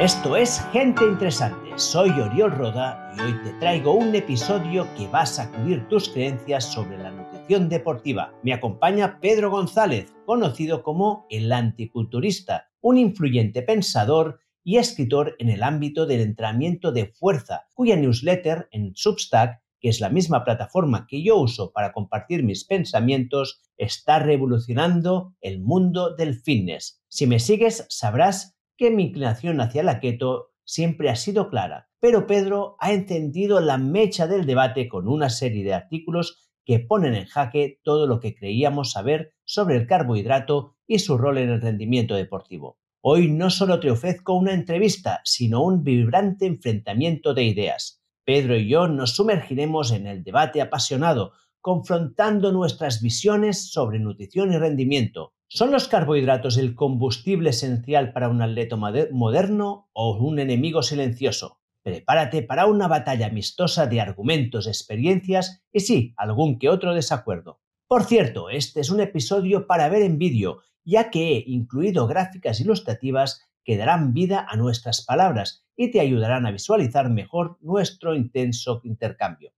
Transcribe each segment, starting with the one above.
Esto es Gente Interesante. Soy Oriol Roda y hoy te traigo un episodio que va a sacudir tus creencias sobre la nutrición deportiva. Me acompaña Pedro González, conocido como el anticulturista, un influyente pensador y escritor en el ámbito del entrenamiento de fuerza, cuya newsletter en Substack que es la misma plataforma que yo uso para compartir mis pensamientos, está revolucionando el mundo del fitness. Si me sigues, sabrás que mi inclinación hacia la keto siempre ha sido clara, pero Pedro ha encendido la mecha del debate con una serie de artículos que ponen en jaque todo lo que creíamos saber sobre el carbohidrato y su rol en el rendimiento deportivo. Hoy no solo te ofrezco una entrevista, sino un vibrante enfrentamiento de ideas. Pedro y yo nos sumergiremos en el debate apasionado, confrontando nuestras visiones sobre nutrición y rendimiento. ¿Son los carbohidratos el combustible esencial para un atleta moderno o un enemigo silencioso? Prepárate para una batalla amistosa de argumentos, experiencias y sí, algún que otro desacuerdo. Por cierto, este es un episodio para ver en vídeo, ya que he incluido gráficas ilustrativas que darán vida a nuestras palabras y te ayudarán a visualizar mejor nuestro intenso intercambio.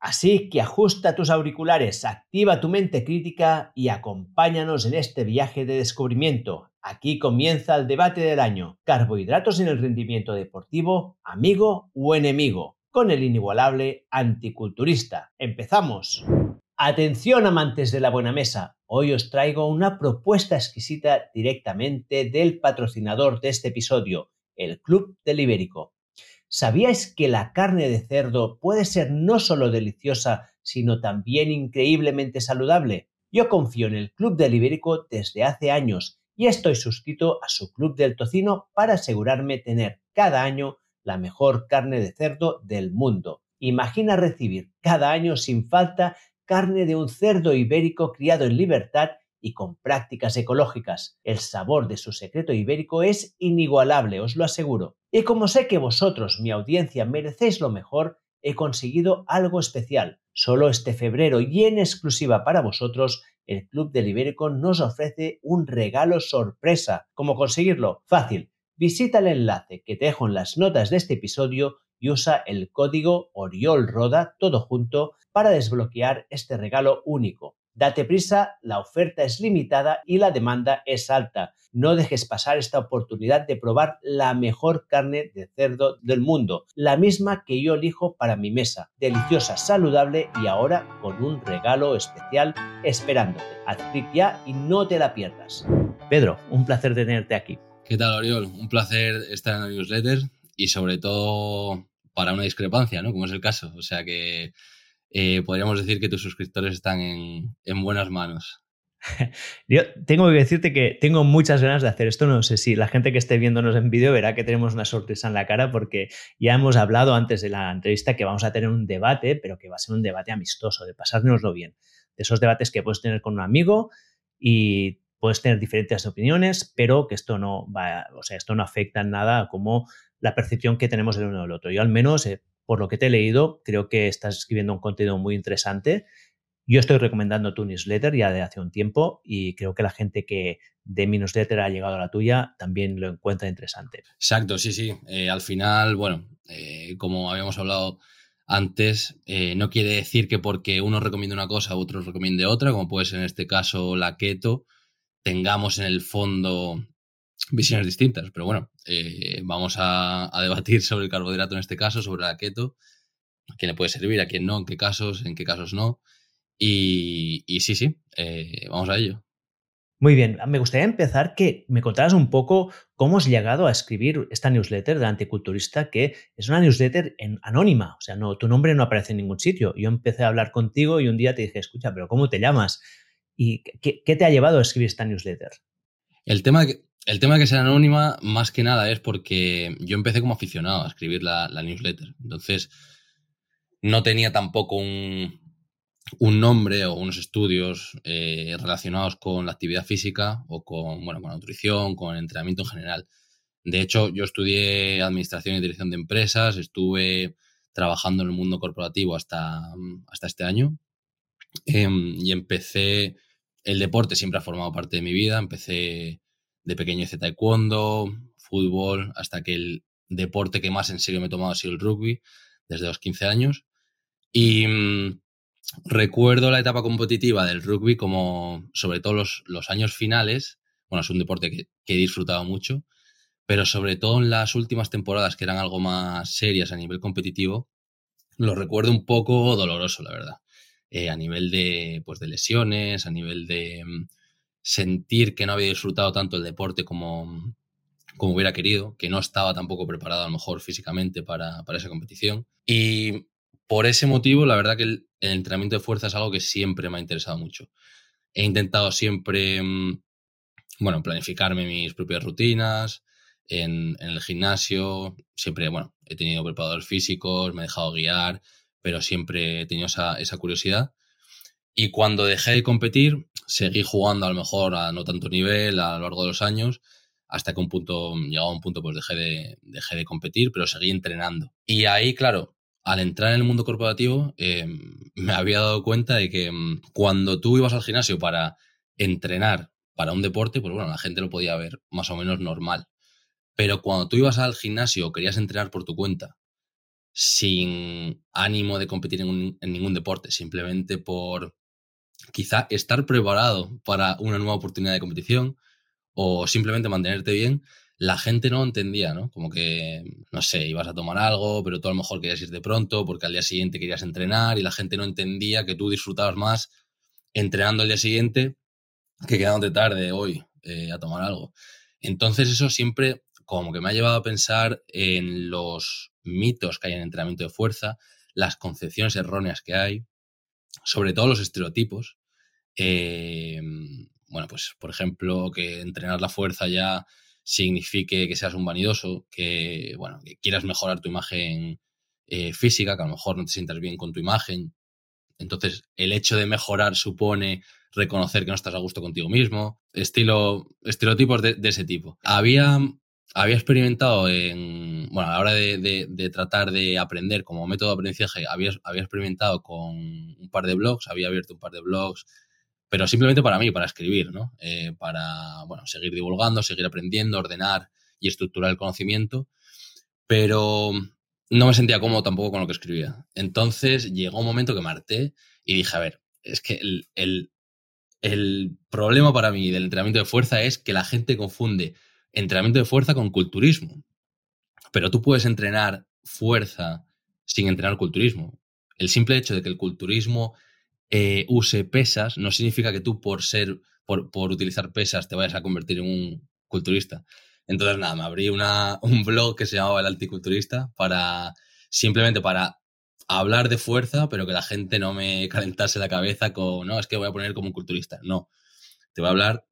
Así que ajusta tus auriculares, activa tu mente crítica y acompáñanos en este viaje de descubrimiento. Aquí comienza el debate del año. ¿Carbohidratos en el rendimiento deportivo, amigo o enemigo? Con el inigualable anticulturista. ¡Empezamos! Atención amantes de la buena mesa, hoy os traigo una propuesta exquisita directamente del patrocinador de este episodio, el Club del Ibérico. ¿Sabíais que la carne de cerdo puede ser no solo deliciosa, sino también increíblemente saludable? Yo confío en el Club del Ibérico desde hace años y estoy suscrito a su Club del Tocino para asegurarme tener cada año la mejor carne de cerdo del mundo. Imagina recibir cada año sin falta carne de un cerdo ibérico criado en libertad y con prácticas ecológicas. El sabor de su secreto ibérico es inigualable, os lo aseguro. Y como sé que vosotros, mi audiencia, merecéis lo mejor, he conseguido algo especial. Solo este febrero y en exclusiva para vosotros, el Club del Ibérico nos ofrece un regalo sorpresa. ¿Cómo conseguirlo? Fácil. Visita el enlace que te dejo en las notas de este episodio y usa el código OriolRoda todo junto para desbloquear este regalo único. Date prisa, la oferta es limitada y la demanda es alta. No dejes pasar esta oportunidad de probar la mejor carne de cerdo del mundo, la misma que yo elijo para mi mesa. Deliciosa, saludable y ahora con un regalo especial esperándote. Haz clic ya y no te la pierdas. Pedro, un placer tenerte aquí. ¿Qué tal, Oriol? Un placer estar en la newsletter y sobre todo para una discrepancia, ¿no? Como es el caso. O sea que eh, podríamos decir que tus suscriptores están en, buenas manos. Yo tengo que decirte que tengo muchas ganas de hacer esto. No sé si la gente que esté viéndonos en vídeo verá que tenemos una sorpresa en la cara porque ya hemos hablado antes de la entrevista que vamos a tener un debate, pero que va a ser un debate amistoso, de pasárnoslo bien. De esos debates que puedes tener con un amigo y puedes tener diferentes opiniones, pero que esto no va, o sea, esto no afecta en nada a cómo la percepción que tenemos del uno del otro. Yo al menos por lo que te he leído, creo que estás escribiendo un contenido muy interesante. Yo estoy recomendando tu newsletter ya de hace un tiempo y creo que la gente que de mi newsletter ha llegado a la tuya también lo encuentra interesante. Exacto, sí, sí. Eh, al final, bueno, eh, como habíamos hablado antes, eh, no quiere decir que porque uno recomiende una cosa, otro recomiende otra, como puede ser en este caso la keto, tengamos en el fondo visiones distintas, pero bueno, eh, vamos a, debatir sobre el carbohidrato en este caso, sobre la keto, a quién le puede servir, a quién no, en qué casos, en qué casos no. Y, sí, sí, eh, vamos a ello. Muy bien, me gustaría empezar que me contaras un poco cómo has llegado a escribir esta newsletter de Anticulturista, que es una newsletter en, anónima, o sea, no, tu nombre no aparece en ningún sitio. Yo empecé a hablar contigo y un día te dije, escucha, pero ¿cómo te llamas? ¿Y qué, qué te ha llevado a escribir esta newsletter? El tema, el tema de que sea anónima, más que nada, es porque yo empecé como aficionado a escribir la, newsletter. Entonces, no tenía tampoco un, nombre o unos estudios eh, relacionados con la actividad física o con, bueno, con la nutrición, con el entrenamiento en general. De hecho, yo estudié administración y dirección de empresas, estuve trabajando en el mundo corporativo hasta, hasta este año em, y empecé, el deporte siempre ha formado parte de mi vida, empecé de pequeño hice taekwondo, fútbol, hasta que el deporte que más en serio me he tomado ha sido el rugby, desde los 15 años. Y mm, recuerdo la etapa competitiva del rugby como, sobre todo los, los años finales, bueno, es un deporte que, que, he disfrutado mucho, pero sobre todo en las últimas temporadas que eran algo más serias a nivel competitivo, lo recuerdo un poco doloroso, la verdad. Eh, a nivel de, pues, de lesiones, a nivel de mm, sentir que no había disfrutado tanto el deporte como, como hubiera querido, que no estaba tampoco preparado a lo mejor físicamente para, para esa competición. Y por ese motivo, la verdad que el, entrenamiento de fuerza es algo que siempre me ha interesado mucho. He intentado siempre, mm, bueno, planificarme mis propias rutinas, en, en, el gimnasio. Siempre, bueno, he tenido preparadores físicos, me he dejado guiar, pero siempre he tenido esa, esa curiosidad. Y cuando dejé de competir, seguí jugando a lo mejor a no tanto nivel a lo largo de los años, hasta que un punto, llegaba un punto, pues dejé de, dejé de competir, pero seguí entrenando. Y ahí, claro, al entrar en el mundo corporativo, eh, me había dado cuenta de que mm, cuando tú ibas al gimnasio para entrenar para un deporte, pues bueno, la gente lo podía ver más o menos normal. Pero cuando tú ibas al gimnasio querías entrenar por tu cuenta, sin ánimo de competir en, ningún deporte, simplemente por quizá estar preparado para una nueva oportunidad de competición o simplemente mantenerte bien, la gente no entendía, ¿no? Como que, no sé, ibas a tomar algo, pero tú a lo mejor querías ir de pronto porque al día siguiente querías entrenar y la gente no entendía que tú disfrutabas más entrenando al día siguiente que quedándote tarde hoy eh, a tomar algo. Entonces eso siempre como que me ha llevado a pensar en los mitos que hay en entrenamiento de fuerza, las concepciones erróneas que hay, sobre todo los estereotipos. Eh, bueno, pues por ejemplo, que entrenar la fuerza ya signifique que seas un vanidoso, que, bueno, que quieras mejorar tu imagen eh, física, que a lo mejor no te sientas bien con tu imagen. Entonces, el hecho de mejorar supone reconocer que no estás a gusto contigo mismo, estilo, estereotipos de, de ese tipo. Había había experimentado en, bueno, a la hora de, de, tratar de aprender como método de aprendizaje, había, había experimentado con un par de blogs, había abierto un par de blogs, pero simplemente para mí, para escribir, ¿no? Eh, para, bueno, seguir divulgando, seguir aprendiendo, ordenar y estructurar el conocimiento, pero no me sentía cómodo tampoco con lo que escribía. Entonces llegó un momento que me harté y dije, a ver, es que el, el, el problema para mí del entrenamiento de fuerza es que la gente confunde entrenamiento de fuerza con culturismo. Pero tú puedes entrenar fuerza sin entrenar culturismo. El simple hecho de que el culturismo eh, use pesas no significa que tú por ser, por, por, utilizar pesas te vayas a convertir en un culturista. Entonces, nada, me abrí una, un blog que se llamaba El Anticulturista para simplemente para hablar de fuerza, pero que la gente no me calentase la cabeza con, no, es que voy a poner como un culturista. No, te voy a hablar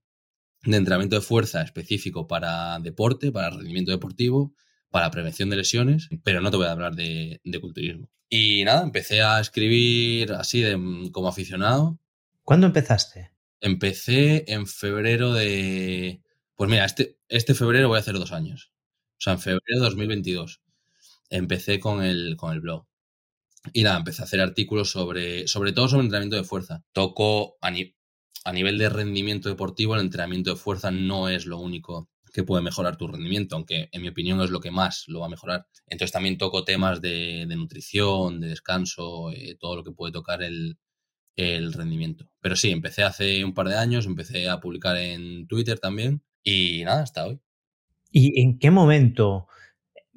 de entrenamiento de fuerza específico para deporte, para rendimiento deportivo, para prevención de lesiones, pero no te voy a hablar de, de culturismo. Y nada, empecé a escribir así de, como aficionado. ¿Cuándo empezaste? Empecé en febrero de... Pues mira, este, este febrero voy a hacer dos años. O sea, en febrero de 2022 empecé con el, con el blog. Y nada, empecé a hacer artículos sobre, sobre todo sobre entrenamiento de fuerza. Toco a, ni, a nivel de rendimiento deportivo, el entrenamiento de fuerza no es lo único que puede mejorar tu rendimiento, aunque en mi opinión es lo que más lo va a mejorar. Entonces también toco temas de, nutrición, de descanso, eh, todo lo que puede tocar el, el, rendimiento. Pero sí, empecé hace un par de años, empecé a publicar en Twitter también y nada, hasta hoy. ¿Y en qué momento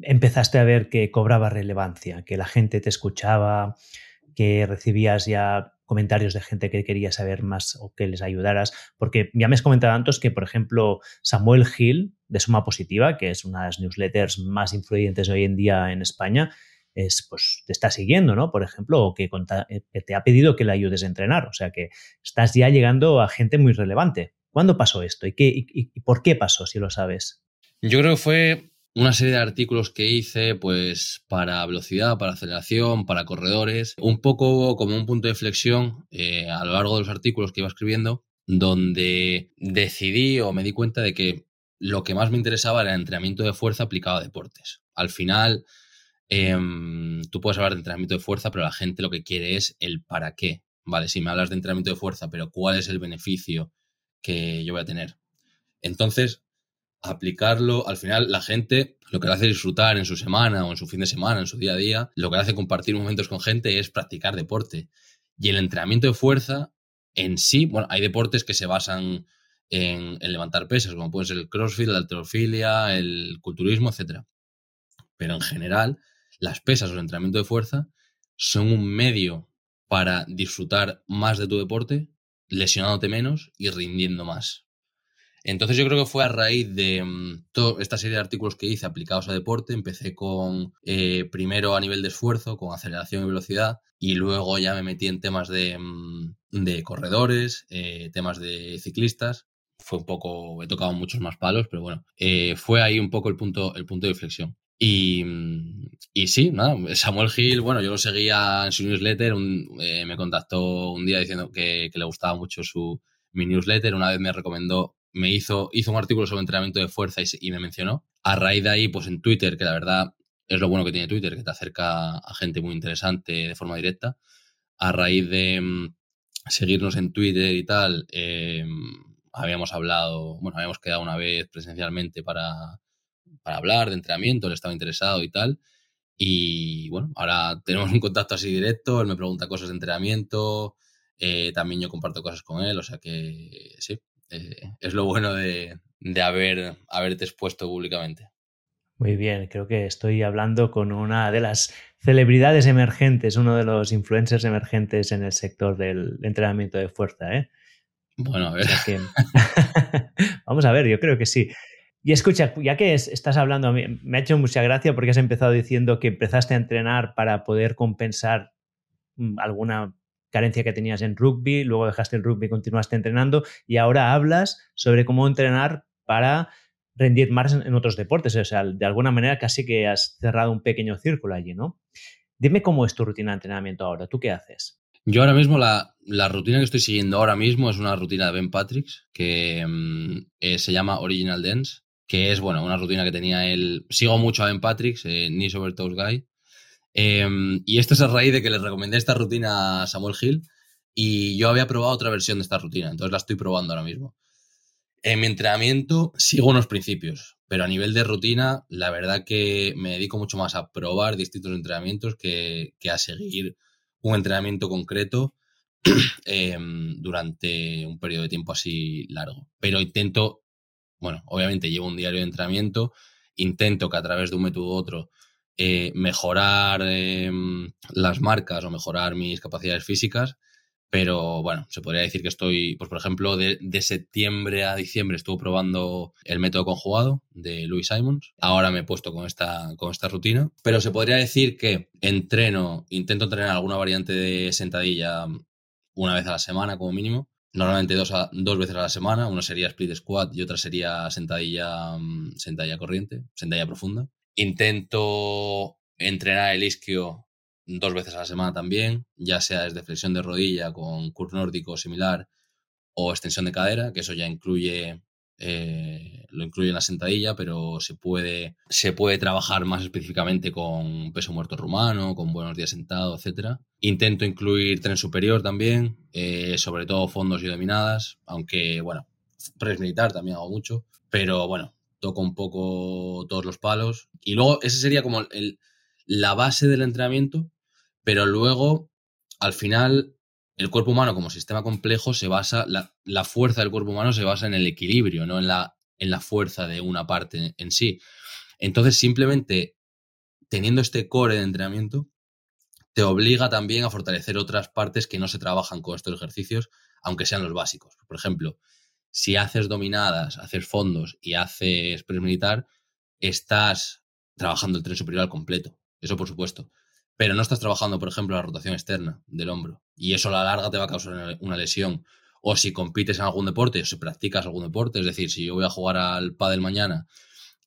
empezaste a ver que cobraba relevancia, que la gente te escuchaba, que recibías ya comentarios de gente que quería saber más o que les ayudaras, porque ya me has comentado antes que, por ejemplo, Samuel Gil, de Suma Positiva, que es una de las newsletters más influyentes hoy en día en España, es, pues, te está siguiendo, ¿no? Por ejemplo, o que, eh, que te ha pedido que le ayudes a entrenar, o sea que estás ya llegando a gente muy relevante. ¿Cuándo pasó esto y, qué, y por qué pasó, si lo sabes? Yo creo que fue una serie de artículos que hice pues para velocidad, para aceleración, para corredores, un poco como un punto de flexión eh, a lo largo de los artículos que iba escribiendo, donde decidí o me di cuenta de que lo que más me interesaba era el entrenamiento de fuerza aplicado a deportes. Al final, eh, tú puedes hablar de entrenamiento de fuerza, pero la gente lo que quiere es el para qué. Vale, si me hablas de entrenamiento de fuerza, pero ¿cuál es el beneficio que yo voy a tener? Entonces, aplicarlo. Al final, la gente lo que le hace disfrutar en su semana o en su fin de semana, en su día a día, lo que le hace compartir momentos con gente es practicar deporte. Y el entrenamiento de fuerza en sí, bueno, hay deportes que se basan en, levantar pesas, como puede ser el crossfit, la alterofilia, el culturismo, etc. Pero en general, las pesas o el entrenamiento de fuerza son un medio para disfrutar más de tu deporte, lesionándote menos y rindiendo más. Entonces yo creo que fue a raíz de mm, esta serie de artículos que hice aplicados a deporte. Empecé con eh, primero a nivel de esfuerzo, con aceleración y velocidad, y luego ya me metí en temas de, mm, corredores, eh, temas de ciclistas. Fue un poco, he tocado muchos más palos, pero bueno, eh, fue ahí un poco el punto, el punto de inflexión. Y, mm, y, sí, nada, Samuel Hill, bueno, yo lo seguía en su newsletter, me contactó un día diciendo que, que, le gustaba mucho su, mi newsletter, una vez me recomendó me hizo, hizo un artículo sobre entrenamiento de fuerza y, me mencionó. A raíz de ahí, pues en Twitter, que la verdad es lo bueno que tiene Twitter, que te acerca a gente muy interesante de forma directa. A raíz de mm, seguirnos en Twitter y tal, em, habíamos hablado, bueno, habíamos quedado una vez presencialmente para, para hablar de entrenamiento, él estaba interesado y tal. Y bueno, ahora tenemos un contacto así directo, él me pregunta cosas de entrenamiento, eh, también yo comparto cosas con él, o sea que sí, eh, es lo bueno de, haber, haberte expuesto públicamente. Muy bien, creo que estoy hablando con una de las celebridades emergentes, uno de los influencers emergentes en el sector del entrenamiento de fuerza. ¿eh? Bueno, a ver. Vamos a ver, yo creo que sí. Y escucha, ya que estás hablando, me ha hecho mucha gracia porque has empezado diciendo que empezaste a entrenar para poder compensar mm, alguna carencia que tenías en rugby, luego dejaste el rugby, continuaste entrenando y ahora hablas sobre cómo entrenar para rendir más en, otros deportes. O sea, de alguna manera casi que has cerrado un pequeño círculo allí, ¿no? Dime cómo es tu rutina de entrenamiento ahora. ¿Tú qué haces? Yo ahora mismo, la, rutina que estoy siguiendo ahora mismo es una rutina de Ben Patricks que mm, eh, se llama Original Dance, que es, bueno, una rutina que tenía él. Sigo mucho a Ben Patricks, eh, Knees Over Toes Guy, Em, y esto es a raíz de que les recomendé esta rutina a Samuel Hill y yo había probado otra versión de esta rutina, entonces la estoy probando ahora mismo. En mi entrenamiento sigo unos principios, pero a nivel de rutina, la verdad que me dedico mucho más a probar distintos entrenamientos que, a seguir un entrenamiento concreto em, durante un periodo de tiempo así largo. Pero intento, bueno, obviamente llevo un diario de entrenamiento, intento que a través de un método u otro eh, mejorar em, las marcas o mejorar mis capacidades físicas, pero bueno, se podría decir que estoy, pues por ejemplo, de, septiembre a diciembre estuve probando el método conjugado de Louis Simons. Ahora me he puesto con esta, con esta rutina, pero se podría decir que entreno, intento entrenar alguna variante de sentadilla una vez a la semana como mínimo. Normalmente dos, dos veces a la semana, una sería split squat y otra sería sentadilla, sentadilla corriente, sentadilla profunda. Intento entrenar el isquio dos veces a la semana también, ya sea desde flexión de rodilla con curl nórdico similar o extensión de cadera, que eso ya incluye eh, lo incluye en la sentadilla, pero se puede, se puede trabajar más específicamente con peso muerto rumano, con buenos días sentados, etc. Intento incluir tren superior también, eh, sobre todo fondos y dominadas, aunque bueno, press militar también hago mucho, pero bueno, toco un poco todos los palos. Y luego ese sería como el, la base del entrenamiento, pero luego, al final, el cuerpo humano como sistema complejo se basa, la, fuerza del cuerpo humano se basa en el equilibrio, no en la, en la fuerza de una parte en sí. Entonces, simplemente teniendo este core de entrenamiento, te obliga también a fortalecer otras partes que no se trabajan con estos ejercicios, aunque sean los básicos. Por ejemplo, si haces dominadas, haces fondos y haces press militar, estás trabajando el tren superior al completo. Eso por supuesto. Pero no estás trabajando, por ejemplo, la rotación externa del hombro. Y eso a la larga te va a causar una lesión. O si compites en algún deporte, o si practicas algún deporte, es decir, si yo voy a jugar al pádel mañana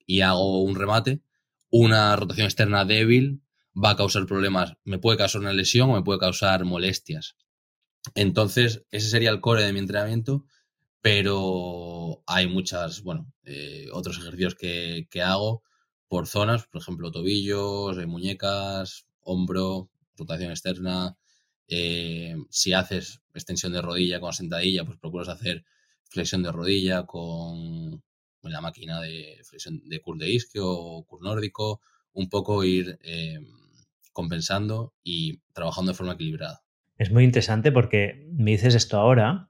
y hago un remate, una rotación externa débil va a causar problemas. Me puede causar una lesión o me puede causar molestias. Entonces, ese sería el core de mi entrenamiento pero hay muchas, bueno, eh, otros ejercicios que, hago por zonas, por ejemplo, tobillos, eh, muñecas, hombro, rotación externa. Eh, si haces extensión de rodilla con sentadilla, pues procuras hacer flexión de rodilla con, la máquina de flexión de curl de isquio o curl nórdico, un poco ir compensando y trabajando de forma equilibrada. Es muy interesante porque me dices esto ahora,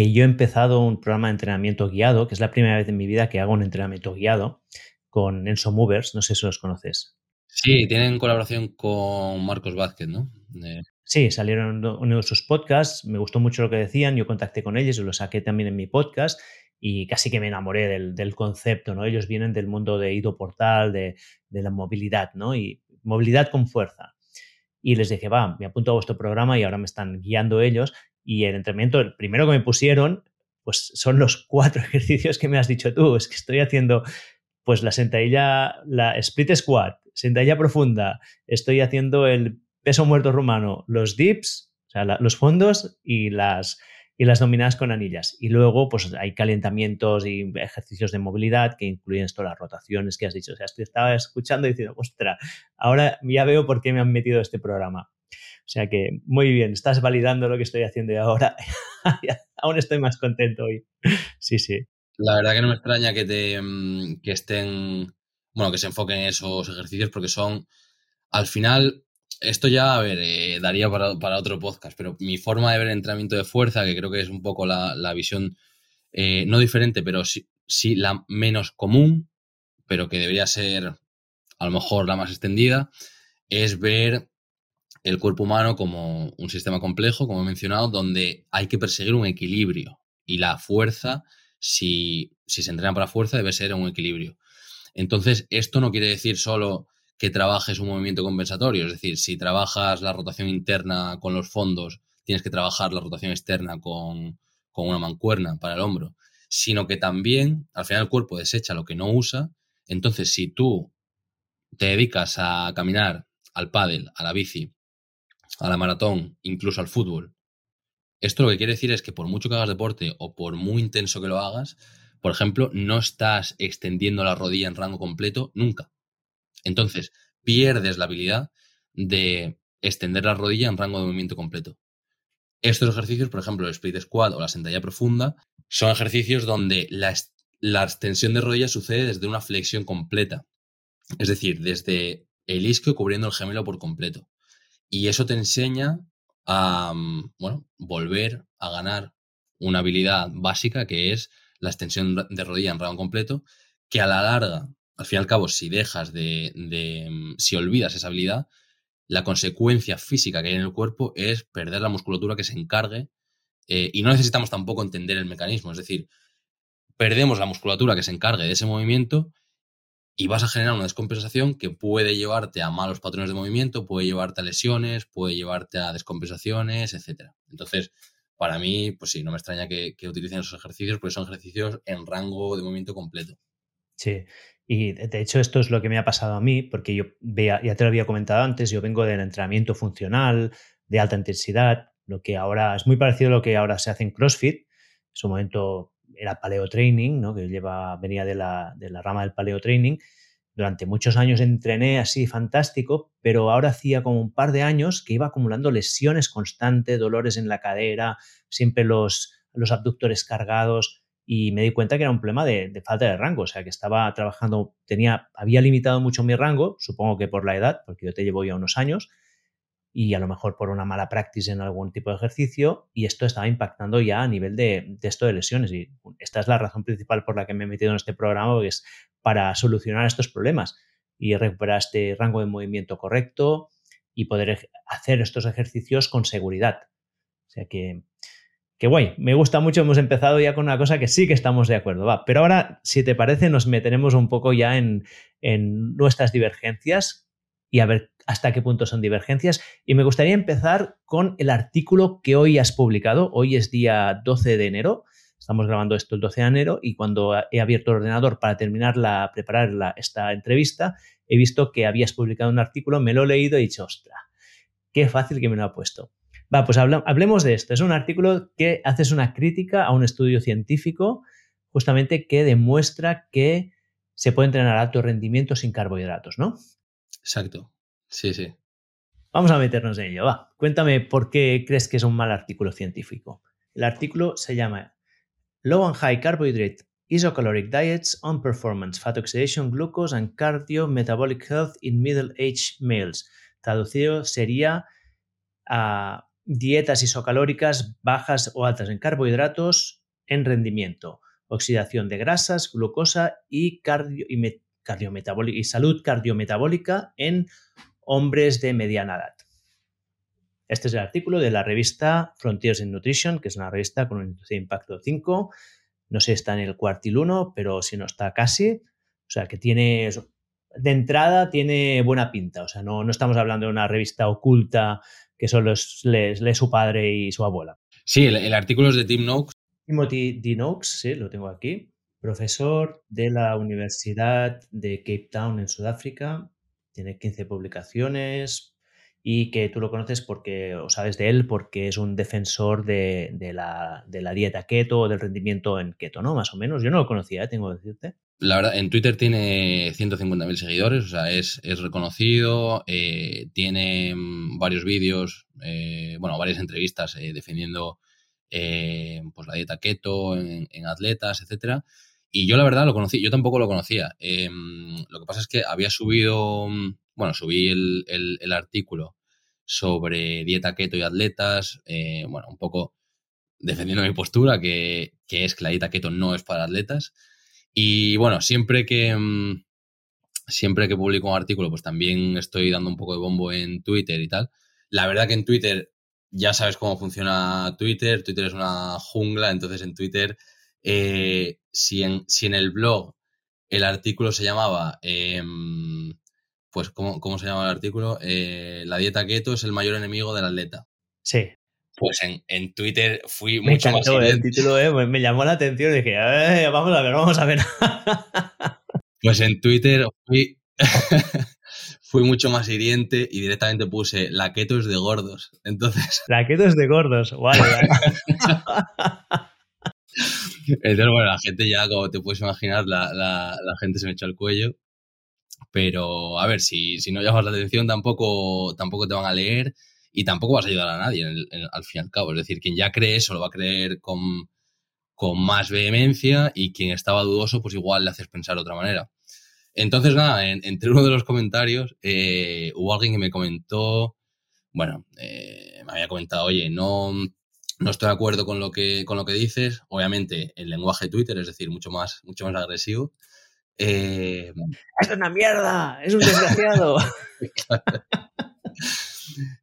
que yo he empezado un programa de entrenamiento guiado, que es la primera vez en mi vida que hago un entrenamiento guiado con Enso Movers, no sé si los conoces. Sí, tienen colaboración con Marcos Vázquez, ¿no? Sí, salieron uno de sus podcasts, me gustó mucho lo que decían, yo contacté con ellos y lo saqué también en mi podcast y casi que me enamoré del, concepto, ¿no? Ellos vienen del mundo de Ido Portal, de, de, la movilidad, ¿no? Y movilidad con fuerza. Y les dije, va, me apunto a vuestro programa y ahora me están guiando ellos. Y el entrenamiento, el primero que me pusieron, pues son los cuatro ejercicios que me has dicho tú. Es que estoy haciendo, pues la sentadilla, la split squat, sentadilla profunda, estoy haciendo el peso muerto rumano, los dips, o sea, los fondos y las, y las dominadas con anillas. Y luego, pues hay calentamientos y ejercicios de movilidad que incluyen esto, las rotaciones que has dicho. O sea, estaba escuchando y diciendo, ostras, ahora ya veo por qué me han metido este programa. O sea que, muy bien, estás validando lo que estoy haciendo ahora. Aún estoy más contento hoy. Sí, sí. La verdad que no me extraña que, te, mm, que estén, bueno, que se enfoquen en esos ejercicios porque son, al final, esto ya, a ver, eh, daría para, otro podcast, pero mi forma de ver el entrenamiento de fuerza, que creo que es un poco la, visión, eh, no diferente, pero sí, sí la menos común, pero que debería ser a lo mejor la más extendida, es ver el cuerpo humano como un sistema complejo, como he mencionado, donde hay que perseguir un equilibrio. Y la fuerza, si, si se entrena para fuerza, debe ser un equilibrio. Entonces, esto no quiere decir solo que trabajes un movimiento compensatorio. Es decir, si trabajas la rotación interna con los fondos, tienes que trabajar la rotación externa con, una mancuerna para el hombro, sino que también al final el cuerpo desecha lo que no usa. Entonces, si tú te dedicas a caminar al pádel, a la bici, a la maratón, incluso al fútbol, esto lo que quiere decir es que por mucho que hagas deporte o por muy intenso que lo hagas, por ejemplo, no estás extendiendo la rodilla en rango completo nunca. Entonces, pierdes la habilidad de extender la rodilla en rango de movimiento completo. Estos ejercicios, por ejemplo, el split squat o la sentadilla profunda, son ejercicios donde la, extensión de rodilla sucede desde una flexión completa. Es decir, desde el isquio cubriendo el gemelo por completo. Y eso te enseña a, mm, bueno, volver a ganar una habilidad básica que es la extensión de rodilla en rango completo, que a la larga al fin y al cabo, si dejas de, mm, si olvidas esa habilidad, la consecuencia física que hay en el cuerpo es perder la musculatura que se encargue eh, y no necesitamos tampoco entender el mecanismo, es decir, perdemos la musculatura que se encargue de ese movimiento y vas a generar una descompensación que puede llevarte a malos patrones de movimiento, puede llevarte a lesiones, puede llevarte a descompensaciones, etc. Entonces, para mí, pues sí, no me extraña que, que utilicen esos ejercicios porque son ejercicios en rango de movimiento completo. Sí, y de hecho esto es lo que me ha pasado a mí, porque yo ya te lo había comentado antes, yo vengo del entrenamiento funcional, de alta intensidad, lo que ahora es muy parecido a lo que ahora se hace en CrossFit. En su momento era paleo training, ¿no? que lleva, venía de la, de la rama del paleo training. Durante muchos años entrené así fantástico, pero ahora hacía como un par de años que iba acumulando lesiones constantes, dolores en la cadera, siempre los, los abductores cargados, y me di cuenta que era un problema de, falta de rango, o sea, que estaba trabajando, tenía, había limitado mucho mi rango, supongo que por la edad, porque yo te llevo ya unos años, y a lo mejor por una mala práctica en algún tipo de ejercicio, y esto estaba impactando ya a nivel de, esto de lesiones. Y esta es la razón principal por la que me he metido en este programa, que es para solucionar estos problemas y recuperar este rango de movimiento correcto y poder hacer estos ejercicios con seguridad. O sea que que guay, me gusta mucho, hemos empezado ya con una cosa que sí que estamos de acuerdo, va. Pero ahora, si te parece, nos meteremos un poco ya en, nuestras divergencias y a ver hasta qué punto son divergencias. Y me gustaría empezar con el artículo que hoy has publicado. Hoy es día 12 de enero. Estamos grabando esto el 12 de enero y cuando he abierto el ordenador para terminar la, preparar esta entrevista, he visto que habías publicado un artículo, me lo he leído y he dicho, ostra, qué fácil que me lo ha puesto. Va, pues hablemos de esto. Es un artículo que haces una crítica a un estudio científico justamente que demuestra que se puede entrenar a alto rendimiento sin carbohidratos, ¿no? Exacto. Sí, sí. Vamos a meternos en ello. Va, cuéntame por qué crees que es un mal artículo científico. El artículo se llama Low and High Carbohydrate Isocaloric Diets on Performance, Fat Oxidation, Glucose and Cardio-Metabolic Health in Middle-Aged Males. Traducido sería a dietas isocalóricas bajas o altas en carbohidratos en rendimiento, oxidación de grasas, glucosa y, cardio y, y salud cardiometabólica en hombres de mediana edad. Este es el artículo de la revista Frontiers in Nutrition, que es una revista con un índice de impacto 5. No sé si está en el cuartil 1, pero si no está casi. O sea, que tiene, de entrada, tiene buena pinta. O sea, no, no estamos hablando de una revista oculta que solo lee, su padre y su abuela. Sí, el, artículo es de Tim Noakes. Timothy D. Noakes, sí, lo tengo aquí. Profesor de la Universidad de Cape Town en Sudáfrica. Tiene 15 publicaciones, y que tú lo conoces porque, o sabes de él, porque es un defensor de, la, dieta keto o del rendimiento en keto, ¿no? Más o menos. Yo no lo conocía, ¿eh? tengo que decirte. La verdad, en Twitter tiene 150.000 seguidores, o sea, es, reconocido, eh, tiene mm, varios vídeos, eh, bueno, varias entrevistas defendiendo pues la dieta keto en, atletas, etcétera. Y yo la verdad lo conocí, yo tampoco lo conocía. Em, lo que pasa es que había subido mm, bueno, subí el, artículo sobre dieta keto y atletas, eh, bueno, un poco defendiendo mi postura, que, es que la dieta keto no es para atletas. Y bueno, siempre que, mm, siempre que publico un artículo, pues también estoy dando un poco de bombo en Twitter y tal. La verdad que en Twitter ya sabes cómo funciona Twitter, Twitter es una jungla, entonces en Twitter, eh, si, en, si en el blog el artículo se llamaba em, pues, ¿cómo, cómo se llama el artículo? Eh, la dieta keto es el mayor enemigo del atleta. Sí. Pues en, en Twitter fui mucho más hiriente. El título eh, me, llamó la atención y dije, vamos a ver, vamos a ver. pues en Twitter fui, fui mucho más hiriente y directamente puse la keto es de gordos. Entonces. La keto es de gordos, vale. Entonces, bueno, la gente ya, como te puedes imaginar, la, la, gente se me echó al cuello. Pero, a ver, si, si no llamas la atención, tampoco, tampoco te van a leer y tampoco vas a ayudar a nadie al fin y al cabo. Es decir, quien ya cree eso lo va a creer con, más vehemencia y quien estaba dudoso, pues igual le haces pensar de otra manera. Entonces, nada, entre uno de los comentarios eh, hubo alguien que me comentó, bueno, eh, me había comentado, oye, no, no estoy de acuerdo con lo que, con lo que dices. Obviamente, el lenguaje de Twitter, es decir, mucho más, mucho más agresivo. Eh, es una mierda, es un desgraciado.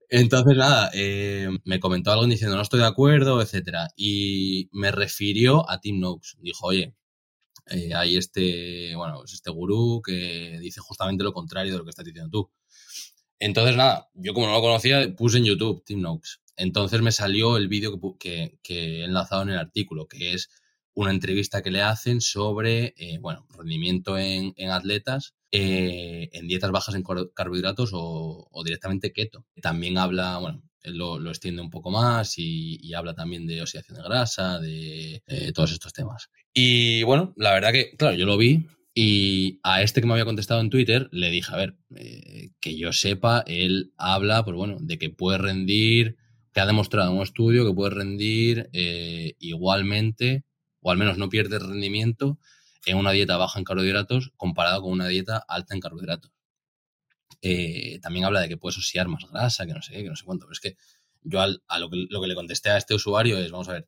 Entonces, nada, eh, me comentó algo diciendo no estoy de acuerdo, etcétera. Y me refirió a Tim Noakes. Dijo, oye, eh, hay este, bueno, es este gurú que dice justamente lo contrario de lo que estás diciendo tú. Entonces, nada, yo como no lo conocía, puse en YouTube Tim Noakes. Entonces me salió el vídeo que, que he enlazado en el artículo, que es una entrevista que le hacen sobre, eh, bueno, rendimiento en, atletas, eh, en dietas bajas en carbohidratos o, directamente keto. También habla, bueno, él lo, extiende un poco más y, habla también de oxidación de grasa, de todos estos temas. Y bueno, la verdad que, claro, yo lo vi y a este que me había contestado en Twitter le dije, a ver, eh, que yo sepa, él habla, pues bueno, de que puede rendir, que ha demostrado en un estudio que puede rendir igualmente o al menos no pierde rendimiento en una dieta baja en carbohidratos comparado con una dieta alta en carbohidratos. Eh, también habla de que puedes oxiar más grasa, que no sé qué, que no sé cuánto. Pero es que yo a lo que, le contesté a este usuario es, vamos a ver,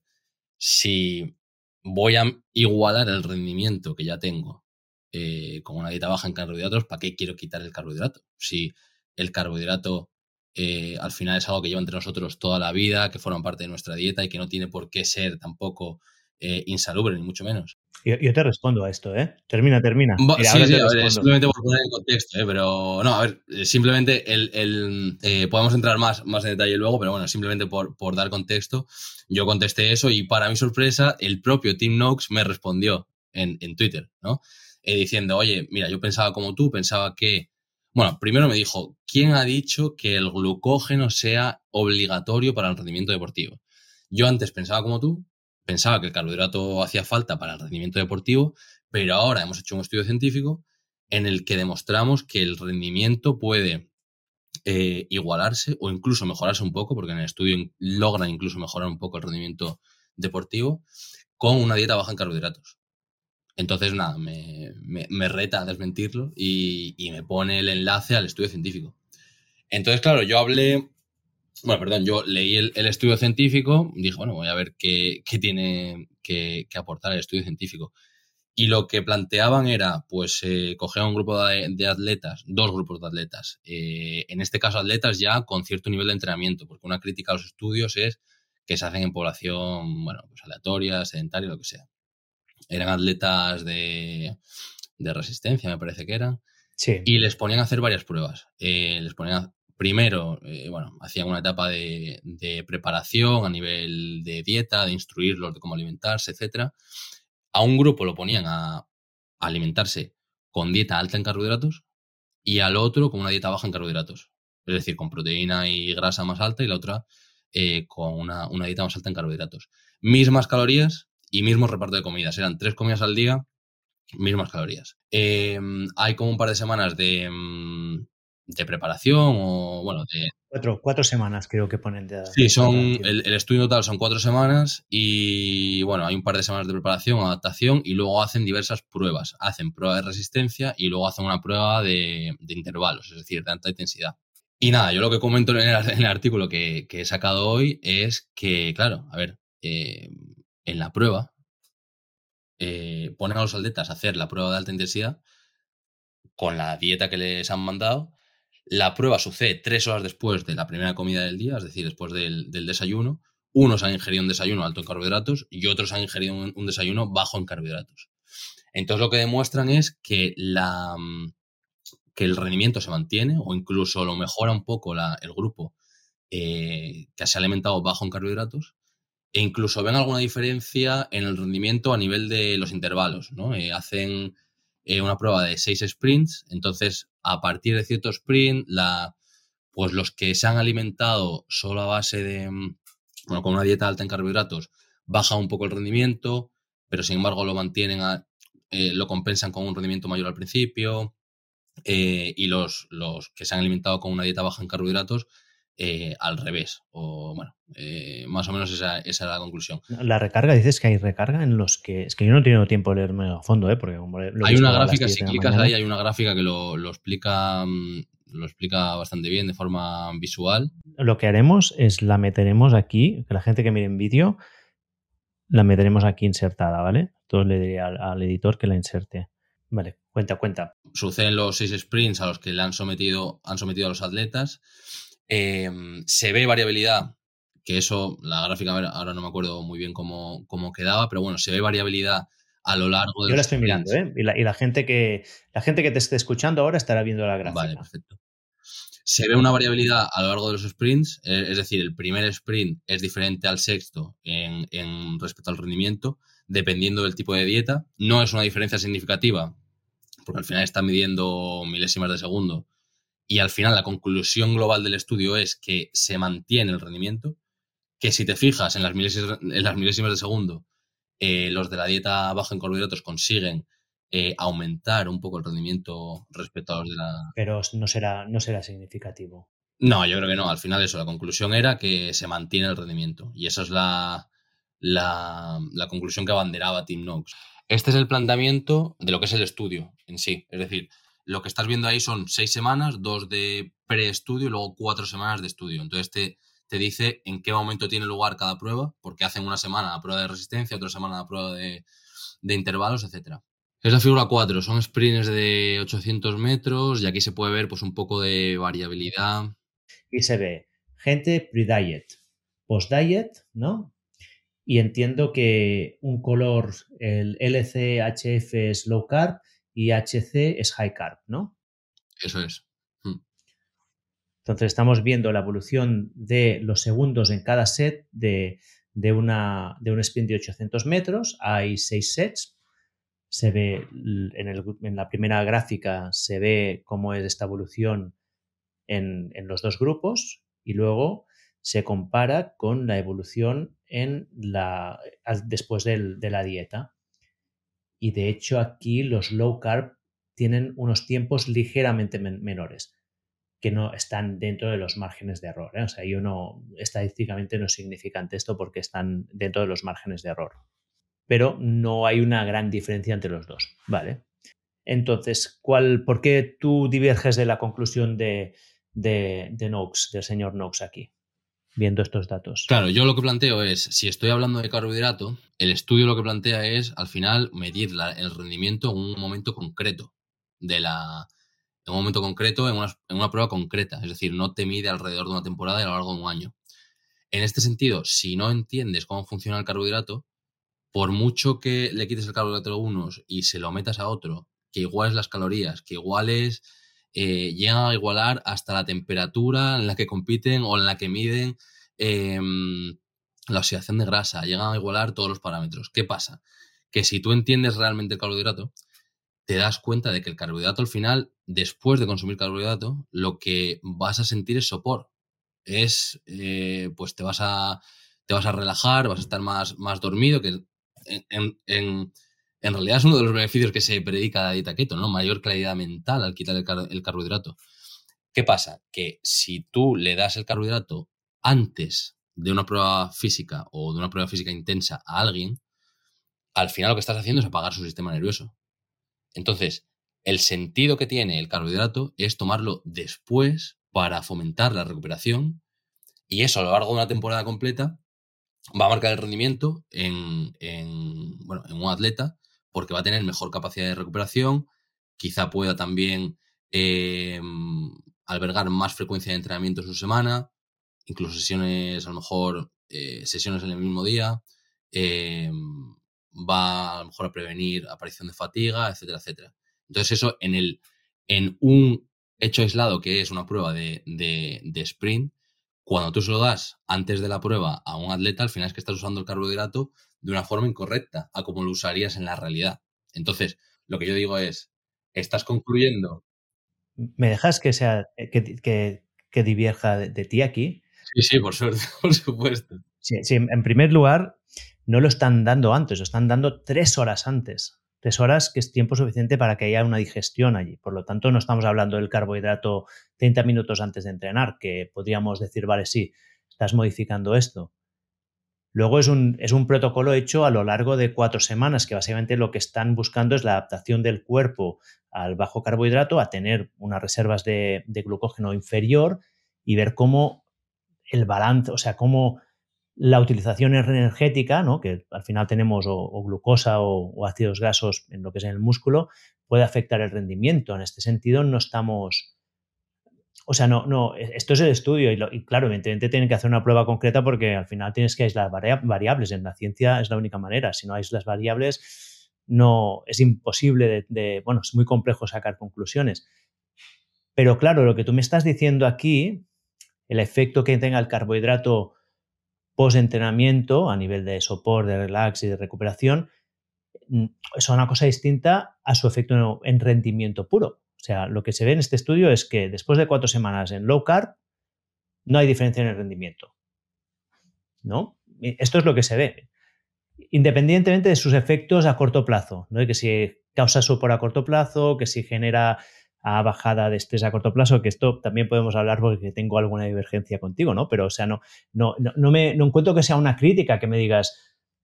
si voy a igualar el rendimiento que ya tengo eh, con una dieta baja en carbohidratos, ¿para qué quiero quitar el carbohidrato? Si el carbohidrato eh, al final es algo que lleva entre nosotros toda la vida, que forma parte de nuestra dieta y que no tiene por qué ser tampoco eh, insalubre, ni mucho menos. Yo, te respondo a esto, ¿eh? Termina, termina. sí, sí, simplemente por poner en contexto, ¿eh? Pero no, a ver, eh, simplemente el, eh, podemos entrar más, más en detalle luego, pero bueno, simplemente por, por dar contexto, yo contesté eso y para mi sorpresa, el propio Tim Noakes me respondió en, en Twitter, ¿no? diciendo, oye, mira, yo pensaba como tú, pensaba que bueno, primero me dijo, ¿quién ha dicho que el glucógeno sea obligatorio para el rendimiento deportivo? Yo antes pensaba como tú, pensaba que el carbohidrato hacía falta para el rendimiento deportivo, pero ahora hemos hecho un estudio científico en el que demostramos que el rendimiento puede eh, igualarse o incluso mejorarse un poco, porque en el estudio logran incluso mejorar un poco el rendimiento deportivo con una dieta baja en carbohidratos. Entonces, nada, me, reta a desmentirlo y, me pone el enlace al estudio científico. Entonces, claro, yo hablé, bueno, perdón, yo leí el, estudio científico, dije, bueno, voy a ver qué, tiene que, aportar el estudio científico. Y lo que planteaban era, pues, eh, coger a un grupo de, atletas, dos grupos de atletas, eh, en este caso atletas ya con cierto nivel de entrenamiento, porque una crítica a los estudios es que se hacen en población, bueno, pues aleatoria, sedentaria, lo que sea. Eran atletas de, resistencia, me parece que eran. Sí. Y les ponían a hacer varias pruebas. Eh, les ponían primero, eh, bueno, hacían una etapa de, preparación a nivel de dieta, de instruirlos de cómo alimentarse, etcétera. A un grupo lo ponían a, alimentarse con dieta alta en carbohidratos y al otro con una dieta baja en carbohidratos. Es decir, con proteína y grasa más alta y la otra eh, con una, una, dieta más alta en carbohidratos. Mismas calorías, y mismo reparto de comidas. Eran tres comidas al día, mismas calorías. Em, hay como un par de semanas de, mm, de preparación o, bueno, de... Cuatro, cuatro semanas creo que ponen de... Sí, son, el, estudio total son cuatro semanas y, bueno, hay un par de semanas de preparación, adaptación y luego hacen diversas pruebas. Hacen prueba de resistencia y luego hacen una prueba de, intervalos, es decir, de alta intensidad. Y nada, yo lo que comento en el, artículo que, he sacado hoy es que, claro, a ver, eh, en la prueba, eh, ponen a los atletas a hacer la prueba de alta intensidad con la dieta que les han mandado. La prueba sucede tres horas después de la primera comida del día, es decir, después del, desayuno. Unos han ingerido un desayuno alto en carbohidratos y otros han ingerido un, desayuno bajo en carbohidratos. Entonces lo que demuestran es que, la, que el rendimiento se mantiene o incluso lo mejora un poco el grupo eh, que se ha alimentado bajo en carbohidratos e incluso ven alguna diferencia en el rendimiento a nivel de los intervalos, ¿no? Eh, hacen eh, una prueba de seis sprints, entonces a partir de cierto sprint, la, pues los que se han alimentado solo a base de, mm, bueno, con una dieta alta en carbohidratos, baja un poco el rendimiento, pero sin embargo lo mantienen, eh, lo compensan con un rendimiento mayor al principio, y los, los que se han alimentado con una dieta baja en carbohidratos eh, al revés. O bueno, eh, más o menos esa, esa, es la conclusión. La recarga, dices que hay recarga en los que. Es que yo no he tenido tiempo de leerme a fondo, ¿eh? Porque hay una gráfica, si clicas ahí, hay una gráfica que lo, lo explica. Mm, lo explica bastante bien de forma visual. Lo que haremos es la meteremos aquí, que la gente que mire en vídeo la meteremos aquí insertada, ¿vale? Entonces le diría al, al, editor que la inserte. Vale, cuenta, cuenta. Suceden los seis sprints a los que le han sometido, han sometido a los atletas Em, se ve variabilidad, que eso, la gráfica ahora no me acuerdo muy bien cómo, cómo quedaba, pero bueno, se ve variabilidad a lo largo de. Yo la estoy mirando, ¿eh? Y, la, gente que, la gente que te esté escuchando ahora estará viendo la gráfica. Vale, perfecto. Se ve una variabilidad a lo largo de los sprints, eh, es decir, el primer sprint es diferente al sexto en, en respecto al rendimiento, dependiendo del tipo de dieta. No es una diferencia significativa, porque al final está midiendo milésimas de segundo y al final la conclusión global del estudio es que se mantiene el rendimiento, que si te fijas en las milésimas, en las milésimas de segundo, eh, los de la dieta baja en carbohidratos consiguen eh, aumentar un poco el rendimiento respecto a los de la... Pero no será, no será significativo. No, yo creo que no. Al final eso, la conclusión era que se mantiene el rendimiento. Y esa es la, la, la conclusión que abanderaba Tim Knox. Este es el planteamiento de lo que es el estudio en sí. Es decir, lo que estás viendo ahí son seis semanas, dos de preestudio y luego cuatro semanas de estudio. Entonces te, te dice en qué momento tiene lugar cada prueba, porque hacen una semana la prueba de resistencia, otra semana la prueba de, intervalos, etc. Es la figura 4, son sprints de 800 metros y aquí se puede ver pues un poco de variabilidad. Y se ve gente pre-diet, post-diet, ¿no? Y entiendo que un color, el LCHF es low carb y HC es high carb, ¿no? Eso es. Mm. Entonces estamos viendo la evolución de los segundos en cada set de, una, de un sprint de 800 metros. Hay seis sets. Se ve en, la primera gráfica, se ve cómo es esta evolución en, los dos grupos y luego se compara con la evolución en la, después de la dieta y de hecho aquí los low carb tienen unos tiempos ligeramente menores que no están dentro de los márgenes de error. ¿eh? O sea, yo no, estadísticamente no es significante esto porque están dentro de los márgenes de error. pero no hay una gran diferencia entre los dos. Vale. Entonces, ¿cuál, ¿por qué tú diverges de la conclusión de, de, de Noakes, del señor Noakes aquí? Viendo estos datos. Claro, yo lo que planteo es, si estoy hablando de carbohidrato, el estudio lo que plantea es, al final, medir el rendimiento en un momento concreto de la... En un momento concreto, en una, en una prueba concreta. Es decir, no te mide alrededor de una temporada y a lo largo de un año. En este sentido, si no entiendes cómo funciona el carbohidrato, por mucho que le quites el carbohidrato a unos y se lo metas a otro, que iguales las calorías, que iguales eh, llegan a igualar hasta la temperatura en la que compiten o en la que miden em, la oxidación de grasa, llegan a igualar todos los parámetros. ¿Qué pasa? Que si tú entiendes realmente el carbohidrato, te das cuenta de que el carbohidrato al final, después de consumir carbohidrato, lo que vas a sentir es sopor. Es, eh, pues te vas a, te vas a relajar, vas a estar más, más dormido, que en en realidad es uno de los beneficios que se predica la dieta keto, ¿no? Mayor claridad mental al quitar el, carbohidrato. ¿Qué pasa? Que si tú le das el carbohidrato antes de una prueba física o de una prueba física intensa a alguien, al final lo que estás haciendo es apagar su sistema nervioso. Entonces, el sentido que tiene el carbohidrato es tomarlo después para fomentar la recuperación y eso a lo largo de una temporada completa va a marcar el rendimiento en, bueno, en un atleta porque va a tener mejor capacidad de recuperación, quizá pueda también eh, albergar más frecuencia de entrenamiento en su semana, incluso sesiones, a lo mejor, eh, sesiones en el mismo día, eh, va a lo mejor a prevenir aparición de fatiga, etcétera, etcétera. Entonces eso en, el, en un hecho aislado que es una prueba de, de sprint, cuando tú se lo das antes de la prueba a un atleta, al final es que estás usando el carbohidrato de una forma incorrecta a como lo usarías en la realidad. Entonces, lo que yo digo es, estás concluyendo. ¿Me dejas que sea eh, que, que, divierja de, ti aquí? Sí, sí, por suerte, por supuesto. Sí, sí, en primer lugar, no lo están dando antes, lo están dando tres horas antes. Tres horas, que es tiempo suficiente para que haya una digestión allí. Por lo tanto, no estamos hablando del carbohidrato 30 minutos antes de entrenar, que podríamos decir, vale, sí, estás modificando esto. Luego es un, es un, protocolo hecho a lo largo de cuatro semanas, que básicamente lo que están buscando es la adaptación del cuerpo al bajo carbohidrato, a tener unas reservas de, glucógeno inferior y ver cómo el balance, o sea, cómo la utilización energética, ¿no? que al final tenemos o, glucosa o, ácidos grasos en lo que es en el músculo, puede afectar el rendimiento. En este sentido, no estamos. O sea, no, no, e, esto es el estudio y, claro, evidentemente tienen que hacer una prueba concreta porque al final tienes que aislar variables. En la ciencia es la única manera. Si no aíslas variables, no es imposible de, bueno, es muy complejo sacar conclusiones. Pero claro, lo que tú me estás diciendo aquí, el efecto que tenga el carbohidrato post-entrenamiento a nivel de soporte, de relax y de recuperación mm, es una cosa distinta a su efecto en rendimiento puro. O sea, lo que se ve en este estudio es que después de cuatro semanas en low carb, no hay diferencia en el rendimiento. ¿No? Esto es lo que se ve. Independientemente de sus efectos a corto plazo, ¿no? que si causa sopor a corto plazo, que si genera bajada de estrés a corto plazo, que esto también podemos hablar porque tengo alguna divergencia contigo, ¿no? Pero, o sea, no, no, no, me, encuentro que sea una crítica que me digas,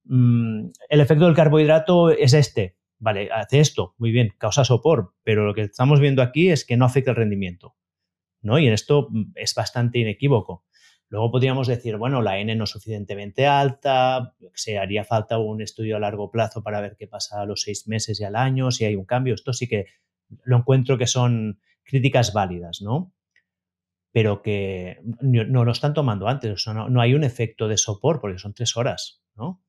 mm, el efecto del carbohidrato es este, vale, hace esto, muy bien, causa sopor, pero lo que estamos viendo aquí es que no afecta el rendimiento, ¿no? Y en esto mm, es bastante inequívoco. Luego podríamos decir, bueno, la N no es suficientemente alta, se haría falta un estudio a largo plazo para ver qué pasa a los seis meses y al año, si hay un cambio. Esto sí que lo encuentro que son críticas válidas, ¿no? Pero que no, lo están tomando antes, no, hay un efecto de sopor porque son tres horas, ¿no?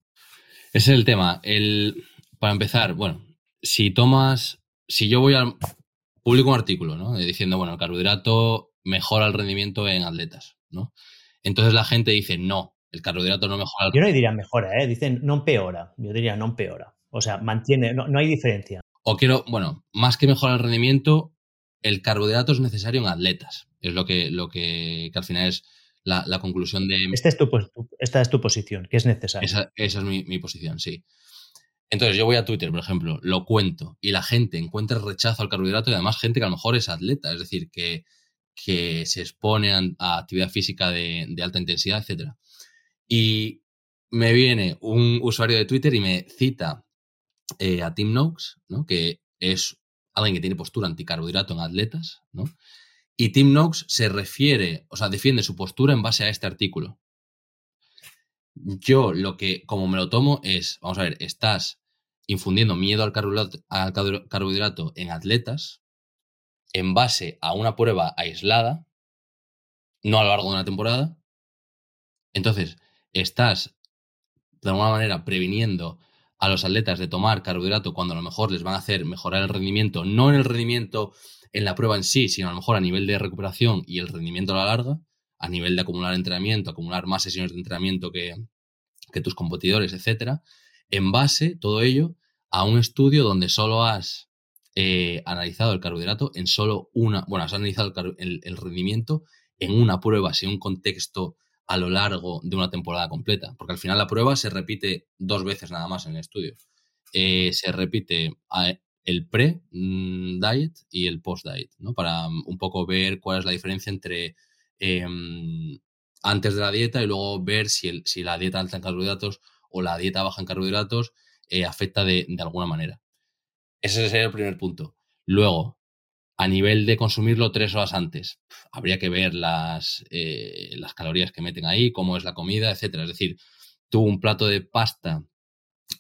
Ese es el tema. El, para empezar, bueno, si tomas, si yo voy al, publico un artículo, ¿no? Diciendo, bueno, el carbohidrato mejora el rendimiento en atletas, ¿no? Entonces la gente dice, no, el carbohidrato no mejora. Yo no diría mejora, ¿eh? Dicen no empeora. Yo diría no empeora. O sea, mantiene, no hay diferencia o quiero, bueno, más que mejorar el rendimiento, el carbohidrato es necesario en atletas. Es lo que, lo que, al final es la, conclusión de... Esta es, tu, esta es tu posición, que es necesario. Esa, es mi, posición, sí. Entonces yo voy a Twitter, por ejemplo, lo cuento y la gente encuentra rechazo al carbohidrato y además gente que a lo mejor es atleta, es decir, que, que se expone a, actividad física de, alta intensidad, etc. Y me viene un usuario de Twitter y me cita eh, a Tim Noakes, ¿no? que es alguien que tiene postura anticarbohidrato en atletas, ¿no? Y Tim Noakes se refiere, o sea, defiende su postura en base a este artículo. Yo lo que, como me lo tomo, es, vamos a ver, estás infundiendo miedo al carbohidrato, en atletas en base a una prueba aislada, no a lo largo de una temporada. Entonces, estás de alguna manera previniendo a los atletas de tomar carbohidrato cuando a lo mejor les van a hacer mejorar el rendimiento, no en el rendimiento en la prueba en sí, sino a lo mejor a nivel de recuperación y el rendimiento a la larga, a nivel de acumular entrenamiento, acumular más sesiones de entrenamiento que, tus competidores, etcétera, en base, todo ello, a un estudio donde solo has eh, analizado el carbohidrato en solo una, bueno, has analizado el, rendimiento en una prueba, sin un contexto a lo largo de una temporada completa, porque al final la prueba se repite dos veces nada más en el estudio. Eh, se repite el pre-diet y el post-diet, ¿no? Para mm, un poco ver cuál es la diferencia entre em, antes de la dieta y luego ver si, el, si la dieta alta en carbohidratos o la dieta baja en carbohidratos eh, afecta de, de, alguna manera. Ese sería el primer punto. Luego, a nivel de consumirlo tres horas antes, habría que ver las, eh, las calorías que meten ahí, cómo es la comida, etcétera. Es decir, tú un plato de pasta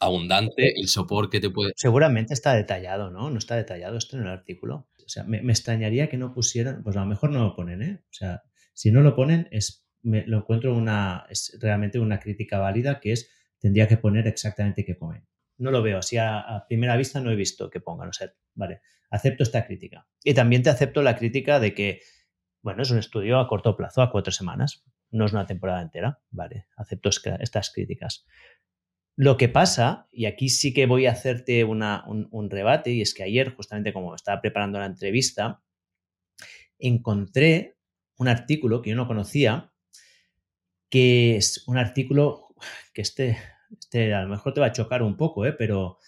abundante, el sopor que te puede... Seguramente está detallado, ¿no? No está detallado esto en el artículo. O sea, me, me extrañaría que no pusieran, pues a lo mejor no lo ponen, ¿eh? O sea, si no lo ponen es lo encuentro una, es realmente una crítica válida que es, tendría que poner exactamente qué comen. No lo veo, así a, primera vista no he visto que pongan, o sea, vale, acepto esta crítica. Y también te acepto la crítica de que, bueno, es un estudio a corto plazo, a cuatro semanas, no es una temporada entera, vale, acepto estas críticas. Lo que pasa, y aquí sí que voy a hacerte una, un, un, rebate, y es que ayer, justamente como estaba preparando la entrevista, encontré un artículo que yo no conocía que es un artículo que este, este a lo mejor te va a chocar un poco, ¿eh? pero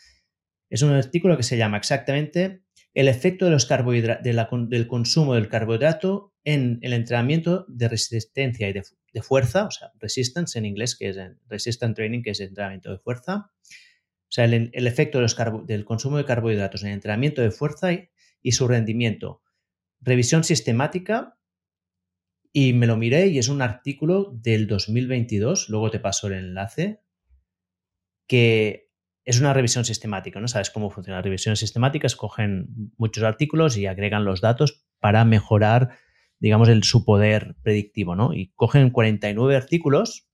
es un artículo que se llama exactamente el efecto de los del consumo del carbohidrato en el entrenamiento de resistencia y de, fuerza, o sea, resistance en inglés, que es resistant training, que es entrenamiento de fuerza. O sea, el, efecto de los del consumo de carbohidratos en el entrenamiento de fuerza y su rendimiento. Revisión sistemática y me lo miré y es un artículo del 2022, luego te paso el enlace, que es una revisión sistemática, ¿no? Sabes cómo funciona la revisión sistemática, escogen muchos artículos y agregan los datos para mejorar, digamos, el, su poder predictivo, ¿no? Y cogen 49 artículos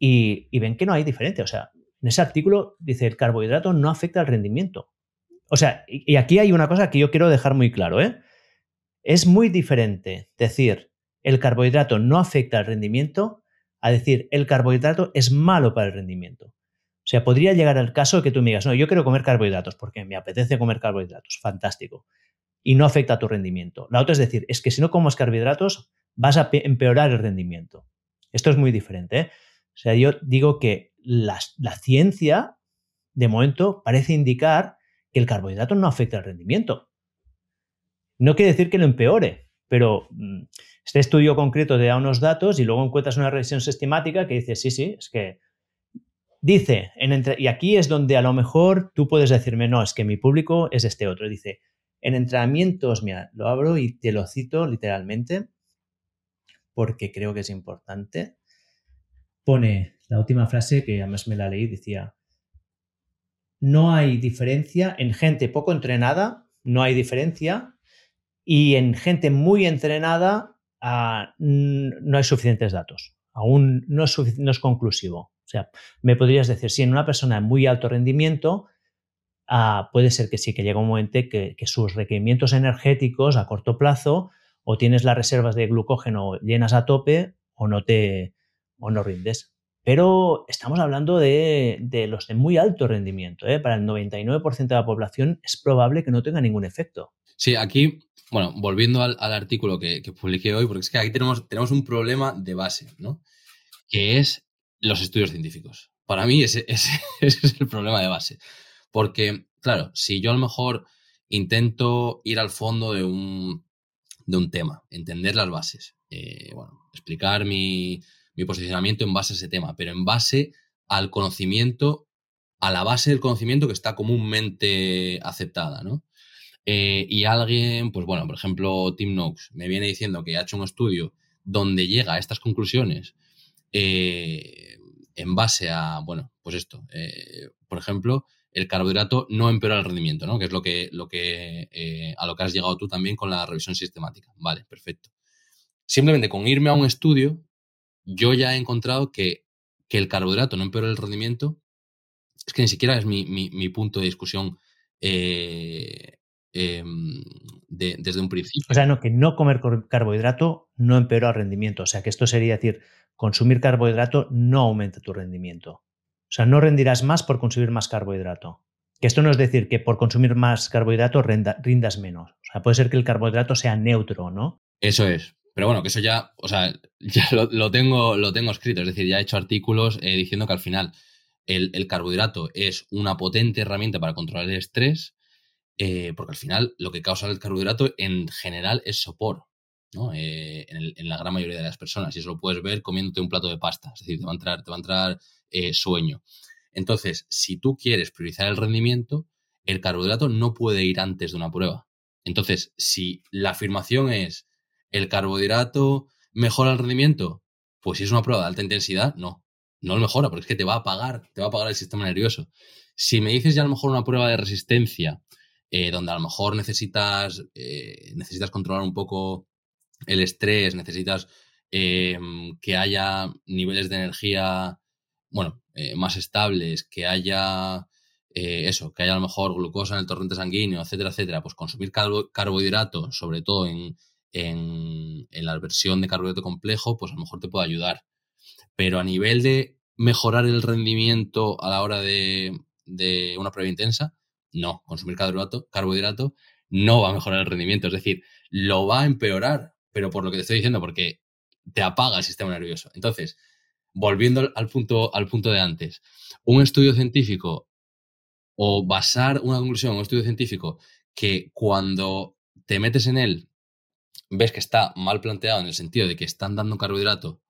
y, ven que no hay diferencia. O sea, en ese artículo dice el carbohidrato no afecta al rendimiento. O sea, y, y aquí hay una cosa que yo quiero dejar muy claro, ¿eh? Es muy diferente decir el carbohidrato no afecta al rendimiento a decir el carbohidrato es malo para el rendimiento. O sea, podría llegar al caso que tú me digas, no, yo quiero comer carbohidratos porque me apetece comer carbohidratos, fantástico, y no afecta a tu rendimiento. La otra es decir, es que si no comes carbohidratos vas a empeorar el rendimiento. Esto es muy diferente. ¿eh? O sea, yo digo que la, la ciencia, de momento, parece indicar que el carbohidrato no afecta al rendimiento. No quiere decir que lo empeore, pero mm, este estudio concreto te da unos datos y luego encuentras una revisión sistemática que dice, sí, sí, es que dice, en y aquí es donde a lo mejor tú puedes decirme, no, es que mi público es este otro. Dice, en entrenamientos, mira, lo abro y te lo cito literalmente porque creo que es importante. Pone la última frase que además me la leí, decía, no hay diferencia en gente poco entrenada, no hay diferencia, y en gente muy entrenada no hay suficientes datos. Aún no es, no es, conclusivo. O sea, me podrías decir, si en una persona de muy alto rendimiento, ah, puede ser que sí, que llega un momento que, sus requerimientos energéticos a corto plazo o tienes las reservas de glucógeno llenas a tope o no te o no rindes. Pero estamos hablando de, de los de muy alto rendimiento. ¿eh? Para el 99% de la población es probable que no tenga ningún efecto. Sí, aquí bueno, volviendo al, artículo que, publiqué hoy, porque es que aquí tenemos, tenemos un problema de base, ¿no? Que es los estudios científicos. Para mí ese, es el problema de base. Porque, claro, si yo a lo mejor intento ir al fondo de un, de un tema, entender las bases, eh, bueno, explicar mi, mi, posicionamiento en base a ese tema, pero en base al conocimiento, a la base del conocimiento que está comúnmente aceptada, ¿no? Eh, y alguien, pues bueno, por ejemplo, Tim Noakes me viene diciendo que ha hecho un estudio donde llega a estas conclusiones eh, en base a, bueno, pues esto, eh, por ejemplo, el carbohidrato no empeora el rendimiento, ¿no? Que es lo que, lo que a lo que has llegado tú también con la revisión sistemática. Vale, perfecto. Simplemente con irme a un estudio, yo ya he encontrado que, que el carbohidrato no empeora el rendimiento. Es que ni siquiera es mi, mi, punto de discusión eh, em, desde un principio. O sea, no, que no comer carbohidrato no empeora el rendimiento. O sea, que esto sería decir, consumir carbohidrato no aumenta tu rendimiento. O sea, no rendirás más por consumir más carbohidrato. Que esto no es decir que por consumir más carbohidrato rindas menos. O sea, puede ser que el carbohidrato sea neutro, ¿no? Eso es. Pero bueno, que eso ya, o sea, ya lo, tengo, lo tengo escrito, es decir, ya he hecho artículos eh, diciendo que al final el, carbohidrato es una potente herramienta para controlar el estrés, eh, porque al final lo que causa el carbohidrato en general es sopor, ¿no? Eh, en, la gran mayoría de las personas, y eso lo puedes ver comiéndote un plato de pasta, es decir, te va a entrar, te va a entrar sueño. Entonces, si tú quieres priorizar el rendimiento, el carbohidrato no puede ir antes de una prueba. Entonces, si la afirmación es ¿El carbohidrato mejora el rendimiento? Pues si es una prueba de alta intensidad, no. No lo mejora, porque es que te va a apagar, te va a apagar el sistema nervioso. Si me dices ya a lo mejor una prueba de resistencia, eh, donde a lo mejor necesitas, eh, necesitas controlar un poco el estrés, necesitas em, que haya niveles de energía, bueno, eh, más estables, que haya eso, que haya a lo mejor glucosa en el torrente sanguíneo, etcétera, etcétera, pues consumir carbohidratos, sobre todo en, en, la versión de carbohidrato complejo, pues a lo mejor te puede ayudar. Pero a nivel de mejorar el rendimiento a la hora de, una prueba intensa, no. Consumir carbohidrato, no va a mejorar el rendimiento. Es decir, lo va a empeorar, pero por lo que te estoy diciendo, porque te apaga el sistema nervioso. Entonces, volviendo al punto, al punto de antes, un estudio científico o basar una conclusión en un estudio científico que cuando te metes en él ves que está mal planteado en el sentido de que están dando carbohidrato,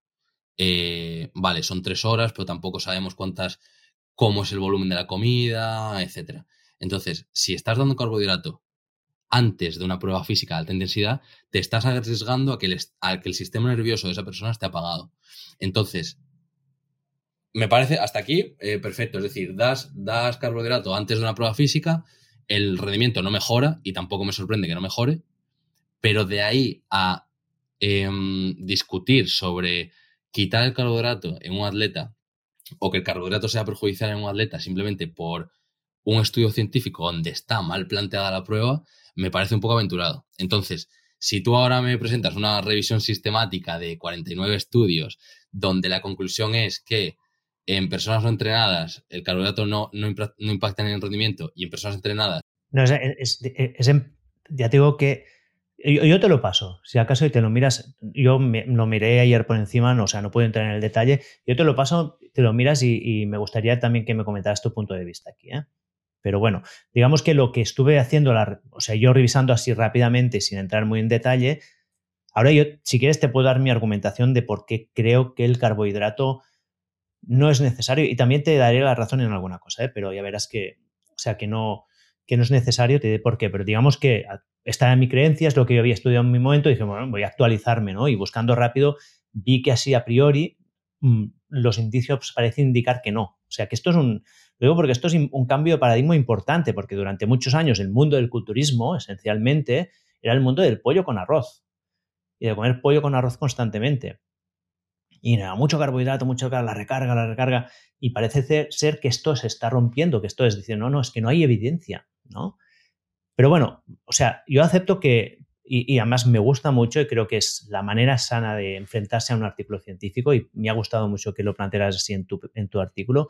eh, vale, son tres horas, pero tampoco sabemos cuántas, cómo es el volumen de la comida, etc. Entonces, si estás dando carbohidrato antes de una prueba física de alta intensidad, te estás arriesgando a que el, sistema nervioso de esa persona esté apagado. Entonces, me parece hasta aquí eh, perfecto. Es decir, das, das carbohidrato antes de una prueba física, el rendimiento no mejora y tampoco me sorprende que no mejore, pero de ahí a em, discutir sobre quitar el carbohidrato en un atleta o que el carbohidrato sea perjudicial en un atleta simplemente por un estudio científico donde está mal planteada la prueba, me parece un poco aventurado. Entonces, si tú ahora me presentas una revisión sistemática de 49 estudios donde la conclusión es que en personas no entrenadas el carbohidrato no, no, impacta en el rendimiento y en personas entrenadas... No, es, ya digo que yo, te lo paso, si acaso y te lo miras, yo lo miré ayer por encima, no, o sea, no puedo entrar en el detalle, yo te lo paso, te lo miras y, me gustaría también que me comentaras tu punto de vista aquí. ¿eh? Pero bueno, digamos que lo que estuve haciendo, la, o sea, yo revisando así rápidamente, sin entrar muy en detalle, ahora yo, si quieres, te puedo dar mi argumentación de por qué creo que el carbohidrato no es necesario y también te daré la razón en alguna cosa, ¿eh? pero ya verás que, o sea, que no, que no es necesario, te diré por qué, pero digamos que esta en mi creencia, es lo que yo había estudiado en mi momento, y dije, bueno, voy a actualizarme, ¿no? Y buscando rápido, vi que así a priori mm, los indicios parecen indicar que no. O sea, que esto es un, lo digo porque esto es un cambio de paradigma importante, porque durante muchos años el mundo del culturismo, esencialmente, era el mundo del pollo con arroz y de comer pollo con arroz constantemente. Y nada, mucho carbohidrato, mucho la recarga, la recarga. Y parece ser que esto se está rompiendo, que esto es decir, no, no, es que no hay evidencia, ¿no? Pero bueno, o sea, yo acepto que, y, además me gusta mucho y creo que es la manera sana de enfrentarse a un artículo científico y me ha gustado mucho que lo plantearas así en tu, en tu artículo,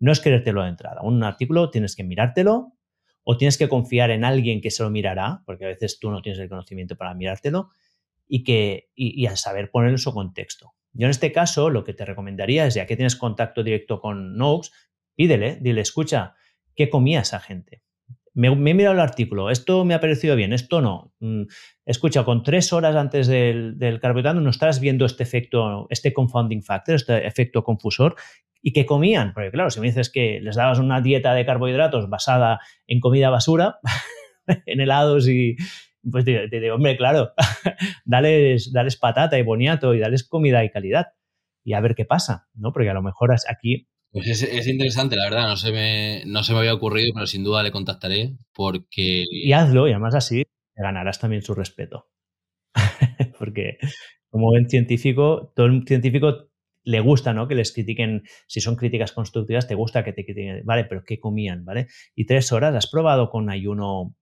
no es querértelo de entrada. Un artículo tienes que mirártelo o tienes que confiar en alguien que se lo mirará, porque a veces tú no tienes el conocimiento para mirártelo, y, que, y, a saber poner en su contexto. Yo en este caso lo que te recomendaría es, ya que tienes contacto directo con Noakes, pídele, dile, escucha, ¿qué comía esa gente? me, he mirado el artículo, esto me ha parecido bien, esto no. Mm, escucha, con tres horas antes del, del no estás viendo este efecto, este confounding factor, este efecto confusor ¿Y qué comían? Porque claro, si me dices que les dabas una dieta de carbohidratos basada en comida basura, en helados y... Pues te, digo, hombre, claro, dales, dales patata y boniato y dales comida y calidad y a ver qué pasa, ¿no? Porque a lo mejor aquí... Pues es, interesante, la verdad, no se, me, no se me había ocurrido, pero sin duda le contactaré porque... Y hazlo, y además así ganarás también su respeto. porque como buen científico, todo el científico le gusta, ¿no? Que les critiquen, si son críticas constructivas, te gusta que te critiquen, vale, pero ¿qué comían, vale? Y tres horas, has probado con ayuno,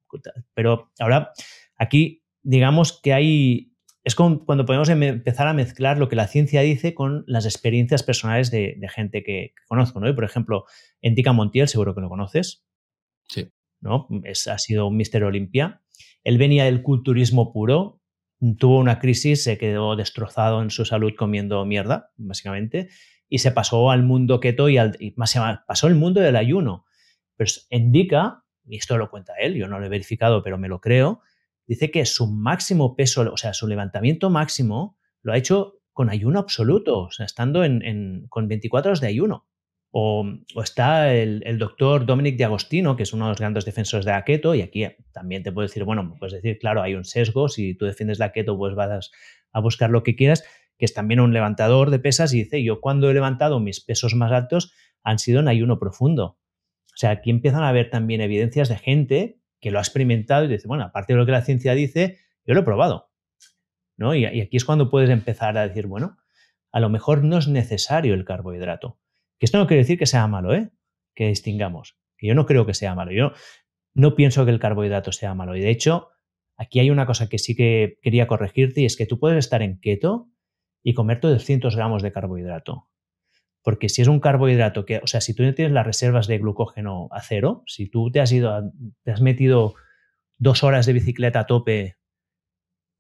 pero ahora aquí digamos que hay, es como cuando podemos em, empezar a mezclar lo que la ciencia dice con las experiencias personales de, gente que, conozco, ¿no? por ejemplo, Entica Montiel, seguro que lo conoces. Sí. ¿no? Es, ha sido un Mister Olimpia. Él venía del culturismo puro, tuvo una crisis, se quedó destrozado en su salud comiendo mierda, básicamente, y se pasó al mundo keto y, al, más pasó el mundo del ayuno. Pero indica, y esto lo cuenta él, yo no lo he verificado, pero me lo creo, dice que su máximo peso, o sea, su levantamiento máximo, lo ha hecho con ayuno absoluto, o sea, estando en, con 24 horas de ayuno. O, está el, doctor Dominic de Agostino, que es uno de los grandes defensores de la y aquí también te puedo decir, bueno, puedes decir, claro, hay un sesgo, si tú defiendes la keto, pues vas a buscar lo que quieras, que es también un levantador de pesas y dice, yo cuando he levantado mis pesos más altos han sido en ayuno profundo. O sea, aquí empiezan a haber también evidencias de gente que lo ha experimentado y dice, bueno, aparte de lo que la ciencia dice, yo lo he probado. ¿no? Y aquí es cuando puedes empezar a decir, bueno, a lo mejor no es necesario el carbohidrato que esto no quiere decir que sea malo, ¿eh? Que distingamos. Que yo no creo que sea malo. Yo no pienso que el carbohidrato sea malo. Y de hecho, aquí hay una cosa que sí que quería corregirte y es que tú puedes estar en keto y comerte 200 gramos de carbohidrato. Porque si es un carbohidrato que, o sea, si tú no tienes las reservas de glucógeno a cero, si tú te has ido, te has metido dos horas de bicicleta a tope,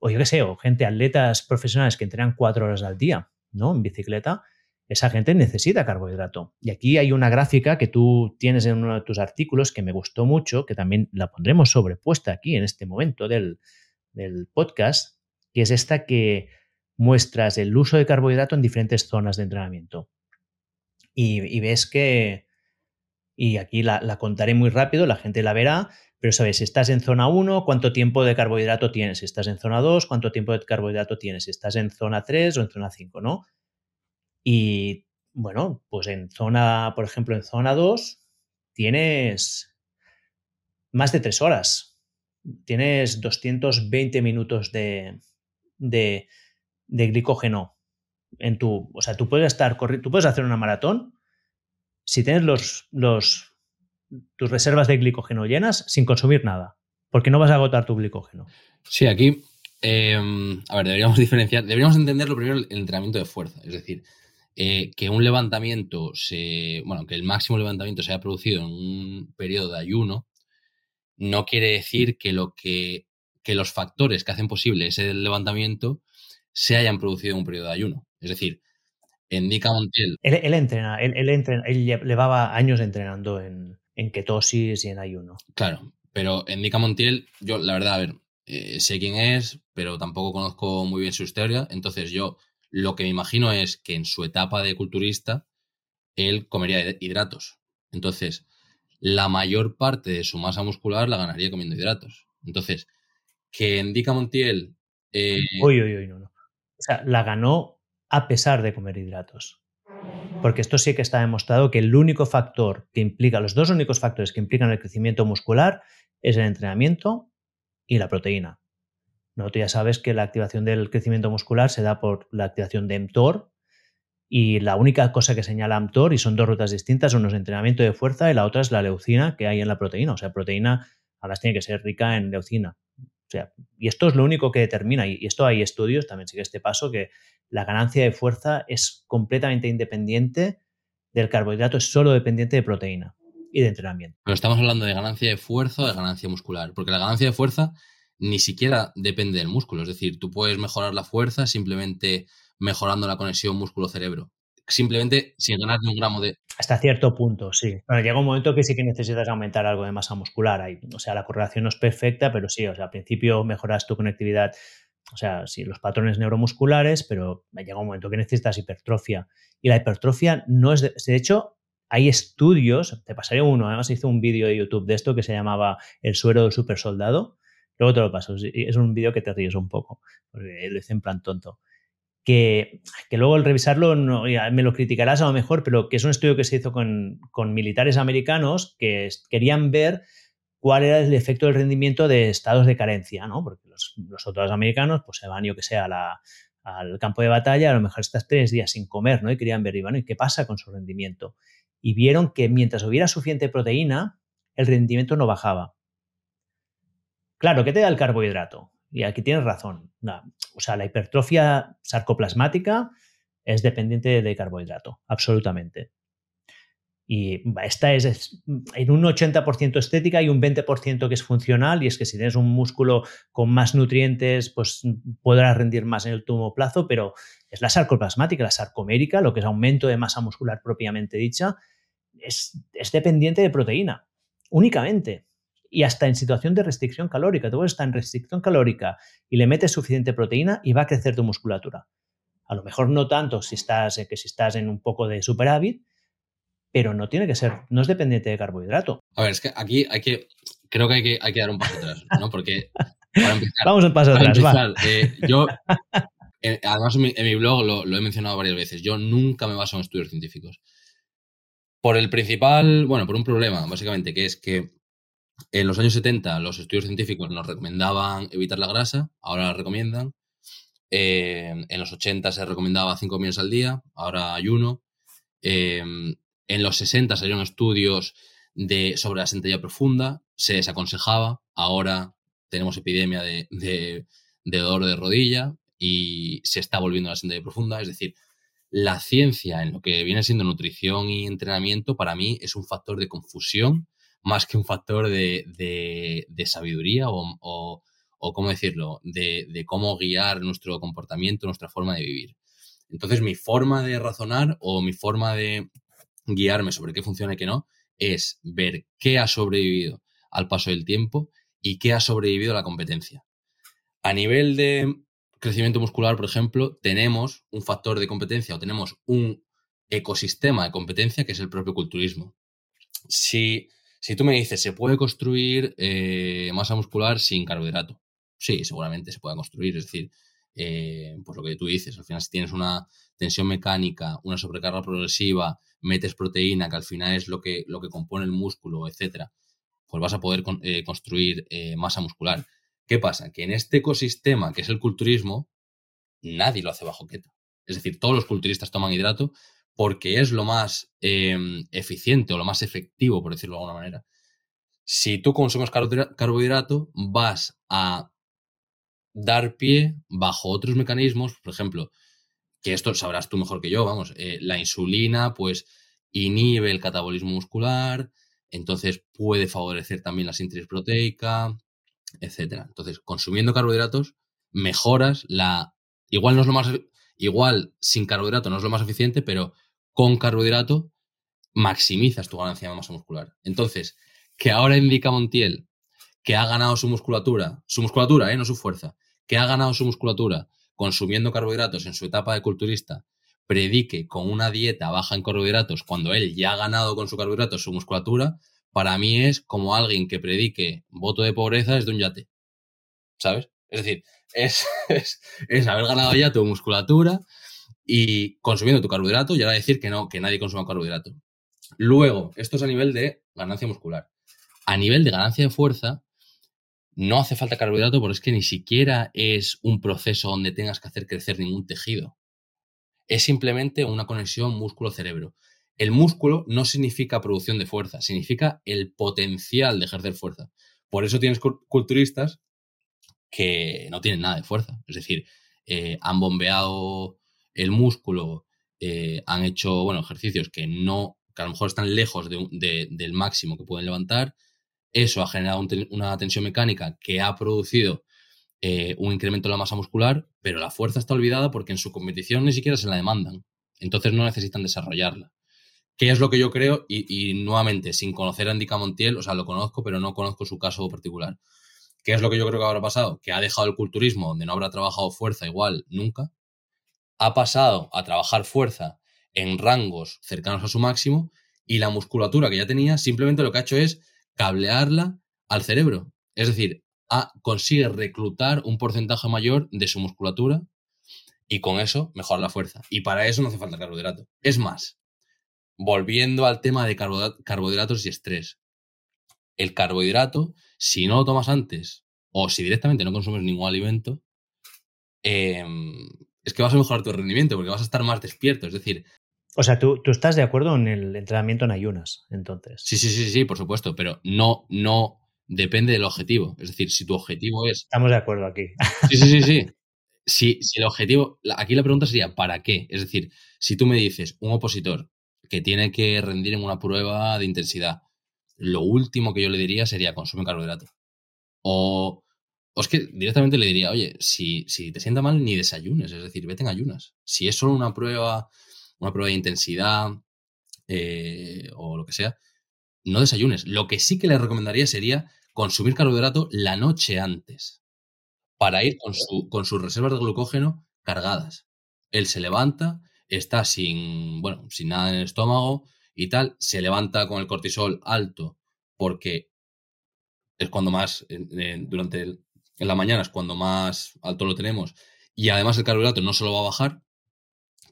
o yo qué sé, o gente, atletas profesionales que entrenan cuatro horas al día, ¿no? En bicicleta, esa gente necesita carbohidrato. Y aquí hay una gráfica que tú tienes en uno de tus artículos que me gustó mucho, que también la pondremos sobrepuesta aquí en este momento del, podcast, que es esta que muestras el uso de carbohidrato en diferentes zonas de entrenamiento. Y, ves que, y aquí la, la, contaré muy rápido, la gente la verá, pero sabes, si estás en zona 1, ¿cuánto tiempo de carbohidrato tienes? Si estás en zona 2, ¿cuánto tiempo de carbohidrato tienes? Si estás en zona 3 o en zona 5, ¿no? Y bueno, pues en zona, por ejemplo, en zona 2 tienes más de tres horas. Tienes 220 minutos de, de, glicógeno en tu. O sea, tú puedes estar tú puedes hacer una maratón si tienes los, los, tus reservas de glicógeno llenas sin consumir nada, porque no vas a agotar tu glicógeno. Sí, aquí, em, a ver, deberíamos diferenciar, deberíamos entender lo primero el entrenamiento de fuerza, es decir, eh, que un levantamiento se. Bueno, que el máximo levantamiento se haya producido en un periodo de ayuno, no quiere decir que lo que, que los factores que hacen posible ese levantamiento se hayan producido en un periodo de ayuno. Es decir, en Nica Montiel. Él, entrena, él, él, llevaba años entrenando en, en, ketosis y en ayuno. Claro, pero en Nica Montiel, yo la verdad, a ver, eh, sé quién es, pero tampoco conozco muy bien su historia. Entonces yo lo que me imagino es que en su etapa de culturista, él comería hidratos. Entonces, la mayor parte de su masa muscular la ganaría comiendo hidratos. Entonces, que en Dica Montiel. Eh, uy, uy, no, no. O sea, la ganó a pesar de comer hidratos. Porque esto sí que está demostrado que el único factor que implica, los dos únicos factores que implican el crecimiento muscular es el entrenamiento y la proteína. ¿No? Tú ya sabes que la activación del crecimiento muscular se da por la activación de mTOR y la única cosa que señala mTOR, y son dos rutas distintas, uno es entrenamiento de fuerza y la otra es la leucina que hay en la proteína. O sea, proteína además tiene que ser rica en leucina. O sea, y esto es lo único que determina, y esto hay estudios, también sigue este paso, que la ganancia de fuerza es completamente independiente del carbohidrato, es solo dependiente de proteína y de entrenamiento. Pero estamos hablando de ganancia de fuerza o de ganancia muscular, porque la ganancia de fuerza ni siquiera depende del músculo. Es decir, tú puedes mejorar la fuerza simplemente mejorando la conexión músculo-cerebro. Simplemente sin ganar ni un gramo de. Hasta cierto punto, sí. Bueno, llega un momento que sí que necesitas aumentar algo de masa muscular. Ahí. O sea, la correlación no es perfecta, pero sí, o sea, al principio mejoras tu conectividad o sea, sí, los patrones neuromusculares, pero llega un momento que necesitas hipertrofia. Y la hipertrofia no es, de, de hecho, hay estudios, te pasaré uno, además hice un vídeo de YouTube de esto que se llamaba El suero del supersoldado, luego te lo paso, es un vídeo que te ríes un poco, porque lo hice en plan tonto. Que, que luego al revisarlo no, me lo criticarás a lo mejor, pero que es un estudio que se hizo con, con militares americanos que querían ver cuál era el efecto del rendimiento de estados de carencia, ¿no? Porque los, los soldados americanos pues se van, yo que sé, a la, al campo de batalla, a lo mejor estás tres días sin comer, ¿no? Y querían ver, y, bueno, ¿y qué pasa con su rendimiento? y vieron que mientras hubiera suficiente proteína, el rendimiento no bajaba. Claro, ¿qué te da el carbohidrato? Y aquí tienes razón. o sea, la hipertrofia sarcoplasmática es dependiente de carbohidrato, absolutamente. Y esta es, en un 80% estética y un 20% que es funcional, y es que si tienes un músculo con más nutrientes, pues podrás rendir más en el último plazo, pero es la sarcoplasmática, la sarcomérica, lo que es aumento de masa muscular propiamente dicha, es, dependiente de proteína, únicamente. Y hasta en situación de restricción calórica. Tú estar en restricción calórica y le metes suficiente proteína y va a crecer tu musculatura. A lo mejor no tanto si estás, que si estás en un poco de superávit, pero no tiene que ser, no es dependiente de carbohidrato. A ver, es que aquí hay que, creo que hay que, hay que dar un paso atrás, ¿no? Porque Vamos un paso atrás, eh, yo, además en mi, blog lo, lo, he mencionado varias veces, yo nunca me baso en estudios científicos. Por el principal, bueno, por un problema, básicamente, que es que en los años 70 los estudios científicos nos recomendaban evitar la grasa, ahora la recomiendan. Eh, en los 80 se recomendaba 5 millones al día, ahora hay uno. Eh, en los 60 salieron estudios de, sobre la sentilla profunda, se desaconsejaba, ahora tenemos epidemia de, de, dolor de rodilla y se está volviendo a la sentilla profunda, es decir, la ciencia en lo que viene siendo nutrición y entrenamiento para mí es un factor de confusión más que un factor de, sabiduría o, ¿cómo decirlo?, de, cómo guiar nuestro comportamiento, nuestra forma de vivir. Entonces, mi forma de razonar o mi forma de guiarme sobre qué funciona y qué no es ver qué ha sobrevivido al paso del tiempo y qué ha sobrevivido a la competencia. A nivel de crecimiento muscular, por ejemplo, tenemos un factor de competencia o tenemos un ecosistema de competencia que es el propio culturismo. Si, si tú me dices, ¿se puede construir eh, masa muscular sin carbohidrato? Sí, seguramente se puede construir. Es decir, eh, pues lo que tú dices, al final si tienes una tensión mecánica, una sobrecarga progresiva, metes proteína, que al final es lo que, lo que compone el músculo, etcétera, pues vas a poder eh, construir masa muscular. ¿Qué pasa? Que en este ecosistema que es el culturismo, nadie lo hace bajo keto. Es decir, todos los culturistas toman hidrato porque es lo más em, eficiente o lo más efectivo, por decirlo de alguna manera. Si tú consumes carbohidrato, vas a dar pie bajo otros mecanismos, por ejemplo, que esto sabrás tú mejor que yo, vamos, eh, la insulina pues inhibe el catabolismo muscular, entonces puede favorecer también la síntesis proteica, etcétera. Entonces, consumiendo carbohidratos, mejoras la. Igual no es lo más. Igual sin carbohidrato no es lo más eficiente, pero con carbohidrato maximizas tu ganancia de masa muscular. Entonces, que ahora indica Montiel que ha ganado su musculatura, su musculatura, ¿eh? no su fuerza, que ha ganado su musculatura consumiendo carbohidratos en su etapa de culturista, predique con una dieta baja en carbohidratos cuando él ya ha ganado con su carbohidratos su musculatura, para mí es como alguien que predique voto de pobreza desde un yate. ¿Sabes? Es decir, es, es, haber ganado ya tu musculatura y consumiendo tu carbohidrato y ahora decir que no, que nadie consuma carbohidrato. Luego, esto es a nivel de ganancia muscular. A nivel de ganancia de fuerza, no hace falta carbohidrato porque es que ni siquiera es un proceso donde tengas que hacer crecer ningún tejido. Es simplemente una conexión músculo-cerebro. El músculo no significa producción de fuerza, significa el potencial de ejercer fuerza. Por eso tienes culturistas que no tienen nada de fuerza. Es decir, eh, han bombeado el músculo, eh, han hecho bueno, ejercicios que no, que a lo mejor están lejos del máximo que pueden levantar. Eso ha generado una tensión mecánica que ha producido eh, un incremento de la masa muscular, pero la fuerza está olvidada porque en su competición ni siquiera se la demandan. Entonces no necesitan desarrollarla. ¿Qué es lo que yo creo? Y, nuevamente, sin conocer a Andy Montiel, o sea, lo conozco, pero no conozco su caso particular. ¿Qué es lo que yo creo que habrá pasado? Que ha dejado el culturismo, donde no habrá trabajado fuerza igual nunca, ha pasado a trabajar fuerza en rangos cercanos a su máximo y la musculatura que ya tenía simplemente lo que ha hecho es cablearla al cerebro. Es decir, consigue reclutar un porcentaje mayor de su musculatura y con eso mejorar la fuerza. Y para eso no hace falta carbohidrato. Es más, volviendo al tema de carbohidratos y estrés. El carbohidrato, si no lo tomas antes o si directamente no consumes ningún alimento, em, es que vas a mejorar tu rendimiento porque vas a estar más despierto. Es decir, o sea, ¿tú, tú, estás de acuerdo en el entrenamiento en ayunas, entonces. Sí, sí, sí, sí, por supuesto, pero no, no depende del objetivo. Es decir, si tu objetivo es. Estamos de acuerdo aquí. Sí, sí, sí, sí. Si, si el objetivo. Aquí la pregunta sería, ¿para qué? Es decir, si tú me dices un opositor que tiene que rendir en una prueba de intensidad, lo último que yo le diría sería consume carbohidrato. O, o es que directamente le diría, oye, si, si te sienta mal, ni desayunes, es decir, vete en ayunas. Si es solo una prueba una prueba de intensidad eh, o lo que sea, no desayunes. Lo que sí que le recomendaría sería consumir carbohidrato la noche antes para ir con, su, con sus reservas de glucógeno cargadas. Él se levanta, está sin, bueno, sin nada en el estómago y tal, se levanta con el cortisol alto porque es cuando más, durante en la mañana es cuando más alto lo tenemos y además el carbohidrato no se lo va a bajar,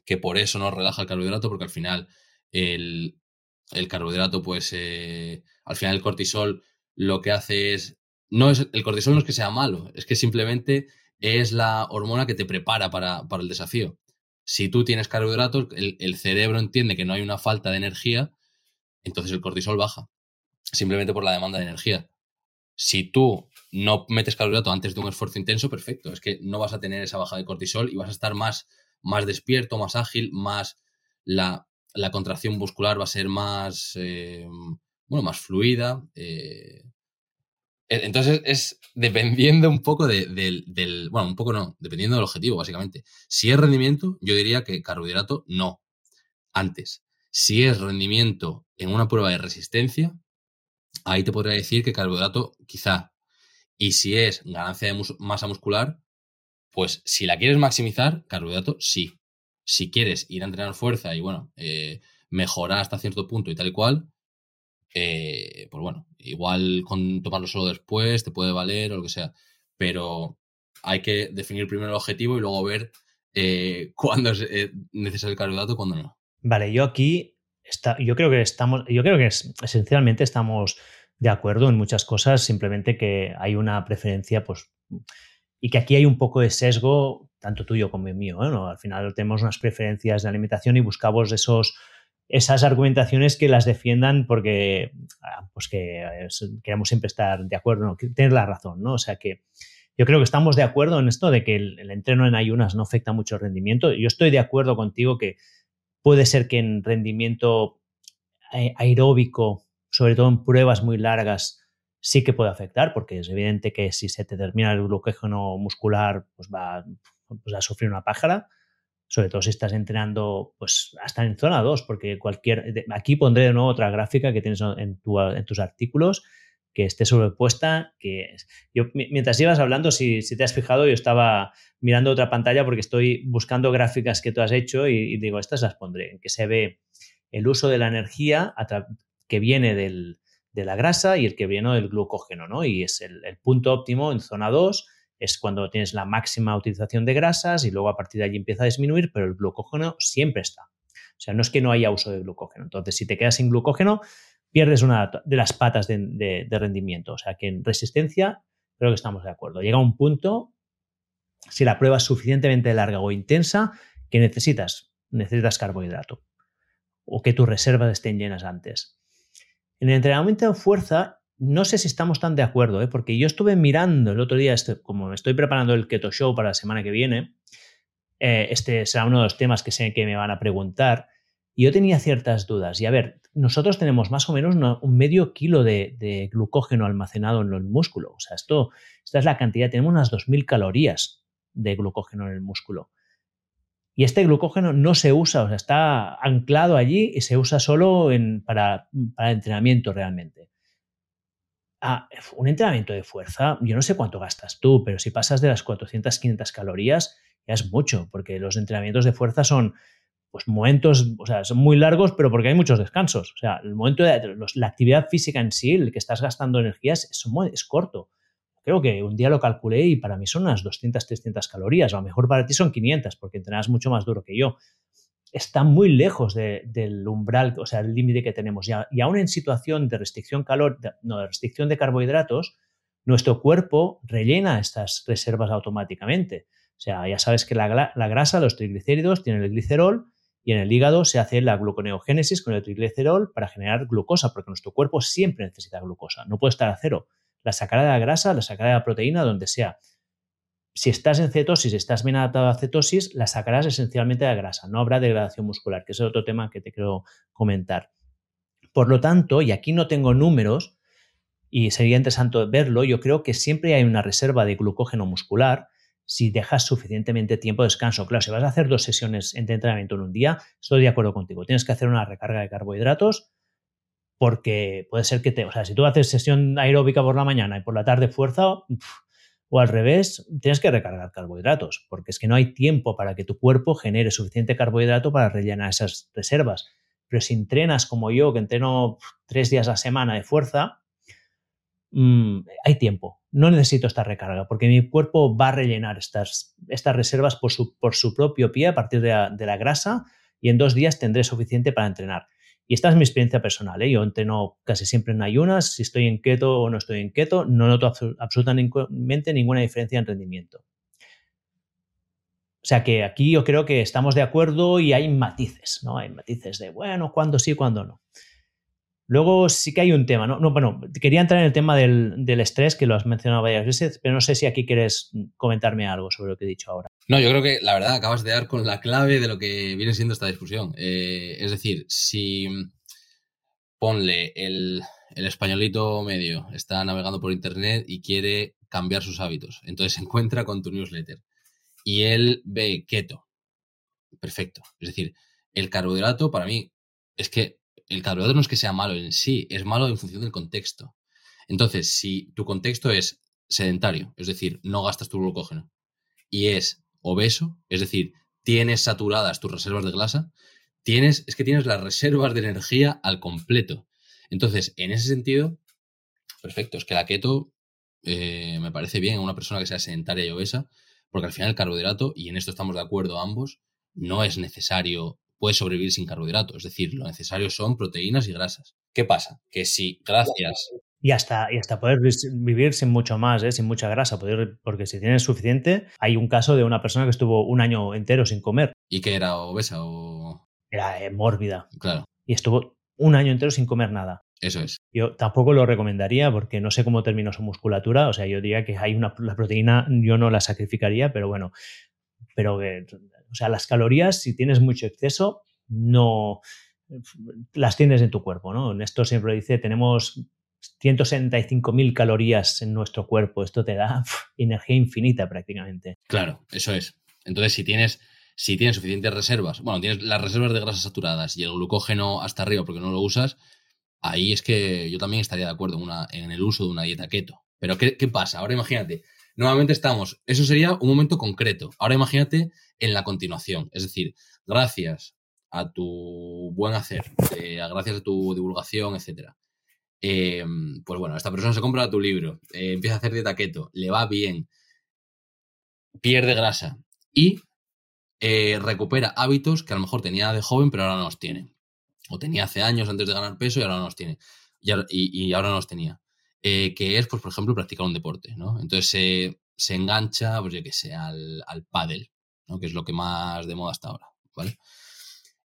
que por eso nos relaja el carbohidrato, porque al final el, carbohidrato, pues eh, al final el cortisol lo que hace es, no es, el cortisol no es que sea malo, es que simplemente es la hormona que te prepara para, el desafío. Si tú tienes carbohidratos, el, el, cerebro entiende que no hay una falta de energía, entonces el cortisol baja, simplemente por la demanda de energía. Si tú no metes carbohidrato antes de un esfuerzo intenso, perfecto, es que no vas a tener esa baja de cortisol y vas a estar más más despierto, más ágil, más la, contracción muscular va a ser más, eh, bueno, más fluida. Eh. Entonces es dependiendo un poco del, bueno, un poco no, dependiendo del objetivo, básicamente. Si es rendimiento, yo diría que carbohidrato no, antes. Si es rendimiento en una prueba de resistencia, ahí te podría decir que carbohidrato quizá. Y si es ganancia de masa muscular, pues si la quieres maximizar, carbohidrato, sí. Si quieres ir a entrenar fuerza y bueno, eh, mejorar hasta cierto punto y tal y cual, eh, pues bueno, igual con tomarlo solo después te puede valer o lo que sea. Pero hay que definir primero el objetivo y luego ver eh, cuándo es necesario el carbohidrato y cuándo no. Vale, yo aquí está, yo creo que estamos, yo creo que esencialmente estamos de acuerdo en muchas cosas, simplemente que hay una preferencia, pues y que aquí hay un poco de sesgo, tanto tuyo como mío. ¿no? Al final tenemos unas preferencias de alimentación y buscamos esos, esas argumentaciones que las defiendan porque ah, pues que queremos siempre estar de acuerdo, ¿no? tener la razón, ¿no? O sea que yo creo que estamos de acuerdo en esto de que el, el, entreno en ayunas no afecta mucho el rendimiento. Yo estoy de acuerdo contigo que puede ser que en rendimiento eh, aeróbico, sobre todo en pruebas muy largas, sí que puede afectar, porque es evidente que si se te termina el glucógeno muscular, pues va pues a sufrir una pájara, sobre todo si estás entrenando pues hasta en zona 2, porque cualquier... Aquí pondré de nuevo otra gráfica que tienes en, en tus artículos, que esté sobrepuesta, que yo mientras ibas hablando, si, si, te has fijado, yo estaba mirando otra pantalla porque estoy buscando gráficas que tú has hecho y, digo, estas las pondré, que se ve el uso de la energía que viene del, de la grasa y el que viene del glucógeno, ¿no? Y es el, punto óptimo en zona 2, es cuando tienes la máxima utilización de grasas y luego a partir de allí empieza a disminuir, pero el glucógeno siempre está. O sea, no es que no haya uso de glucógeno. Entonces, si te quedas sin glucógeno, pierdes una de las patas de, rendimiento. O sea, que en resistencia creo que estamos de acuerdo. Llega un punto, si la prueba es suficientemente larga o intensa, que necesitas, necesitas carbohidrato o que tus reservas estén llenas antes. En el entrenamiento de fuerza, no sé si estamos tan de acuerdo, ¿eh? porque yo estuve mirando el otro día, este, como estoy preparando el Keto Show para la semana que viene, eh, este será uno de los temas que sé que me van a preguntar, y yo tenía ciertas dudas. Y a ver, nosotros tenemos más o menos un medio kilo de, glucógeno almacenado en el músculo. O sea, esto, esta es la cantidad, tenemos unas 2.000 calorías de glucógeno en el músculo. Y este glucógeno no se usa, o sea, está anclado allí y se usa solo para, entrenamiento realmente. Ah, un entrenamiento de fuerza, yo no sé cuánto gastas tú, pero si pasas de las 400, 500 calorías, ya es mucho, porque los entrenamientos de fuerza son pues momentos, o sea, son muy largos, pero porque hay muchos descansos. O sea, el momento de la actividad física en sí, el que estás gastando energías, es, es corto. Creo que un día lo calculé y para mí son unas 200, 300 calorías. A lo mejor para ti son 500 porque entrenas mucho más duro que yo. Está muy lejos del umbral, o sea, el límite que tenemos. Ya, y aún en situación de restricción calor, no, de restricción de carbohidratos, nuestro cuerpo rellena estas reservas automáticamente. O sea, ya sabes que la, la grasa, los triglicéridos, tienen el glicerol y en el hígado se hace la gluconeogénesis con el triglicerol para generar glucosa, porque nuestro cuerpo siempre necesita glucosa, no puede estar a cero la sacará de la grasa, la sacará de la proteína, donde sea. Si estás en cetosis, estás bien adaptado a cetosis, la sacarás esencialmente de la grasa. No habrá degradación muscular, que es otro tema que te quiero comentar. Por lo tanto, y aquí no tengo números, y sería interesante verlo, yo creo que siempre hay una reserva de glucógeno muscular si dejas suficientemente tiempo de descanso. Claro, si vas a hacer dos sesiones de entrenamiento en un día, estoy de acuerdo contigo. Tienes que hacer una recarga de carbohidratos porque puede ser que te, o sea, si tú haces sesión aeróbica por la mañana y por la tarde fuerza, o al revés, tienes que recargar carbohidratos, porque es que no hay tiempo para que tu cuerpo genere suficiente carbohidrato para rellenar esas reservas. Pero si entrenas como yo, que entreno tres días a la semana de fuerza, mm, hay tiempo. No necesito esta recarga, porque mi cuerpo va a rellenar estas, estas reservas por su, por su propio pie a partir de la grasa y en dos días tendré suficiente para entrenar. Y esta es mi experiencia personal. ¿eh? Yo entreno casi siempre en ayunas. Si estoy en keto o no estoy en keto, no noto absolutamente ninguna diferencia en rendimiento. O sea que aquí yo creo que estamos de acuerdo y hay matices, ¿no? Hay matices de, bueno, cuándo sí, cuándo no. Luego sí que hay un tema, ¿no? no bueno, quería entrar en el tema del, estrés, que lo has mencionado varias veces, pero no sé si aquí quieres comentarme algo sobre lo que he dicho ahora. No, yo creo que la verdad acabas de dar con la clave de lo que viene siendo esta discusión. Eh, es decir, si ponle el, el, españolito medio está navegando por internet y quiere cambiar sus hábitos, entonces se encuentra con tu newsletter y él ve keto. Perfecto. Es decir, el carbohidrato para mí es que el carbohidrato no es que sea malo en sí, es malo en función del contexto. Entonces, si tu contexto es sedentario, es decir, no gastas tu glucógeno, y es obeso, es decir, tienes saturadas tus reservas de grasa, tienes, es que tienes las reservas de energía al completo. Entonces, en ese sentido, perfecto, es que la keto eh, me parece bien en una persona que sea sedentaria y obesa, porque al final el carbohidrato, y en esto estamos de acuerdo ambos, no es necesario, puede sobrevivir sin carbohidrato, es decir, lo necesario son proteínas y grasas. ¿Qué pasa? Que si gracias y hasta, y hasta poder vivir sin mucho más, ¿eh? sin mucha grasa, poder, porque si tienes suficiente, hay un caso de una persona que estuvo un año entero sin comer. ¿Y que era obesa o...? Era eh, mórbida. Claro. Y estuvo un año entero sin comer nada. Eso es. Yo tampoco lo recomendaría porque no sé cómo terminó su musculatura. O sea, yo diría que hay una la proteína, yo no la sacrificaría, pero bueno, pero que, o sea, las calorías, si tienes mucho exceso, no las tienes en tu cuerpo, ¿no? Esto siempre dice, tenemos 165.000 calorías en nuestro cuerpo. Esto te da energía infinita prácticamente. Claro, eso es. Entonces, si tienes, si tienes suficientes reservas, bueno, tienes las reservas de grasas saturadas y el glucógeno hasta arriba porque no lo usas, ahí es que yo también estaría de acuerdo en, una, en el uso de una dieta keto. Pero ¿qué, ¿qué pasa? Ahora imagínate, nuevamente estamos, eso sería un momento concreto. Ahora imagínate en la continuación. Es decir, gracias a tu buen hacer, eh, gracias a tu divulgación, etcétera, Em, pues bueno, esta persona se compra tu libro, eh, empieza a hacer dieta keto, le va bien, pierde grasa y eh, recupera hábitos que a lo mejor tenía de joven pero ahora no los tiene. O tenía hace años antes de ganar peso y ahora no los tiene. Y, ahora no los tenía. Eh, que es, pues, por ejemplo, practicar un deporte, ¿no? Entonces se engancha, pues yo que sé, al, al pádel, Que es lo que más de moda hasta ahora, ¿vale?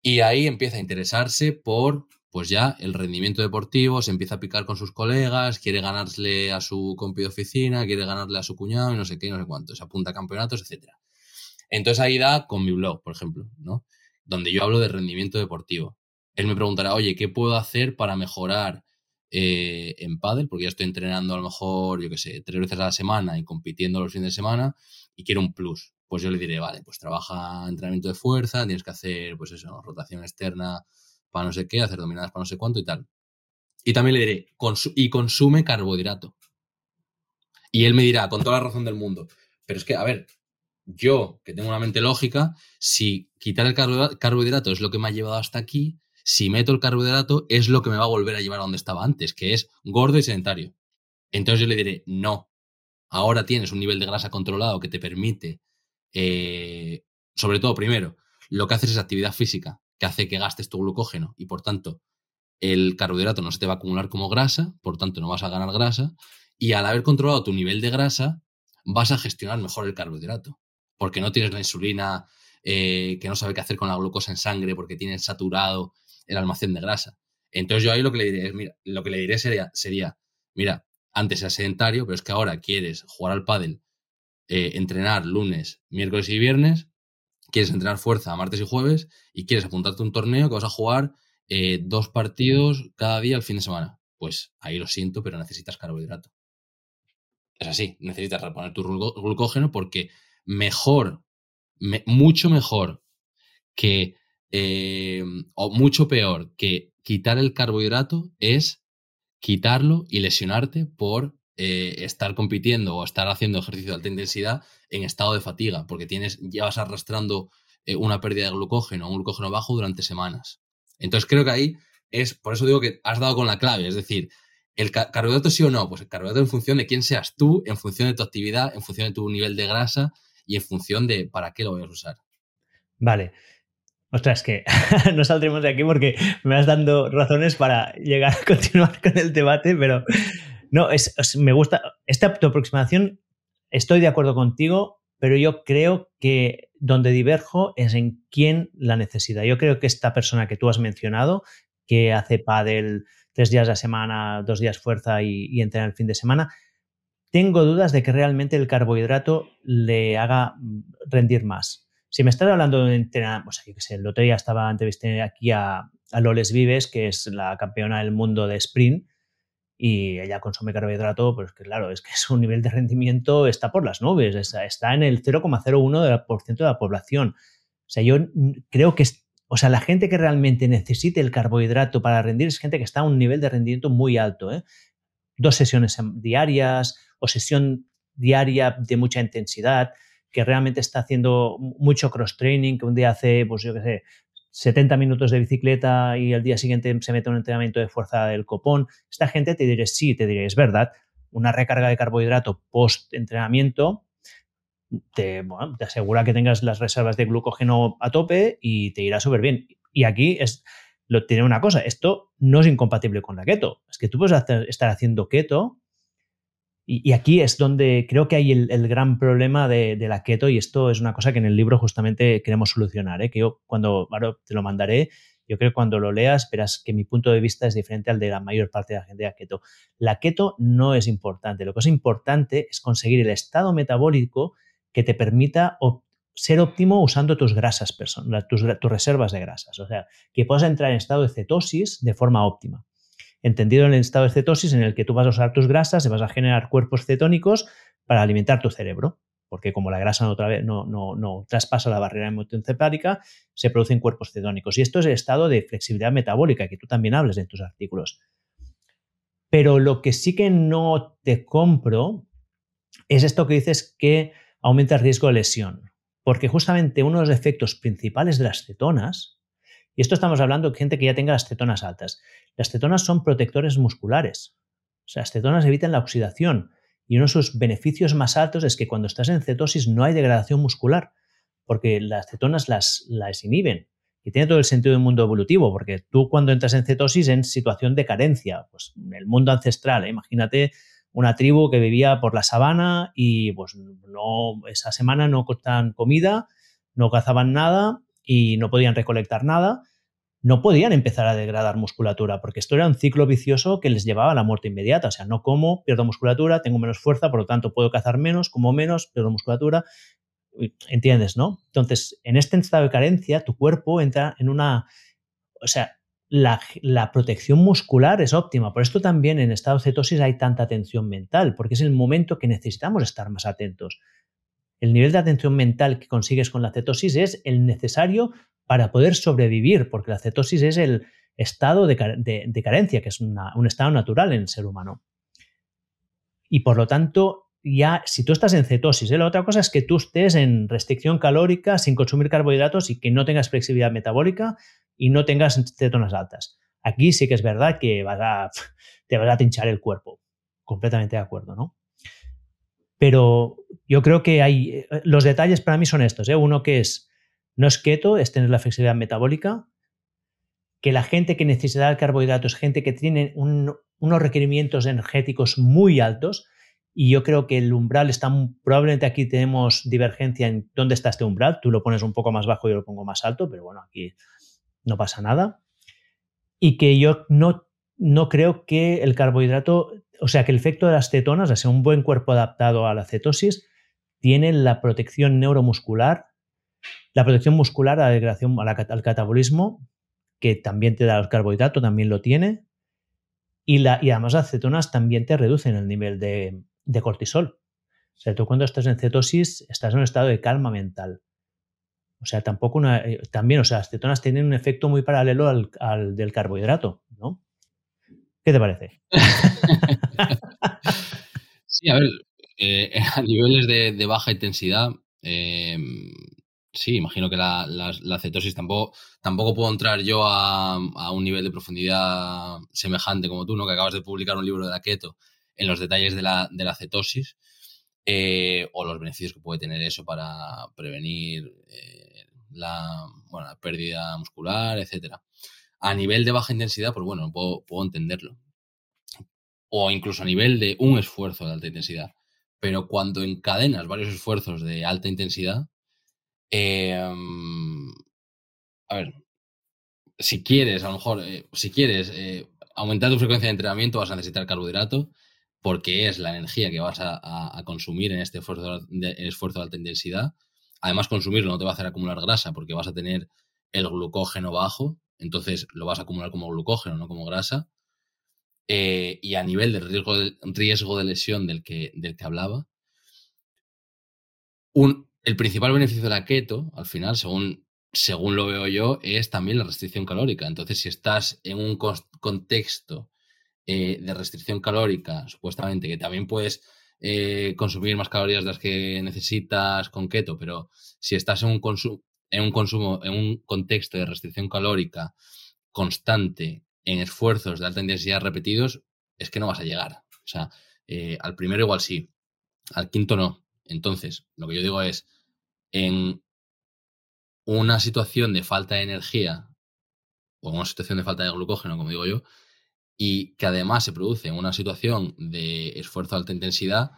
Y ahí empieza a interesarse por pues ya el rendimiento deportivo se empieza a picar con sus colegas, quiere ganarle a su compi de oficina, quiere ganarle a su cuñado y no sé qué, no sé cuánto, se apunta a campeonatos, etc. Entonces ahí da con mi blog, por ejemplo, ¿no? Donde yo hablo de rendimiento deportivo. Él me preguntará, oye, ¿qué puedo hacer para mejorar eh, en pádel? Porque ya estoy entrenando a lo mejor, yo qué sé, tres veces a la semana y compitiendo los fines de semana y quiero un plus. Pues yo le diré, vale, pues trabaja entrenamiento de fuerza, tienes que hacer, pues eso, rotación externa para no sé qué, hacer dominadas para no sé cuánto y tal. Y también le diré, y consume carbohidrato. Y él me dirá, con toda la razón del mundo, pero es que, a ver, yo, que tengo una mente lógica, si quitar el carbohidrato es lo que me ha llevado hasta aquí, si meto el carbohidrato es lo que me va a volver a llevar a donde estaba antes, que es gordo y sedentario. Entonces yo le diré, no, ahora tienes un nivel de grasa controlado que te permite, eh, sobre todo, primero, lo que haces es actividad física, que hace que gastes tu glucógeno y por tanto el carbohidrato no se te va a acumular como grasa, por tanto no vas a ganar grasa, y al haber controlado tu nivel de grasa, vas a gestionar mejor el carbohidrato, porque no tienes la insulina eh, que no sabe qué hacer con la glucosa en sangre, porque tienes saturado el almacén de grasa. Entonces yo ahí lo que le diré mira, lo que le diré sería, sería mira, antes era sedentario, pero es que ahora quieres jugar al pádel, eh, entrenar lunes, miércoles y viernes, quieres entrenar fuerza martes y jueves y quieres apuntarte a un torneo que vas a jugar eh, dos partidos cada día al fin de semana. Pues ahí lo siento, pero necesitas carbohidrato. Es así, necesitas reponer tu glucógeno porque mejor, mucho mejor que eh, o mucho peor que quitar el carbohidrato es quitarlo y lesionarte por eh, estar compitiendo o estar haciendo ejercicio de alta intensidad en estado de fatiga, porque tienes, llevas arrastrando eh, una pérdida de glucógeno, un glucógeno bajo durante semanas. Entonces creo que ahí es, por eso digo que has dado con la clave, es decir, el carbohidrato sí o no, pues el carbohidrato en función de quién seas tú, en función de tu actividad, en función de tu nivel de grasa y en función de para qué lo voy a usar. Vale, Ostras, que no saldremos de aquí porque me vas dando razones para llegar a continuar con el debate, pero no, es, me gusta. Esta tu aproximación, estoy de acuerdo contigo, pero yo creo que donde diverjo es en quién la necesita. Yo creo que esta persona que tú has mencionado, que hace pádel tres días a la semana, dos días fuerza y, y entrena el fin de semana, tengo dudas de que realmente el carbohidrato le haga rendir más si me estás hablando de entrenar, pues yo qué sé, el otro día estaba entrevisté aquí a, a Loles Vives, que es la campeona del mundo de sprint, y ella consume carbohidrato, pues que claro, es que su nivel de rendimiento está por las nubes, está en el 0,01% de la población. O sea, yo creo que, o sea, la gente que realmente necesite el carbohidrato para rendir es gente que está a un nivel de rendimiento muy alto. ¿eh? Dos sesiones diarias o sesión diaria de mucha intensidad que realmente está haciendo mucho cross-training, que un día hace, pues yo qué sé, 70 minutos de bicicleta y al día siguiente se mete un entrenamiento de fuerza del copón. Esta gente te diré, sí, te diré, es verdad, una recarga de carbohidrato post-entrenamiento te, te, asegura que tengas las reservas de glucógeno a tope y te irá súper bien. Y aquí es, lo, tiene una cosa, esto no es incompatible con la keto. Es que tú puedes estar haciendo keto y, aquí es donde creo que hay el, gran problema de, la keto y esto es una cosa que en el libro justamente queremos solucionar, ¿eh? que yo cuando te lo mandaré, yo creo que cuando lo leas verás que mi punto de vista es diferente al de la mayor parte de la gente de la keto. La keto no es importante, lo que es importante es conseguir el estado metabólico que te permita ser óptimo usando tus grasas, tus, tus reservas de grasas, o sea, que puedas entrar en estado de cetosis de forma óptima entendido en el estado de cetosis en el que tú vas a usar tus grasas y vas a generar cuerpos cetónicos para alimentar tu cerebro, porque como la grasa no, no, no, traspasa la barrera hemoencefálica, se producen cuerpos cetónicos. Y esto es el estado de flexibilidad metabólica que tú también hablas en tus artículos. Pero lo que sí que no te compro es esto que dices que aumenta el riesgo de lesión, porque justamente uno de los efectos principales de las cetonas y esto estamos hablando de gente que ya tenga las cetonas altas. Las cetonas son protectores musculares. O sea, las cetonas evitan la oxidación. Y uno de sus beneficios más altos es que cuando estás en cetosis no hay degradación muscular, porque las cetonas las, las inhiben. Y tiene todo el sentido del mundo evolutivo, porque tú cuando entras en cetosis en situación de carencia, pues en el mundo ancestral, ¿eh? imagínate una tribu que vivía por la sabana y pues no, esa semana no cortaban comida, no cazaban nada y no podían recolectar nada, no podían empezar a degradar musculatura, porque esto era un ciclo vicioso que les llevaba a la muerte inmediata. O sea, no como, pierdo musculatura, tengo menos fuerza, por lo tanto puedo cazar menos, como menos, pierdo musculatura. ¿Entiendes, no? Entonces, en este estado de carencia, tu cuerpo entra en una. O sea, la, la, protección muscular es óptima. Por esto también en estado de cetosis hay tanta atención mental, porque es el momento que necesitamos estar más atentos el nivel de atención mental que consigues con la cetosis es el necesario para poder sobrevivir, porque la cetosis es el estado de, carencia, que es un estado natural en el ser humano. Y por lo tanto, ya si tú estás en cetosis, ¿eh? la otra cosa es que tú estés en restricción calórica sin consumir carbohidratos y que no tengas flexibilidad metabólica y no tengas cetonas altas. Aquí sí que es verdad que vas a, te vas a tinchar el cuerpo. Completamente de acuerdo, ¿no? Pero yo creo que hay. Eh, los detalles para mí son estos. ¿eh? Uno que es. No es keto, es tener la flexibilidad metabólica. Que la gente que necesita el carbohidrato es gente que tiene unos requerimientos energéticos muy altos. Y yo creo que el umbral está. Probablemente aquí tenemos divergencia en dónde está este umbral. Tú lo pones un poco más bajo yo lo pongo más alto, pero bueno, aquí no pasa nada. Y que yo no, no creo que el carbohidrato o sea que el efecto de las cetonas, o sea, un buen cuerpo adaptado a la cetosis, tiene la protección neuromuscular, la protección muscular a la al catabolismo, que también te da el carbohidrato, también lo tiene, y, la, y además las cetonas también te reducen el nivel de, cortisol. O sea, tú cuando estás en cetosis estás en un estado de calma mental. O sea, tampoco una, eh, también, o sea, las cetonas tienen un efecto muy paralelo al, al del carbohidrato, ¿no? ¿Qué te parece? sí, a ver, eh, a niveles de, baja intensidad, eh, sí, imagino que la, cetosis tampoco, tampoco puedo entrar yo a, un nivel de profundidad semejante como tú, ¿no? Que acabas de publicar un libro de la en los detalles de la, cetosis eh, o los beneficios que puede tener eso para prevenir la, la pérdida muscular, etcétera. A nivel de baja intensidad, pues bueno, puedo, puedo entenderlo. O incluso a nivel de un esfuerzo de alta intensidad. Pero cuando encadenas varios esfuerzos de alta intensidad, em, a ver, si quieres, a lo mejor, eh, si quieres eh, aumentar tu frecuencia de entrenamiento, vas a necesitar carbohidrato, porque es la energía que vas a, consumir en este esfuerzo de, esfuerzo de alta intensidad. Además, consumirlo no te va a hacer acumular grasa, porque vas a tener el glucógeno bajo, entonces lo vas a acumular como glucógeno, no como grasa. Eh, y a nivel de riesgo de, riesgo de lesión del que, del que hablaba, el principal beneficio de la keto, al final, según, según lo veo yo, es también la restricción calórica. Entonces, si estás en un contexto eh, de restricción calórica, supuestamente, que también puedes eh, consumir más calorías de las que necesitas con keto, pero si estás en un, en un consumo, en un contexto de restricción calórica constante, en esfuerzos de alta intensidad repetidos, es que no vas a llegar. O sea, eh, al primero igual sí, al quinto no. Entonces, lo que yo digo es, en una situación de falta de energía o en una situación de falta de glucógeno, como digo yo, y que además se produce en una situación de esfuerzo de alta intensidad,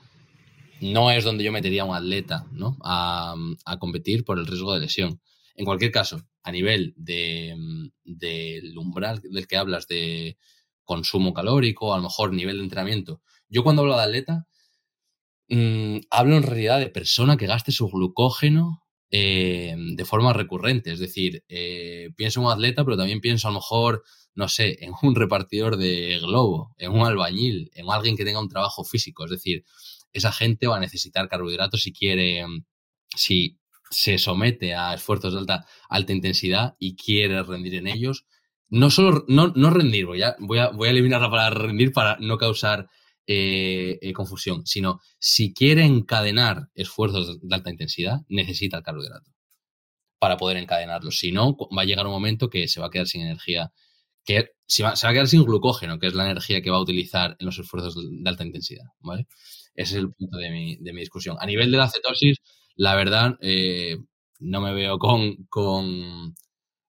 no es donde yo metería a un atleta ¿no? a, competir por el riesgo de lesión. En cualquier caso, a nivel del de, umbral del que hablas de consumo calórico, a lo mejor nivel de entrenamiento, yo cuando hablo de atleta, mm, hablo en realidad de persona que gaste su glucógeno eh, de forma recurrente. Es decir, eh, pienso en un atleta, pero también pienso a lo mejor, no sé, en un repartidor de globo, en un albañil, en alguien que tenga un trabajo físico. Es decir, esa gente va a necesitar carbohidratos si quiere, si se somete a esfuerzos de alta, alta intensidad y quiere rendir en ellos. No solo, no, no rendir, voy a, voy, a, voy a eliminar la palabra rendir para no causar eh, eh, confusión, sino si quiere encadenar esfuerzos de alta intensidad, necesita el carbohidrato para poder encadenarlos. Si no, va a llegar un momento que se va a quedar sin energía, que se va, se va a quedar sin glucógeno, que es la energía que va a utilizar en los esfuerzos de alta intensidad. ¿vale? Ese es el punto de mi, de mi discusión. A nivel de la cetosis, la verdad, eh, no me veo con, con,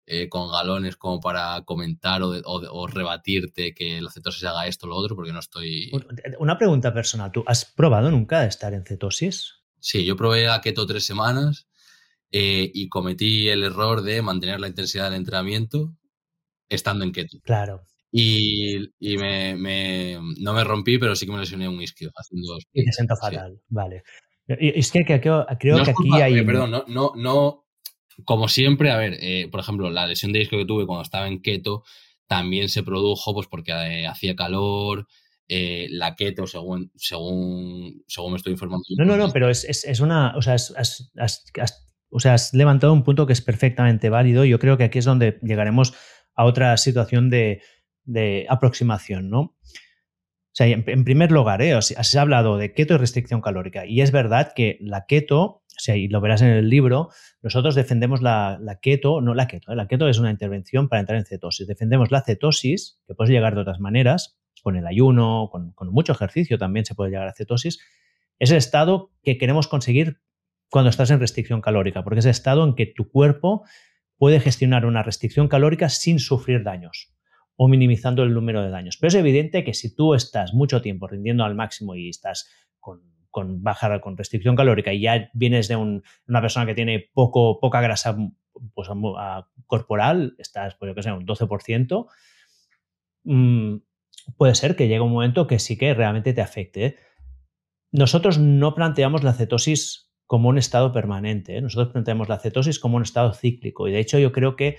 eh, con, galones como para comentar o, o, rebatirte que la cetosis haga esto o lo otro, porque no estoy... Una pregunta personal. ¿Tú has probado nunca estar en cetosis? Sí, yo probé a keto tres semanas eh, y cometí el error de mantener la intensidad del entrenamiento estando en keto. Claro. Y, y me, me, no me rompí, pero sí que me lesioné un isquio haciendo. Y te siento fatal, vale. Es que, creo, que aquí hay. Eh, perdón, no, no, no. Como siempre, a ver, eh, por ejemplo, la lesión de isquio que tuve cuando estaba en keto también se produjo pues porque eh, hacía calor, la keto, según, según, según me estoy informando. No, no, no, pero es, es, una. O sea, o sea, has levantado un punto que es perfectamente válido. Yo creo que aquí es donde llegaremos a otra situación de, aproximación, ¿no? O sea, en, primer lugar, ¿eh? has hablado de keto y restricción calórica. Y es verdad que la keto, o sea, y lo verás en el libro, nosotros defendemos la, keto, no la keto, ¿eh? la keto es una intervención para entrar en cetosis. Defendemos la cetosis, que puedes llegar de otras maneras, con el ayuno, con, con mucho ejercicio también se puede llegar a cetosis. Es el estado que queremos conseguir cuando estás en restricción calórica, porque es el estado en que tu cuerpo puede gestionar una restricción calórica sin sufrir daños o minimizando el número de daños. Pero es evidente que si tú estás mucho tiempo rindiendo al máximo y estás con, con baja con restricción calórica y ya vienes de una persona que tiene poco, poca grasa pues, corporal, estás, pues yo que sé, un 12%, mm, puede ser que llegue un momento que sí que realmente te afecte. Nosotros no planteamos la cetosis como un estado permanente. ¿eh? Nosotros planteamos la cetosis como un estado cíclico y de hecho yo creo que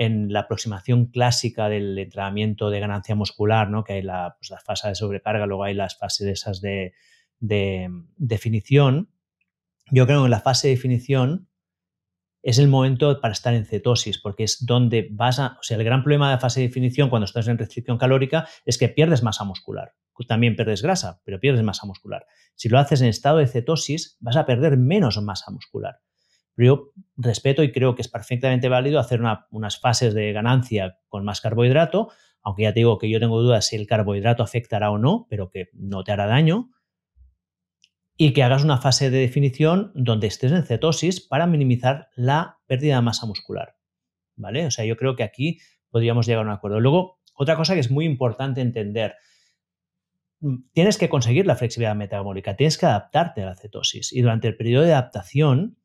en la aproximación clásica del entrenamiento de ganancia muscular, ¿no? que hay la, pues, fase de sobrecarga, luego hay las fases esas de, definición, yo creo que en la fase de definición es el momento para estar en cetosis, porque es donde vas a... O sea, el gran problema de la fase de definición cuando estás en restricción calórica es que pierdes masa muscular también pierdes grasa, pero pierdes masa muscular. Si lo haces en estado de cetosis, vas a perder menos masa muscular. Yo respeto y creo que es perfectamente válido hacer unas fases de ganancia con más carbohidrato, aunque ya te digo que yo tengo dudas si el carbohidrato afectará o no, pero que no te hará daño. Y que hagas una fase de definición donde estés en cetosis para minimizar la pérdida de masa muscular. ¿Vale? O sea, yo creo que aquí podríamos llegar a un acuerdo. Luego, otra cosa que es muy importante entender, tienes que conseguir la flexibilidad metabólica, tienes que adaptarte a la cetosis y durante el periodo de adaptación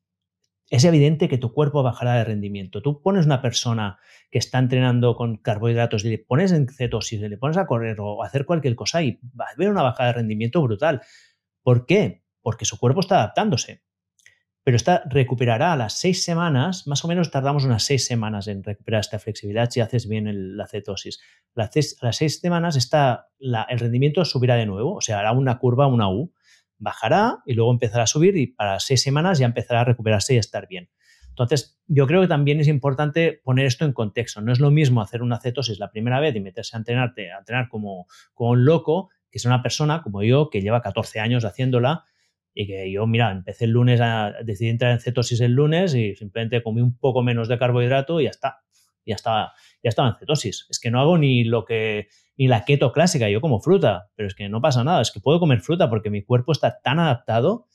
es evidente que tu cuerpo bajará de rendimiento. Tú pones una persona que está entrenando con carbohidratos y le pones en cetosis, le pones a correr o a hacer cualquier cosa y va a haber una bajada de rendimiento brutal. ¿Por qué? Porque su cuerpo está adaptándose pero esta recuperará a las seis semanas, más o menos tardamos unas seis semanas en recuperar esta flexibilidad si haces bien la cetosis. a las seis semanas está el rendimiento subirá de nuevo, o sea, hará una curva, una U, bajará y luego empezará a subir y para seis semanas ya empezará a recuperarse y a estar bien. Entonces, yo creo que también es importante poner esto en contexto. No es lo mismo hacer una cetosis la primera vez y meterse a entrenarte, a entrenar como, un loco, que es una persona como yo que lleva 14 años haciéndola y que yo, mira, empecé el lunes a decidí entrar en cetosis el lunes y simplemente comí un poco menos de carbohidrato y ya está. Ya estaba, ya estaba en cetosis. Es que no hago ni lo que ni la keto clásica, yo como fruta, pero es que no pasa nada, es que puedo comer fruta porque mi cuerpo está tan adaptado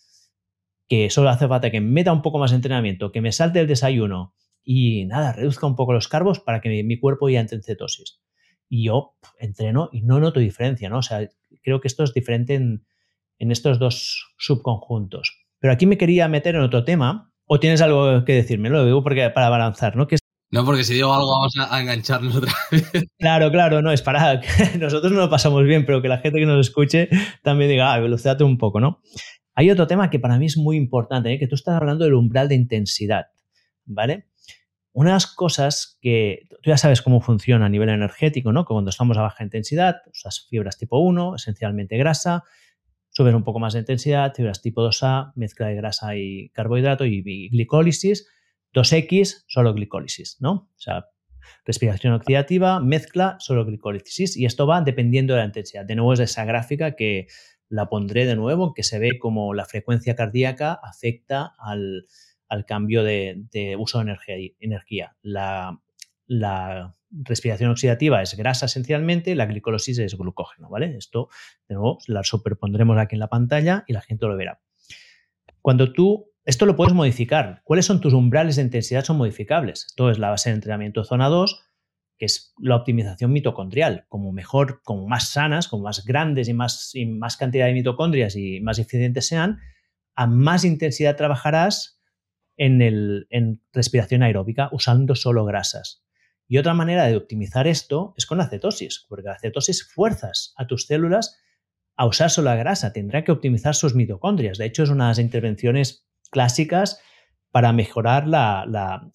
que solo hace falta que meta un poco más de entrenamiento, que me salte el desayuno y nada, reduzca un poco los carbos para que mi, cuerpo ya entre en cetosis. Y yo entreno y no noto diferencia, ¿no? O sea, creo que esto es diferente en, en estos dos subconjuntos. Pero aquí me quería meter en otro tema. ¿O tienes algo que decirme? Lo digo porque, para avanzar, ¿no? No, porque si digo algo vamos a, engancharnos otra vez. Claro, claro, no, es para que nosotros no lo pasamos bien, pero que la gente que nos escuche también diga, ah, velocidad un poco, ¿no? Hay otro tema que para mí es muy importante, ¿eh? que tú estás hablando del umbral de intensidad, ¿vale? Unas cosas que tú ya sabes cómo funciona a nivel energético, ¿no? Que cuando estamos a baja intensidad, usas fibras tipo 1, esencialmente grasa, subes un poco más de intensidad, fibras tipo 2A, mezcla de grasa y carbohidrato y, glicólisis, 2X, solo glicólisis, ¿no? O sea, respiración oxidativa, mezcla, solo glicólisis. Y esto va dependiendo de la intensidad. De nuevo es esa gráfica que la pondré de nuevo, que se ve como la frecuencia cardíaca afecta al, cambio de, uso de energía. energía. La, la respiración oxidativa es grasa esencialmente, la glicolosis es glucógeno, ¿vale? Esto, de nuevo, la superpondremos aquí en la pantalla y la gente lo verá. Cuando tú, esto lo puedes modificar. ¿Cuáles son tus umbrales de intensidad? Son modificables. Esto es la base de entrenamiento zona 2, que es la optimización mitocondrial. Como mejor, como más sanas, como más grandes y más, y más cantidad de mitocondrias y más eficientes sean, a más intensidad trabajarás en, el, en respiración aeróbica usando solo grasas. Y otra manera de optimizar esto es con la cetosis, porque la cetosis fuerzas a tus células a usar solo la grasa, tendrá que optimizar sus mitocondrias. De hecho, es una de intervenciones clásicas para mejorar, la,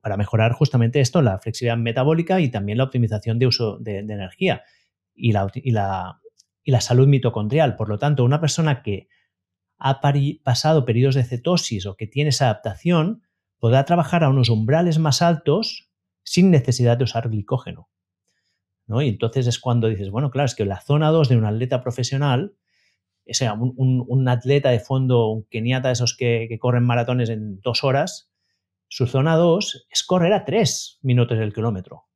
para mejorar justamente esto, la flexibilidad metabólica y también la optimización de uso de, energía y la, y, y la salud mitocondrial. Por lo tanto, una persona que ha pasado periodos de cetosis o que tiene esa adaptación, podrá trabajar a unos umbrales más altos sin necesidad de usar glicógeno. ¿no? Y entonces es cuando dices, bueno, claro, es que la zona 2 de un atleta profesional, o sea, un, atleta de fondo, un keniata de esos que, corren maratones en dos horas, su zona 2 es correr a 3 minutos el kilómetro.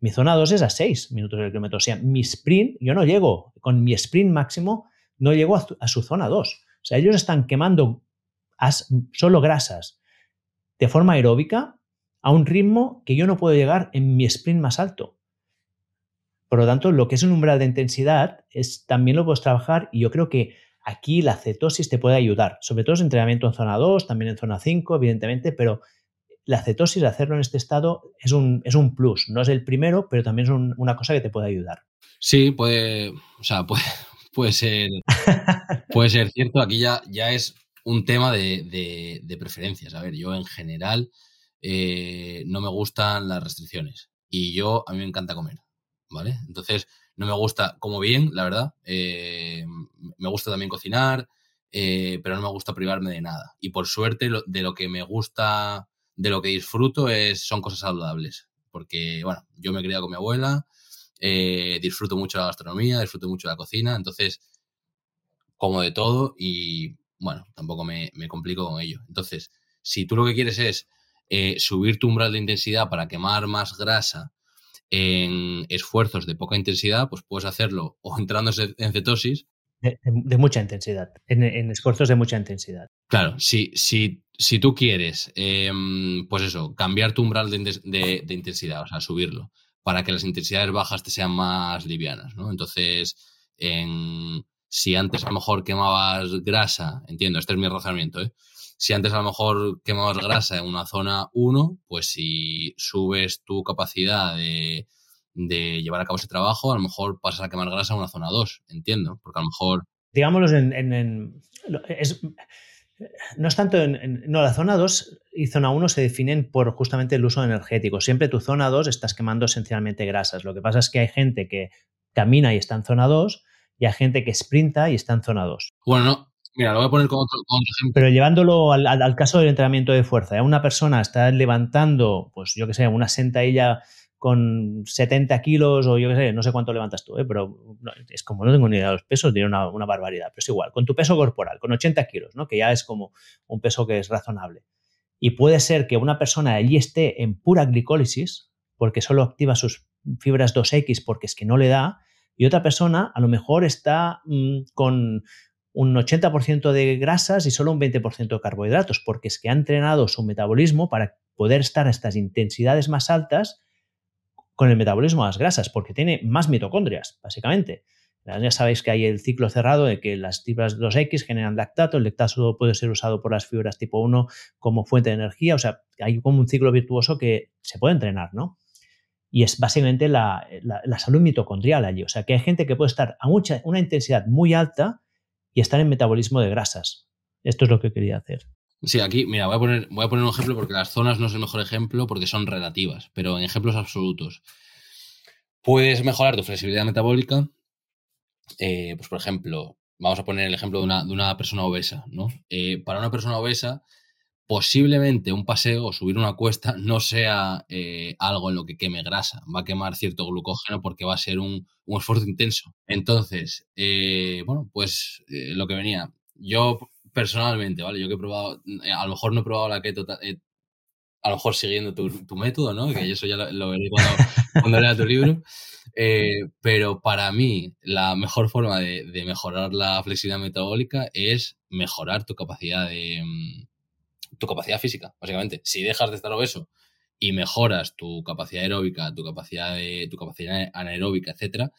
Mi zona 2 es a 6 minutos el kilómetro. O sea, mi sprint, yo no llego, con mi sprint máximo, no llego a, su zona 2. O sea, ellos están quemando solo grasas de forma aeróbica a un ritmo que yo no puedo llegar en mi sprint más alto. Por lo tanto, lo que es un umbral de intensidad es, también lo puedes trabajar y yo creo que aquí la cetosis te puede ayudar, sobre todo en entrenamiento en zona 2, también en zona 5, evidentemente, pero la cetosis, hacerlo en este estado, es un, es un plus. No es el primero, pero también es una cosa que te puede ayudar. Sí, puede, o sea, puede, puede ser, puede ser cierto. Aquí ya, ya es un tema de, de, preferencias. A ver, yo en general eh, no me gustan las restricciones y yo, a mí me encanta comer, ¿vale? Entonces, no me gusta, como bien, la verdad. Eh, me gusta también cocinar, eh, pero no me gusta privarme de nada. Y por suerte, de lo que me gusta de lo que disfruto es, son cosas saludables. Porque, bueno, yo me he criado con mi abuela, eh, disfruto mucho la gastronomía, disfruto mucho la cocina, entonces, como de todo y, bueno, tampoco me, complico con ello. Entonces, si tú lo que quieres es subir tu umbral de intensidad para quemar más grasa en esfuerzos de poca intensidad, pues puedes hacerlo o entrando en cetosis de, mucha intensidad, en, esfuerzos de mucha intensidad. Claro, si, si, si tú quieres, em, pues eso, cambiar tu umbral de, intensidad, o sea, subirlo, para que las intensidades bajas te sean más livianas, ¿no? Entonces, si antes a lo mejor quemabas grasa, entiendo, este es mi razonamiento, ¿eh? Si antes a lo mejor quemabas grasa en una zona 1, pues si subes tu capacidad de de llevar a cabo ese trabajo, a lo mejor pasas a quemar grasa en una zona 2, entiendo, porque a lo mejor... Digámoslo en... no es tanto en, No, la zona 2 y zona 1 se definen por justamente el uso energético. Siempre tu zona 2 estás quemando esencialmente grasas. Lo que pasa es que hay gente que camina y está en zona 2 y hay gente que sprinta y está en zona 2. Bueno, no, Mira, lo voy a poner con otro, ejemplo. Pero llevándolo al, caso del entrenamiento de fuerza, ¿eh? una persona está levantando, pues yo que sé, una sentadilla con 70 kilos o yo qué sé, no sé cuánto levantas tú, ¿eh? pero es como no tengo ni idea de los pesos, tiene una, barbaridad, pero es igual, con tu peso corporal, con 80 kilos, ¿no? que ya es como un peso que es razonable. Y puede ser que una persona allí esté en pura glicólisis, porque solo activa sus fibras 2X porque es que no le da, y otra persona a lo mejor está mm, con un 80% de grasas y solo un 20% de carbohidratos, porque es que ha entrenado su metabolismo para poder estar a estas intensidades más altas con el metabolismo de las grasas, porque tiene más mitocondrias, básicamente. Ya sabéis que hay el ciclo cerrado de que las fibras 2X generan lactato, el lactato puede ser usado por las fibras tipo 1 como fuente de energía, o sea, hay como un ciclo virtuoso que se puede entrenar, ¿no? Y es básicamente la, salud mitocondrial allí, o sea, que hay gente que puede estar a mucha, una intensidad muy alta y estar en metabolismo de grasas. Esto es lo que quería hacer. Sí, aquí, mira, voy a, poner, voy a poner un ejemplo porque las zonas no es el mejor ejemplo porque son relativas, pero en ejemplos absolutos. Puedes mejorar tu flexibilidad metabólica, eh, pues por ejemplo, vamos a poner el ejemplo de una, persona obesa, ¿no? Eh, para una persona obesa, posiblemente un paseo o subir una cuesta no sea eh, algo en lo que queme grasa, va a quemar cierto glucógeno porque va a ser un, un esfuerzo intenso. Entonces, bueno, pues lo que venía, yo personalmente, ¿vale? Yo que he probado, eh, a lo mejor no he probado la keto, eh, a lo mejor siguiendo tu, método, ¿no? Que eso ya lo, veré cuando, lea tu libro. Eh, pero para mí, la mejor forma de, mejorar la flexibilidad metabólica es mejorar tu capacidad de. Tu capacidad física, básicamente. Si dejas de estar obeso y mejoras tu capacidad aeróbica, tu capacidad de, tu capacidad anaeróbica, etcétera,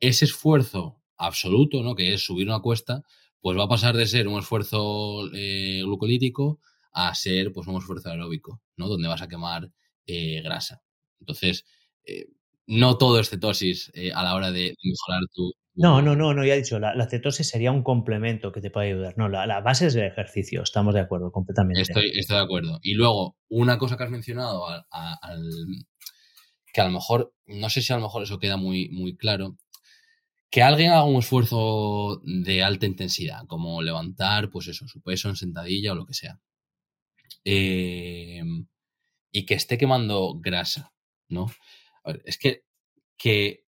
ese esfuerzo absoluto, ¿no? Que es subir una cuesta, pues va a pasar de ser un esfuerzo eh, glucolítico a ser pues un esfuerzo aeróbico, ¿no? Donde vas a quemar eh, grasa. Entonces, eh, no todo es cetosis a la hora de, mejorar tu, No, no, no, no, ya he dicho, la, cetosis sería un complemento que te puede ayudar. No, la, base es el ejercicio, estamos de acuerdo completamente. Estoy, de acuerdo. Y luego, una cosa que has mencionado que a lo mejor, no sé si a lo mejor eso queda muy, muy claro, que alguien haga un esfuerzo de alta intensidad, como levantar, pues eso, su peso en sentadilla o lo que sea. eh, y que esté quemando grasa, ¿no? es que, que,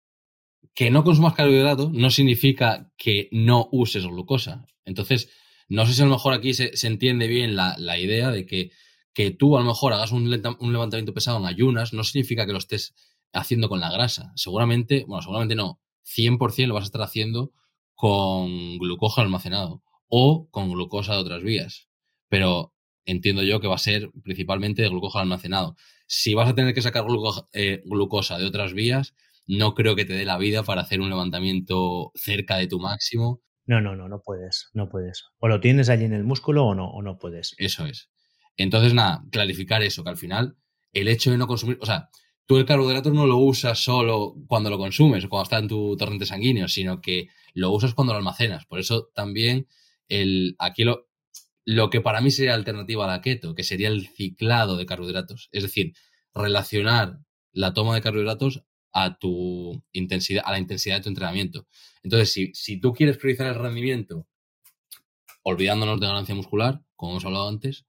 que no consumas carbohidratos no significa que no uses glucosa. Entonces, no sé si a lo mejor aquí se, entiende bien la, idea de que, que, tú a lo mejor hagas un, un, levantamiento pesado en ayunas, no significa que lo estés haciendo con la grasa. Seguramente, bueno, seguramente no, 100% lo vas a estar haciendo con glucosa almacenado o con glucosa de otras vías. Pero entiendo yo que va a ser principalmente de glucosa almacenado. Si vas a tener que sacar eh, glucosa de otras vías, no creo que te dé la vida para hacer un levantamiento cerca de tu máximo. No, no, no, no puedes, no puedes. O lo tienes allí en el músculo o no, o no puedes. Eso es. Entonces, nada, clarificar eso, que al final el hecho de no consumir, o sea, tú el carbohidrato no lo usas solo cuando lo consumes o cuando está en tu torrente sanguíneo, sino que lo usas cuando lo almacenas. Por eso también el, aquí lo, lo que para mí sería alternativa a la keto, que sería el ciclado de carbohidratos. Es decir, relacionar la toma de carbohidratos a tu intensidad, a la intensidad de tu entrenamiento. Entonces, si, si tú quieres priorizar el rendimiento, olvidándonos de ganancia muscular, como hemos hablado antes,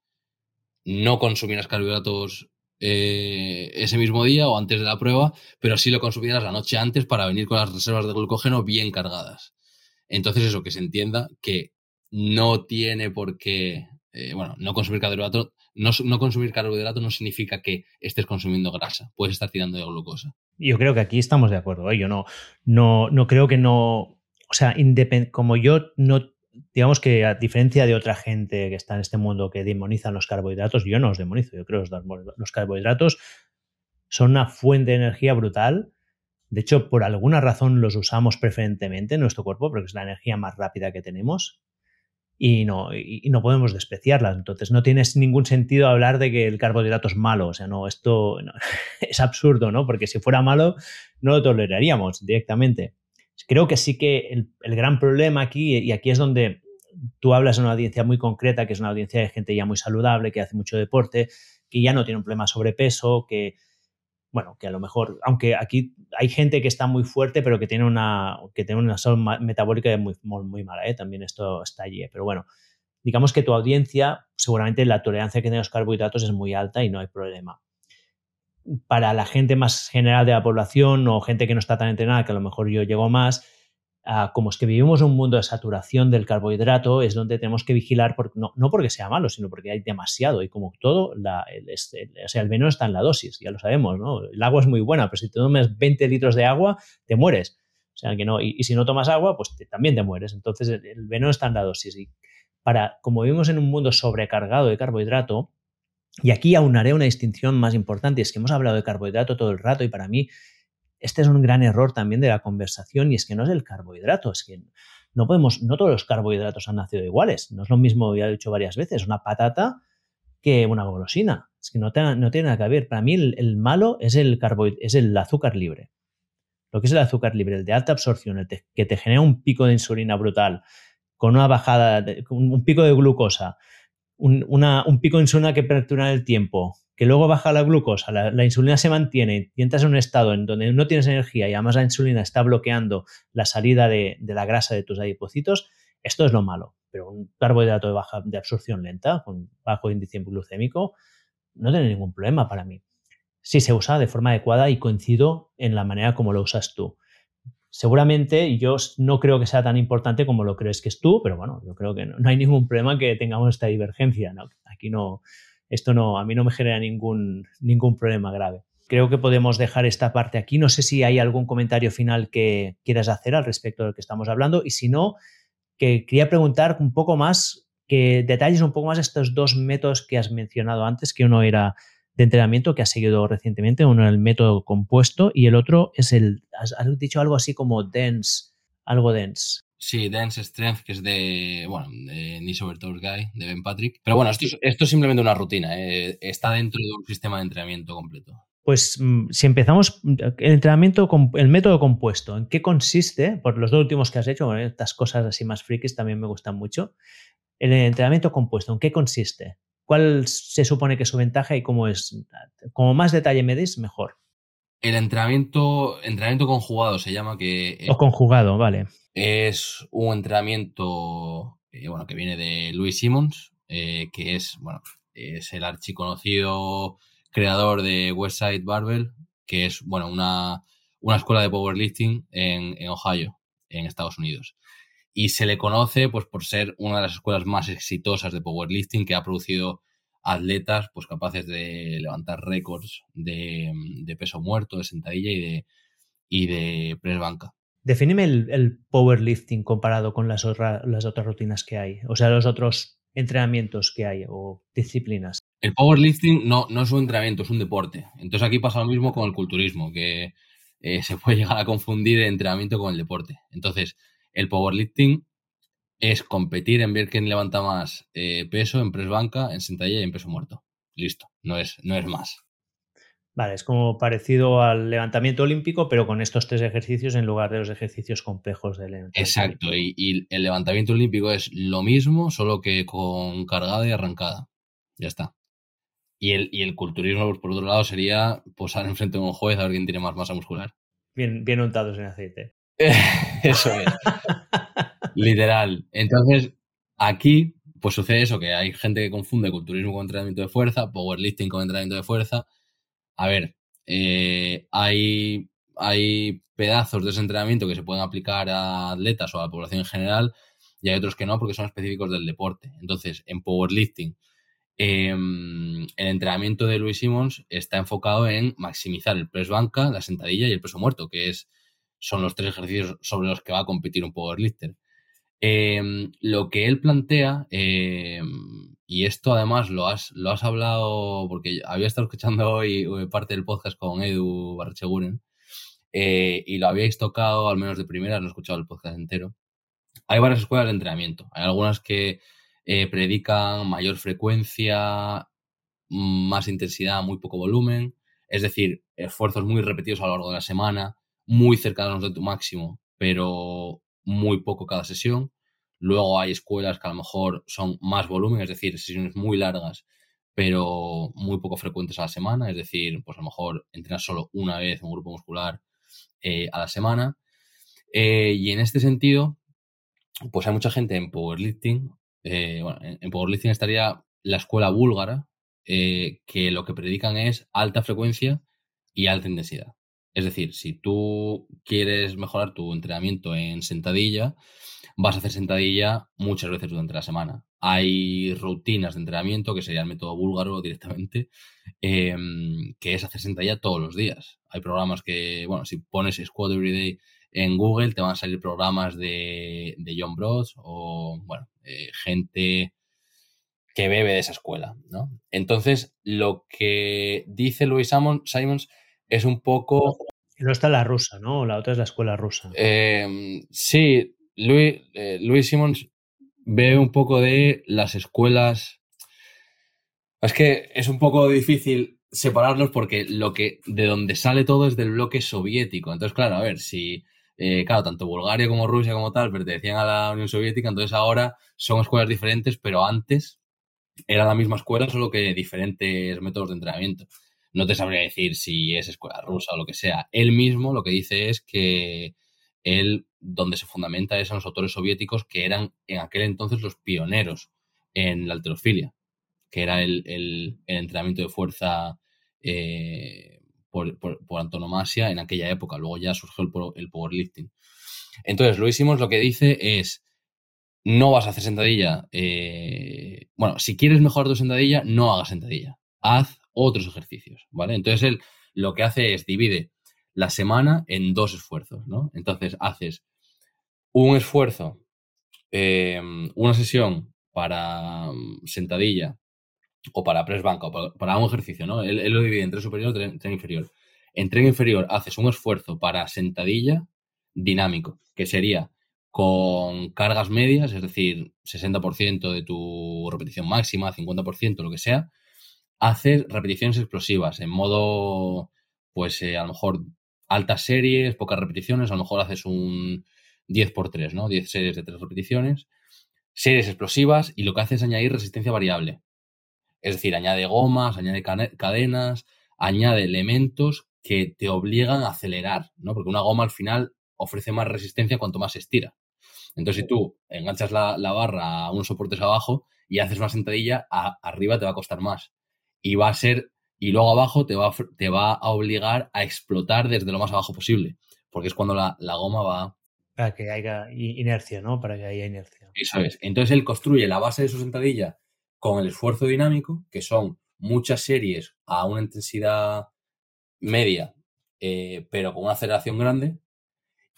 no consumirás carbohidratos eh, ese mismo día o antes de la prueba, pero sí lo consumirás la noche antes para venir con las reservas de glucógeno bien cargadas. Entonces, eso, que se entienda que no tiene por qué, eh, bueno, no consumir carbohidratos, no, no, consumir no significa que estés consumiendo grasa, puedes estar tirando de glucosa. Yo creo que aquí estamos de acuerdo, ¿eh? yo no, no, no creo que no, o sea, como yo no, digamos que a diferencia de otra gente que está en este mundo que demonizan los carbohidratos, yo no los demonizo, yo creo que los carbohidratos son una fuente de energía brutal. De hecho, por alguna razón los usamos preferentemente en nuestro cuerpo porque es la energía más rápida que tenemos y no, y, no podemos despreciarlas. Entonces no tiene ningún sentido hablar de que el carbohidrato es malo. O sea, no, esto es absurdo, ¿no? Porque si fuera malo, no lo toleraríamos directamente. Creo que sí que el, el gran problema aquí, y aquí es donde tú hablas de una audiencia muy concreta, que es una audiencia de gente ya muy saludable, que hace mucho deporte, que ya no tiene un problema de sobrepeso, que, bueno, que a lo mejor, aunque aquí hay gente que está muy fuerte, pero que tiene una, que tiene una salud metabólica muy, muy, mala, ¿eh? también esto está allí, ¿eh? pero bueno, digamos que tu audiencia, seguramente la tolerancia que tiene los carbohidratos es muy alta y no hay problema. Para la gente más general de la población o gente que no está tan entrenada, que a lo mejor yo llego más, como es que vivimos un mundo de saturación del carbohidrato, es donde tenemos que vigilar, no, porque sea malo, sino porque hay demasiado. Y como todo, el, o sea, veneno está en la dosis, ya lo sabemos, ¿no? El agua es muy buena, pero si te tomas 20 litros de agua, te mueres. O sea, que no, y, si no tomas agua, pues también te mueres. Entonces, el, el, veneno está en la dosis. Y para, como vivimos en un mundo sobrecargado de carbohidrato, y aquí aún haré una distinción más importante, es que hemos hablado de carbohidrato todo el rato y para mí este es un gran error también de la conversación y es que no es el carbohidrato, es que no podemos, no todos los carbohidratos han nacido iguales. No es lo mismo, ya he dicho varias veces, una patata que una golosina. Es que no, tiene nada que ver. Para mí el, malo es el, es el azúcar libre. Lo que es el azúcar libre, el de alta absorción, el que te genera un pico de insulina brutal, con una bajada, un pico de glucosa, un, un pico de insulina que perdura el tiempo, que luego baja la glucosa, la, insulina se mantiene y entras en un estado en donde no tienes energía y además la insulina está bloqueando la salida de, la grasa de tus adipocitos, esto es lo malo. Pero un carbohidrato de baja de absorción lenta, con bajo índice glucémico, no tiene ningún problema para mí. Si se usa de forma adecuada y coincido en la manera como lo usas tú. Seguramente yo no creo que sea tan importante como lo crees que es tú, pero bueno, yo creo que no, hay ningún problema que tengamos esta divergencia. Aquí no, esto no, a mí no me genera ningún, ningún problema grave. Creo que podemos dejar esta parte aquí. No sé si hay algún comentario final que quieras hacer al respecto de lo que estamos hablando y si no, que quería preguntar un poco más, que detalles un poco más estos dos métodos que has mencionado antes, que uno era de entrenamiento que has seguido recientemente, uno era el método compuesto y el otro es el, has, dicho algo así como dense, algo dense. Sí, Dance Strength, que es de, bueno, de Guy, de Ben Patrick. Pero bueno, esto es, esto es simplemente una rutina, ¿eh? está dentro de un sistema de entrenamiento completo. Pues mm, si empezamos, el entrenamiento, el método compuesto, ¿en qué consiste? Por los dos últimos que has hecho, estas cosas así más frikis también me gustan mucho. El entrenamiento compuesto, ¿en qué consiste? ¿Cuál se supone que es su ventaja y cómo es? Como más detalle me des, mejor. El entrenamiento, entrenamiento conjugado se llama que... O conjugado, vale. Es un entrenamiento bueno, que viene de Louis Simmons, eh, que es, bueno, es el archiconocido creador de Westside Barbell, que es, bueno, una, una escuela de powerlifting en, en Ohio, en Estados Unidos y se le conoce pues por ser una de las escuelas más exitosas de powerlifting que ha producido atletas pues capaces de levantar récords de, peso muerto, de sentadilla y de, y de press banca. Defíneme el, powerlifting comparado con las, las otras rutinas que hay, o sea, los otros entrenamientos que hay o disciplinas. El powerlifting no, no es un entrenamiento, es un deporte. Entonces aquí pasa lo mismo con el culturismo, que eh, se puede llegar a confundir el entrenamiento con el deporte. Entonces, el powerlifting es competir en ver quién levanta más eh, peso en press banca, en sentadilla y en peso muerto. Listo, no es, no es más. Vale, es como parecido al levantamiento olímpico, pero con estos tres ejercicios en lugar de los ejercicios complejos del levantamiento. Exacto, y, el levantamiento olímpico es lo mismo, solo que con cargada y arrancada. Ya está. Y el, y el culturismo, pues, por otro lado, sería posar enfrente de un juez a ver quién tiene más masa muscular. Bien, bien untados en aceite. eso es. Literal. Entonces, aquí, pues sucede eso, que hay gente que confunde culturismo con entrenamiento de fuerza, powerlifting con entrenamiento de fuerza. A ver, eh, hay, hay pedazos de ese entrenamiento que se pueden aplicar a atletas o a la población en general y hay otros que no porque son específicos del deporte. Entonces, en powerlifting, em, el entrenamiento de Louis Simmons está enfocado en maximizar el press banca, la sentadilla y el peso muerto, que es son los tres ejercicios sobre los que va a competir un powerlifter. Em, lo que él plantea, em, y esto además lo has, lo has hablado, porque había estado escuchando hoy eh, parte del podcast con Edu Barrecheguren, eh, y lo habíais tocado, al menos de primera, no he escuchado el podcast entero. Hay varias escuelas de entrenamiento. Hay algunas que eh, predican mayor frecuencia, más intensidad, muy poco volumen, es decir, esfuerzos muy repetidos a lo largo de la semana, muy cercanos de tu máximo, pero muy poco cada sesión. Luego hay escuelas que a lo mejor son más volumen, es decir, sesiones muy largas, pero muy poco frecuentes a la semana, es decir, pues a lo mejor entrenas solo una vez un grupo muscular eh, a la semana. Eh, y en este sentido, pues hay mucha gente en powerlifting. Eh, bueno, en, powerlifting estaría la escuela búlgara, que lo que predican es alta frecuencia y alta intensidad. Es decir, si tú quieres mejorar tu entrenamiento en sentadilla, vas a hacer sentadilla muchas veces durante la semana. Hay rutinas de entrenamiento, que sería el método búlgaro directamente, em, que es hacer sentadilla todos los días. Hay programas que, bueno, si pones Squad Everyday en Google, te van a salir programas de, John Bros o, bueno, gente que bebe de esa escuela, ¿no? Entonces, lo que dice Louis Simons es un poco... No está la rusa, ¿no? La otra es la escuela rusa. Em, sí, Louis, eh, Louis Simmons ve un poco de las escuelas... Es que es un poco difícil separarlos porque lo que de donde sale todo es del bloque soviético. Entonces, claro, a ver, si, eh, claro, tanto Bulgaria como Rusia como tal pertenecían a la Unión Soviética, entonces ahora son escuelas diferentes, pero antes era la misma escuela, solo que diferentes métodos de entrenamiento no te sabría decir si es escuela rusa o lo que sea. Él mismo lo que dice es que él, donde se fundamenta es en los autores soviéticos que eran en aquel entonces los pioneros en la alterofilia, que era el, entrenamiento de fuerza eh, por, antonomasia en aquella época. Luego ya surgió el, el powerlifting. Entonces, lo hicimos, lo que dice es, no vas a hacer sentadilla. Eh, bueno, si quieres mejorar tu sentadilla, no hagas sentadilla. Haz otros ejercicios, ¿vale? Entonces él lo que hace es divide la semana en dos esfuerzos, ¿no? Entonces haces un esfuerzo, eh, una sesión para mm, sentadilla o para press banca o para, un ejercicio, ¿no? Él, lo divide en tren superior y tren, inferior. En tren inferior haces un esfuerzo para sentadilla dinámico, que sería con cargas medias, es decir, 60% de tu repetición máxima, 50%, lo que sea, haces repeticiones explosivas en modo, pues eh, a lo mejor altas series, pocas repeticiones, a lo mejor haces un 10 por 3, ¿no? 10 series de 3 repeticiones, series explosivas y lo que hace es añadir resistencia variable. Es decir, añade gomas, añade cadenas, añade elementos que te obligan a acelerar, ¿no? Porque una goma al final ofrece más resistencia cuanto más se estira. Entonces, si tú enganchas la, la barra a unos soportes abajo, y haces una sentadilla, arriba te va a costar más. Y va a ser, y luego abajo te va, te va a obligar a explotar desde lo más abajo posible, porque es cuando la, la goma va... Para que haya inercia, ¿no? Para que haya inercia. Eso es. Entonces él construye la base de su sentadilla con el esfuerzo dinámico, que son muchas series a una intensidad media, eh, pero con una aceleración grande.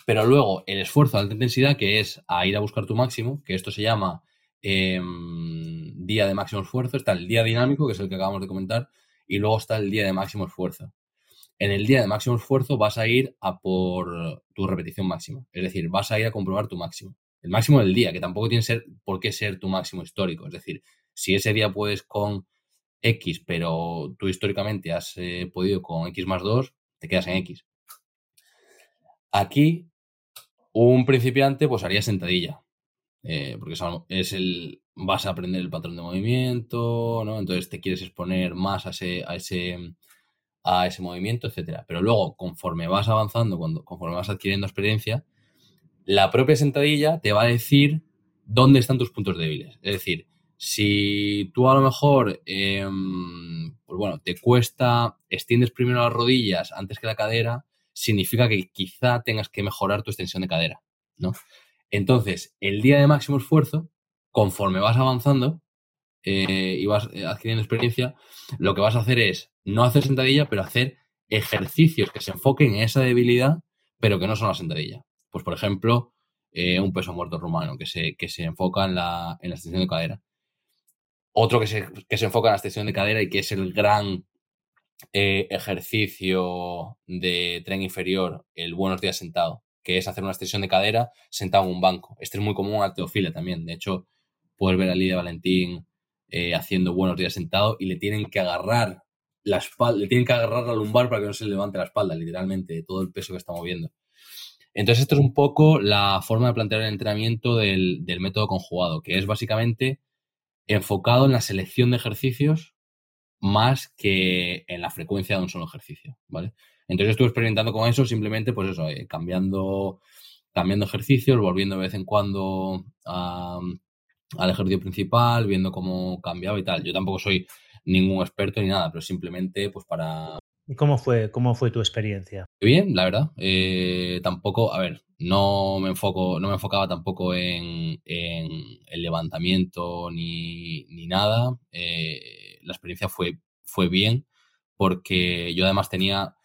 Pero luego el esfuerzo de alta intensidad, que es a ir a buscar tu máximo, que esto se llama em, día de máximo esfuerzo, está el día dinámico, que es el que acabamos de comentar, y luego está el día de máximo esfuerzo. En el día de máximo esfuerzo vas a ir a por tu repetición máxima, es decir, vas a ir a comprobar tu máximo. El máximo del día, que tampoco tiene ser, por qué ser tu máximo histórico. Es decir, si ese día puedes con X, pero tú históricamente has eh, podido con X más 2, te quedas en X. Aquí, un principiante pues haría sentadilla, eh, porque es, el, vas a aprender el patrón de movimiento, ¿no? Entonces te quieres exponer más a ese, a ese, a ese movimiento, etcétera. Pero luego, conforme vas avanzando, cuando, conforme vas adquiriendo experiencia, la propia sentadilla te va a decir dónde están tus puntos débiles. Es decir, si tú a lo mejor, em, pues bueno, te cuesta, extiendes primero las rodillas antes que la cadera, significa que quizá tengas que mejorar tu extensión de cadera, ¿no? Entonces, el día de máximo esfuerzo, conforme vas avanzando eh, y vas adquiriendo experiencia, lo que vas a hacer es no hacer sentadilla, pero hacer ejercicios que se enfoquen en esa debilidad, pero que no son la sentadilla. Pues, por ejemplo, eh, un peso muerto rumano, que se, que se enfoca en la, en la extensión de cadera. Otro que se, que se enfoca en la extensión de cadera y que es el gran eh, ejercicio de tren inferior, el buenos días sentado, que es hacer una extensión de cadera sentado en un banco. Este es muy común en arteofilia también. De hecho, puedes ver a Lidia Valentín eh, haciendo buenos días sentado y le tienen que agarrar la espalda, le tienen que agarrar la lumbar para que no se le levante la espalda, literalmente, todo el peso que está moviendo. Entonces, esto es un poco la forma de plantear el entrenamiento del, del método conjugado, que es básicamente enfocado en la selección de ejercicios más que en la frecuencia de un solo ejercicio, ¿vale? Entonces estuve experimentando con eso, simplemente, pues eso, eh, cambiando, cambiando ejercicios, volviendo de vez en cuando al ejercicio principal, viendo cómo cambiaba y tal. Yo tampoco soy ningún experto ni nada, pero simplemente, pues para... ¿Y cómo fue, cómo fue tu experiencia? Bien, la verdad. Eh, tampoco, a ver, no me enfoco, no me enfocaba tampoco en, el levantamiento ni, nada. Eh, la experiencia fue, fue bien porque yo además tenía,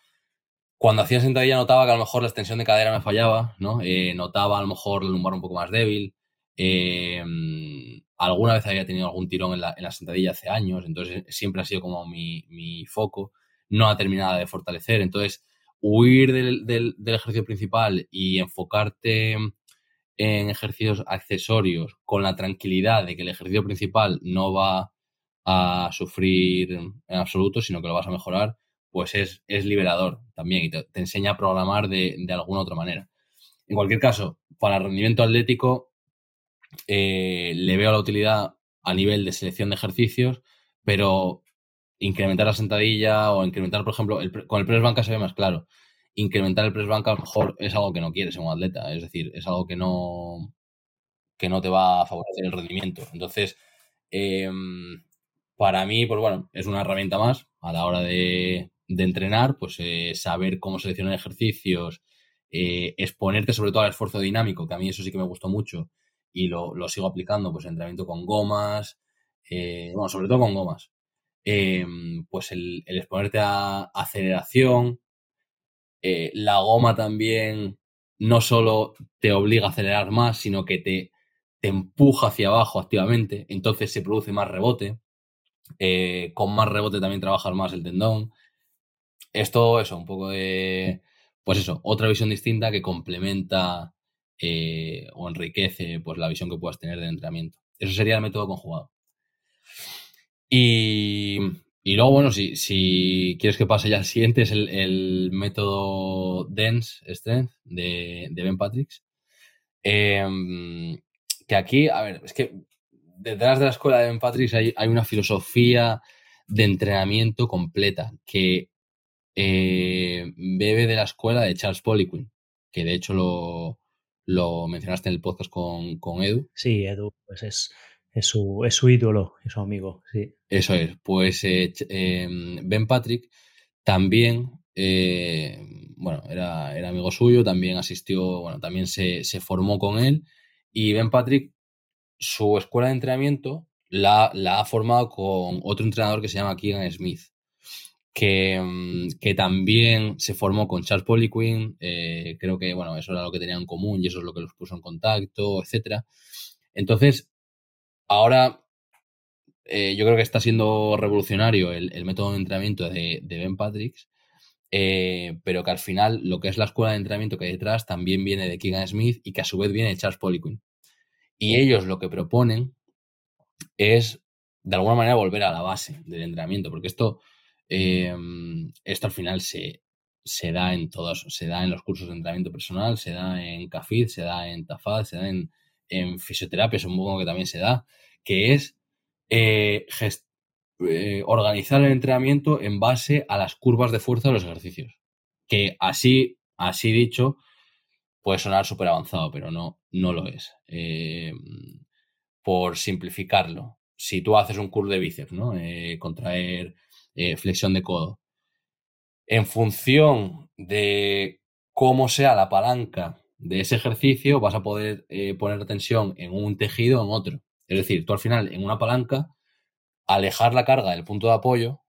cuando hacía sentadilla notaba que a lo mejor la extensión de cadera me fallaba, ¿no? Eh, notaba a lo mejor el lumbar un poco más débil. Eh, alguna vez había tenido algún tirón en la, en la, sentadilla hace años, entonces siempre ha sido como mi, mi foco. No ha terminado de fortalecer, entonces huir del, ejercicio principal y enfocarte en ejercicios accesorios con la tranquilidad de que el ejercicio principal no va a sufrir en absoluto, sino que lo vas a mejorar, pues es, liberador también y te, enseña a programar de, alguna otra manera. En cualquier caso, para rendimiento atlético, eh, le veo la utilidad a nivel de selección de ejercicios, pero incrementar la sentadilla o incrementar, por ejemplo, con el press banca se ve más claro. Incrementar el press banca a lo mejor es algo que no quieres en un atleta, es decir, es algo que no, que no te va a favorecer el rendimiento. Entonces, em, para mí, pues bueno, es una herramienta más a la hora de, entrenar, pues eh, saber cómo seleccionar ejercicios, eh, exponerte sobre todo al esfuerzo dinámico, que a mí eso sí que me gustó mucho y lo, sigo aplicando, pues entrenamiento con gomas, eh, bueno, sobre todo con gomas, Em, pues el, exponerte a aceleración. Eh, la goma también no solo te obliga a acelerar más, sino que te, te empuja hacia abajo activamente, entonces se produce más rebote. Eh, con más rebote también trabajas más el tendón. Es todo eso, un poco de, pues eso, otra visión distinta que complementa eh, o enriquece pues la visión que puedas tener del entrenamiento. Eso sería el método conjugado. Y, luego, bueno, si, si, quieres que pase ya al siguiente, es el, método Dense Strength de, Ben Patricks. Em, que aquí, a ver, es que detrás de la escuela de Ben Patricks hay, una filosofía de entrenamiento completa que eh, bebe de la escuela de Charles Poliquin, que de hecho lo, lo mencionaste en el podcast con, con Edu. Sí, Edu, pues es Es su, es su ídolo, es su amigo, sí. Eso es. Pues eh, em, Ben Patrick también, eh, bueno, era, era, amigo suyo, también asistió, bueno, también se, se, formó con él. Y Ben Patrick, su escuela de entrenamiento la, la ha formado con otro entrenador que se llama Keegan Smith. Que, mm, que, también se formó con Charles Poliquin, eh, creo que, bueno, eso era lo que tenían en común y eso es lo que los puso en contacto, etcétera. Entonces, ahora eh, yo creo que está siendo revolucionario el, método de entrenamiento de, Ben Patrick, eh, pero que al final lo que es la escuela de entrenamiento que hay detrás también viene de Keegan Smith y que a su vez viene de Charles Poliquin. Y ellos lo que proponen es, de alguna manera, volver a la base del entrenamiento, porque esto, eh, esto al final se, se da en todos, se da en los cursos de entrenamiento personal, se da en CAFID, se da en TAFAD, se da en, en fisioterapia, supongo que también se da, que es eh, eh, organizar el entrenamiento en base a las curvas de fuerza de los ejercicios. Que así, así dicho, puede sonar súper avanzado, pero no, no lo es. Eh, por simplificarlo, si tú haces un curl de bíceps, ¿no? contraer flexión de codo. En función de cómo sea la palanca de ese ejercicio, vas a poder poner tensión en un tejido o en otro. Es decir, tú al final en una palanca, alejar la carga del punto de apoyo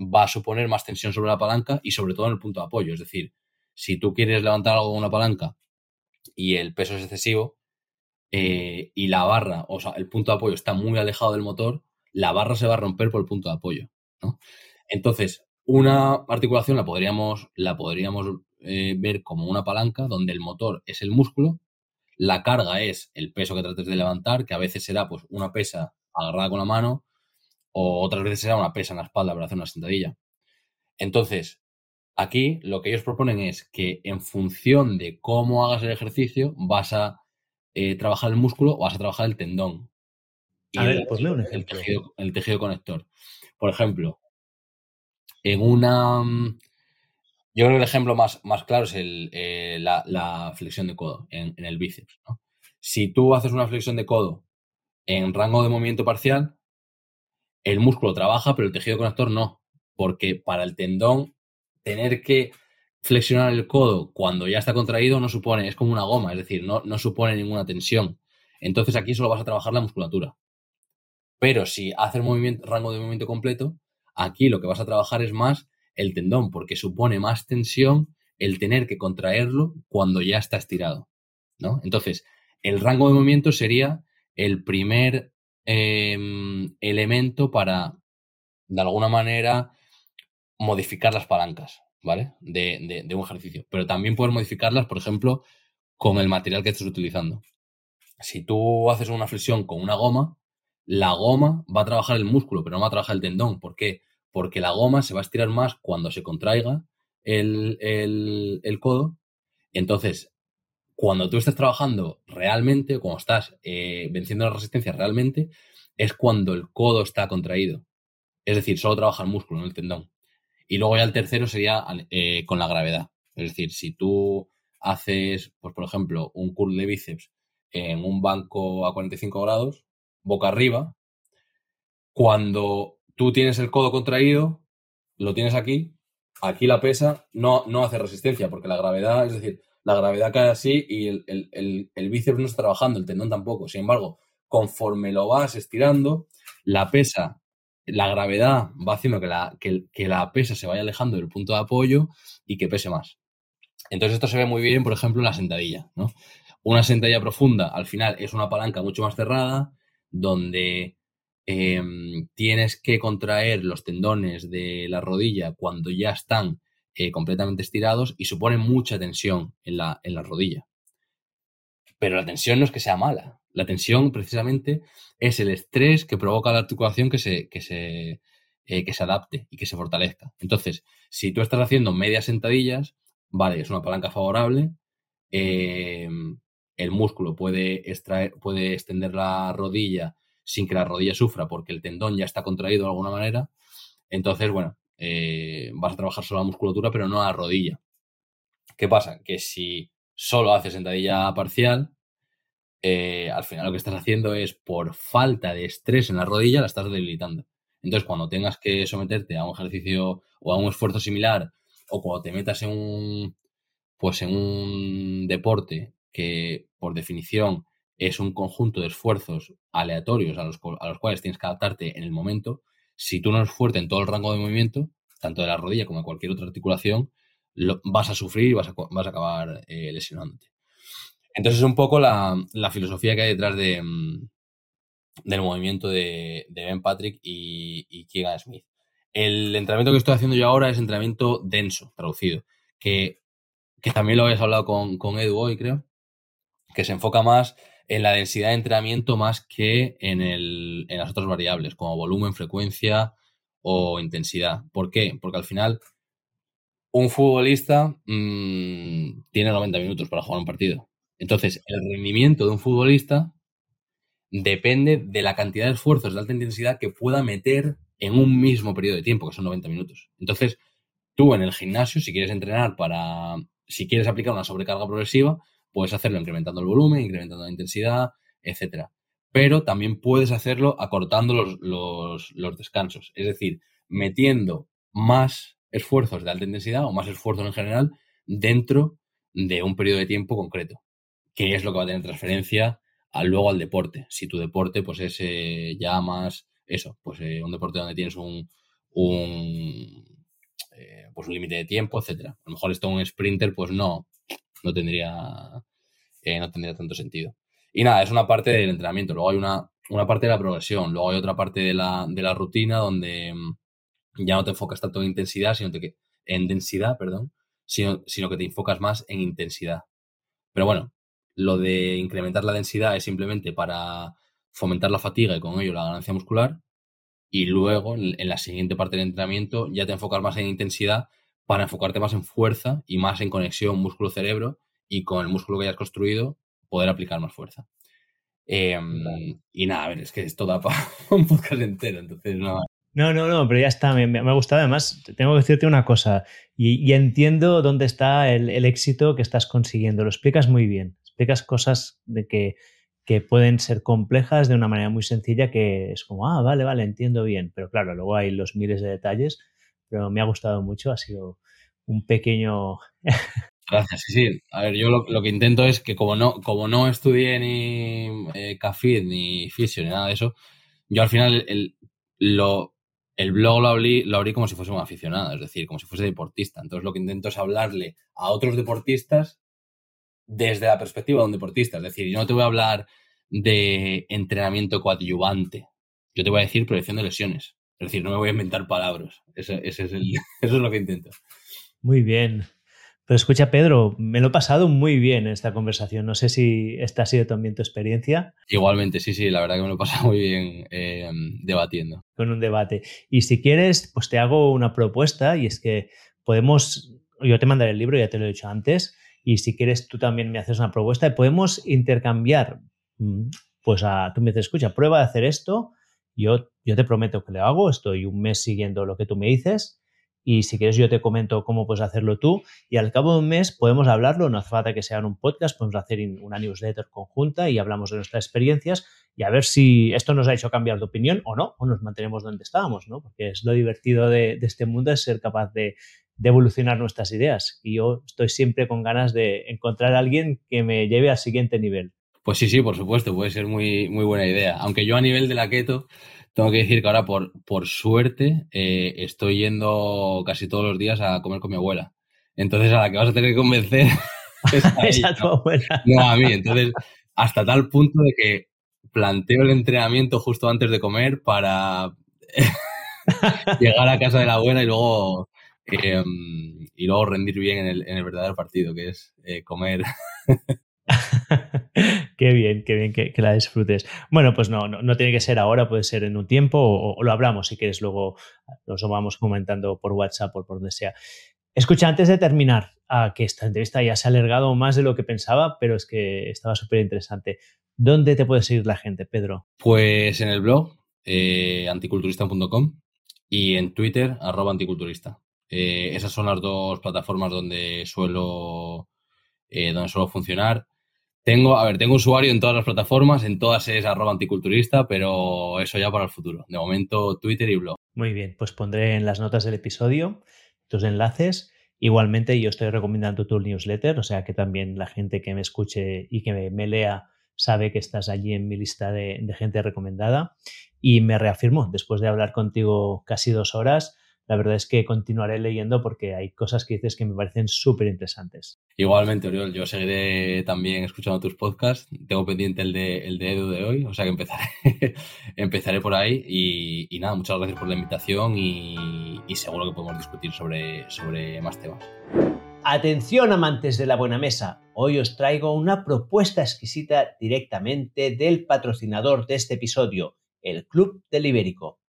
va a suponer más tensión sobre la palanca y sobre todo en el punto de apoyo. Es decir, si tú quieres levantar algo con una palanca y el peso es excesivo eh, y la barra, o sea, el punto de apoyo está muy alejado del motor, la barra se va a romper por el punto de apoyo. Entonces, una articulación la podríamos, la podríamos eh, ver como una palanca donde el motor es el músculo la carga es el peso que trates de levantar, que a veces será pues una pesa agarrada con la mano o otras veces será una pesa en la espalda para hacer una sentadilla. Entonces, aquí lo que ellos proponen es que en función de cómo hagas el ejercicio, vas a eh, trabajar el músculo o vas a trabajar el tendón. a ver, ponme un ejemplo. el tejido conector. Por ejemplo, en una mm, yo creo que el ejemplo más, más claro es eh, la, flexión de codo en, el bíceps. Si tú haces una flexión de codo en rango de movimiento parcial, el músculo trabaja, pero el tejido conector no. Porque para el tendón, tener que flexionar el codo cuando ya está contraído no supone, es como una goma, es decir, no, no supone ninguna tensión. Entonces aquí solo vas a trabajar la musculatura. Pero si haces movimiento, rango de movimiento completo, aquí lo que vas a trabajar es más el tendón, porque supone más tensión el tener que contraerlo cuando ya está estirado. ¿no? Entonces, el rango de movimiento sería el primer em, elemento para, de alguna manera, modificar las palancas, ¿vale? De, de, un ejercicio. Pero también puedes modificarlas, por ejemplo, con el material que estés utilizando. Si tú haces una flexión con una goma, la goma va a trabajar el músculo, pero no va a trabajar el tendón. ¿Por qué? porque la goma se va a estirar más cuando se contraiga el, codo. Entonces, cuando tú estás trabajando realmente, cuando estás eh, venciendo la resistencia realmente, es cuando el codo está contraído. Es decir, solo trabaja el músculo, no el tendón. Y luego ya el tercero sería eh, con la gravedad. Es decir, si tú haces, pues por ejemplo, un curl de bíceps en un banco a 45 grados, boca arriba, cuando tú tienes el codo contraído, lo tienes aquí, aquí la pesa no, no hace resistencia, porque la gravedad, es decir, la gravedad cae así y el, bíceps no está trabajando, el tendón tampoco. Sin embargo, conforme lo vas estirando, la pesa, la gravedad va haciendo que la, que, la pesa se vaya alejando del punto de apoyo y que pese más. Entonces esto se ve muy bien, por ejemplo, en la sentadilla. ¿no? Una sentadilla profunda, al final, es una palanca mucho más cerrada, donde Em, tienes que contraer los tendones de la rodilla cuando ya están eh, completamente estirados y supone mucha tensión en la, en la rodilla. Pero la tensión no es que sea mala. La tensión precisamente es el estrés que provoca la articulación que se, que se, eh, que se adapte y que se fortalezca. Entonces, si tú estás haciendo medias sentadillas, vale, es una palanca favorable, em, el músculo puede, extraer, puede extender la rodilla sin que la rodilla sufra porque el tendón ya está contraído de alguna manera. Entonces, bueno, eh, vas a trabajar solo la musculatura, pero no la rodilla. ¿Qué pasa? Que si solo haces sentadilla parcial, eh, al final lo que estás haciendo es por falta de estrés en la rodilla la estás debilitando. Entonces, cuando tengas que someterte a un ejercicio o a un esfuerzo similar, o cuando te metas en un, pues en un deporte que por definición es un conjunto de esfuerzos aleatorios a los, a los cuales tienes que adaptarte en el momento, si tú no eres fuerte en todo el rango de movimiento, tanto de la rodilla como de cualquier otra articulación, vas a sufrir y vas a, vas a acabar eh, lesionándote. Entonces es un poco la, filosofía que hay detrás de, mm, del movimiento de, Ben Patrick y, y Keegan Smith. El entrenamiento que estoy haciendo yo ahora es entrenamiento denso, traducido, que, también lo habéis hablado con, con Edu hoy, creo, que se enfoca más en la densidad de entrenamiento más que en, el, en las otras variables, como volumen, frecuencia o intensidad. ¿Por qué? Porque al final un futbolista mm, tiene 90 minutos para jugar un partido. Entonces, el rendimiento de un futbolista depende de la cantidad de esfuerzos de alta intensidad que pueda meter en un mismo periodo de tiempo, que son 90 minutos. Entonces, tú en el gimnasio, si quieres entrenar para, si quieres aplicar una sobrecarga progresiva, puedes hacerlo incrementando el volumen, incrementando la intensidad, etcétera. Pero también puedes hacerlo acortando los, los descansos, es decir, metiendo más esfuerzos de alta intensidad o más esfuerzos en general dentro de un periodo de tiempo concreto, que es lo que va a tener transferencia luego al deporte. Si tu deporte pues es eh, ya más eso, pues eh, un deporte donde tienes un, un eh, pues un límite de tiempo, etcétera. A lo mejor esto un sprinter, pues no, no tendría, no tendría tanto sentido. Y nada, es una parte del entrenamiento. Luego hay una, una parte de la progresión, luego hay otra parte de la, de la rutina donde mm, ya no te enfocas tanto en intensidad, sino que, en densidad, perdón, sino, sino que te enfocas más en intensidad. Pero bueno, lo de incrementar la densidad es simplemente para fomentar la fatiga y con ello la ganancia muscular. Y luego, en la siguiente parte del entrenamiento, ya te enfocas más en intensidad para enfocarte más en fuerza y más en conexión músculo-cerebro y con el músculo que hayas construido poder aplicar más fuerza. Em, y nada, a ver, es que esto da para un podcast entero, entonces no. No, no, no, pero ya está, me, ha gustado. Además, tengo que decirte una cosa, y, entiendo dónde está el, el, éxito que estás consiguiendo. Lo explicas muy bien explicas cosas de que, que pueden ser complejas de una manera muy sencilla que es como, ah, vale, vale, entiendo bien. Pero claro, luego hay los miles de detalles, pero me ha gustado mucho, ha sido un pequeño... Gracias, sí, sí. A ver, yo lo, que intento es que como no, como no estudié ni eh, ni fisio, ni nada de eso, yo al final el, lo, el blog lo abrí, lo abrí como si fuese un aficionado, es decir, como si fuese deportista. Entonces lo que intento es hablarle a otros deportistas desde la perspectiva de un deportista. Es decir, yo no te voy a hablar de entrenamiento coadyuvante. Yo te voy a decir prevención de lesiones. Es decir, no me voy a inventar palabras. Eso, es, eso es lo que intento. Muy bien. Pero escucha, Pedro, me lo he pasado muy bien en esta conversación. No sé si esta ha sido también tu experiencia. Igualmente, sí, sí, la verdad que me lo he pasado muy bien eh, debatiendo. Con un debate. Y si quieres, pues te hago una propuesta y es que podemos, yo te mandaré el libro, ya te lo he dicho antes, y si quieres tú también me haces una propuesta y podemos intercambiar, mm, pues a, tú me dices, escucha, prueba de hacer esto, yo, te prometo que lo hago, estoy un mes siguiendo lo que tú me dices y si quieres yo te comento cómo puedes hacerlo tú y al cabo de un mes podemos hablarlo, no hace falta que sea en un podcast, podemos hacer una newsletter conjunta y hablamos de nuestras experiencias y a ver si esto nos ha hecho cambiar de opinión o no, o nos mantenemos donde estábamos, ¿no? Porque es lo divertido de, de este mundo, es ser capaz de, de evolucionar nuestras ideas. Y yo estoy siempre con ganas de encontrar a alguien que me lleve al siguiente nivel. Pues sí, sí, por supuesto, puede ser muy, muy buena idea. Aunque yo a nivel de la keto, tengo que decir que ahora por, por suerte eh, estoy yendo casi todos los días a comer con mi abuela. Entonces a la que vas a tener que convencer es a, tu abuela. No, a mí. Entonces, hasta tal punto de que planteo el entrenamiento justo antes de comer para llegar a casa de la abuela y luego Em, y luego rendir bien en el, en el verdadero partido, que es eh, comer. Qué bien, qué bien que, la disfrutes. Bueno, pues no, no, tiene que ser ahora, puede ser en un tiempo o, lo hablamos si quieres, luego lo vamos comentando por WhatsApp o por donde sea. Escucha, antes de terminar, a que esta entrevista ya se ha alargado más de lo que pensaba, pero es que estaba súper interesante. ¿Dónde te puede seguir la gente, Pedro? Pues en el blog, eh, anticulturista.com y en Twitter, arroba anticulturista. Eh, esas son las dos plataformas donde suelo, eh, donde suelo funcionar. Tengo, a ver, tengo usuario en todas las plataformas, en todas es arroba anticulturista, pero eso ya para el futuro. De momento, Twitter y blog. Muy bien, pues pondré en las notas del episodio tus enlaces. Igualmente, yo estoy recomendando tu newsletter, o sea que también la gente que me escuche y que me, lea sabe que estás allí en mi lista de, de gente recomendada. Y me reafirmo, después de hablar contigo casi dos horas, la verdad es que continuaré leyendo porque hay cosas que dices que me parecen súper interesantes. Igualmente, Oriol, yo seguiré también escuchando tus podcasts. Tengo pendiente el de, el de Edu de hoy, o sea que empezaré, empezaré por ahí. Y, nada, muchas gracias por la invitación y, seguro que podemos discutir sobre, sobre más temas. Atención amantes de la buena mesa, hoy os traigo una propuesta exquisita directamente del patrocinador de este episodio, el Club del Ibérico.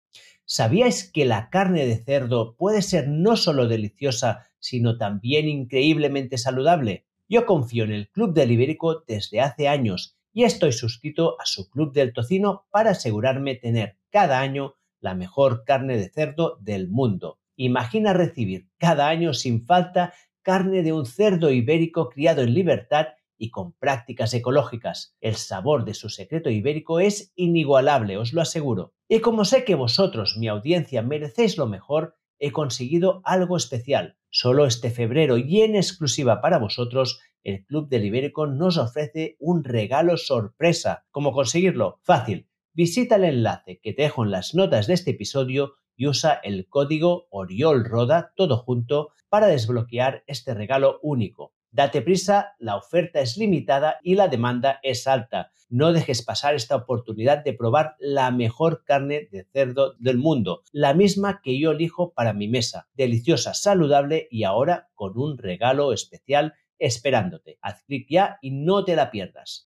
¿Sabíais que la carne de cerdo puede ser no solo deliciosa, sino también increíblemente saludable? Yo confío en el Club del Ibérico desde hace años y estoy suscrito a su Club del Tocino para asegurarme tener cada año la mejor carne de cerdo del mundo. Imagina recibir cada año sin falta carne de un cerdo ibérico criado en libertad y con prácticas ecológicas. El sabor de su secreto ibérico es inigualable, os lo aseguro. Y como sé que vosotros, mi audiencia, merecéis lo mejor, he conseguido algo especial. Solo este febrero y en exclusiva para vosotros, el Club del Ibérico nos ofrece un regalo sorpresa. ¿Cómo conseguirlo? Fácil. Visita el enlace que te dejo en las notas de este episodio y usa el código OriolRoda todo junto para desbloquear este regalo único. Date prisa, la oferta es limitada y la demanda es alta. No dejes pasar esta oportunidad de probar la mejor carne de cerdo del mundo, la misma que yo elijo para mi mesa. Deliciosa, saludable y ahora con un regalo especial esperándote. Haz clic ya y no te la pierdas.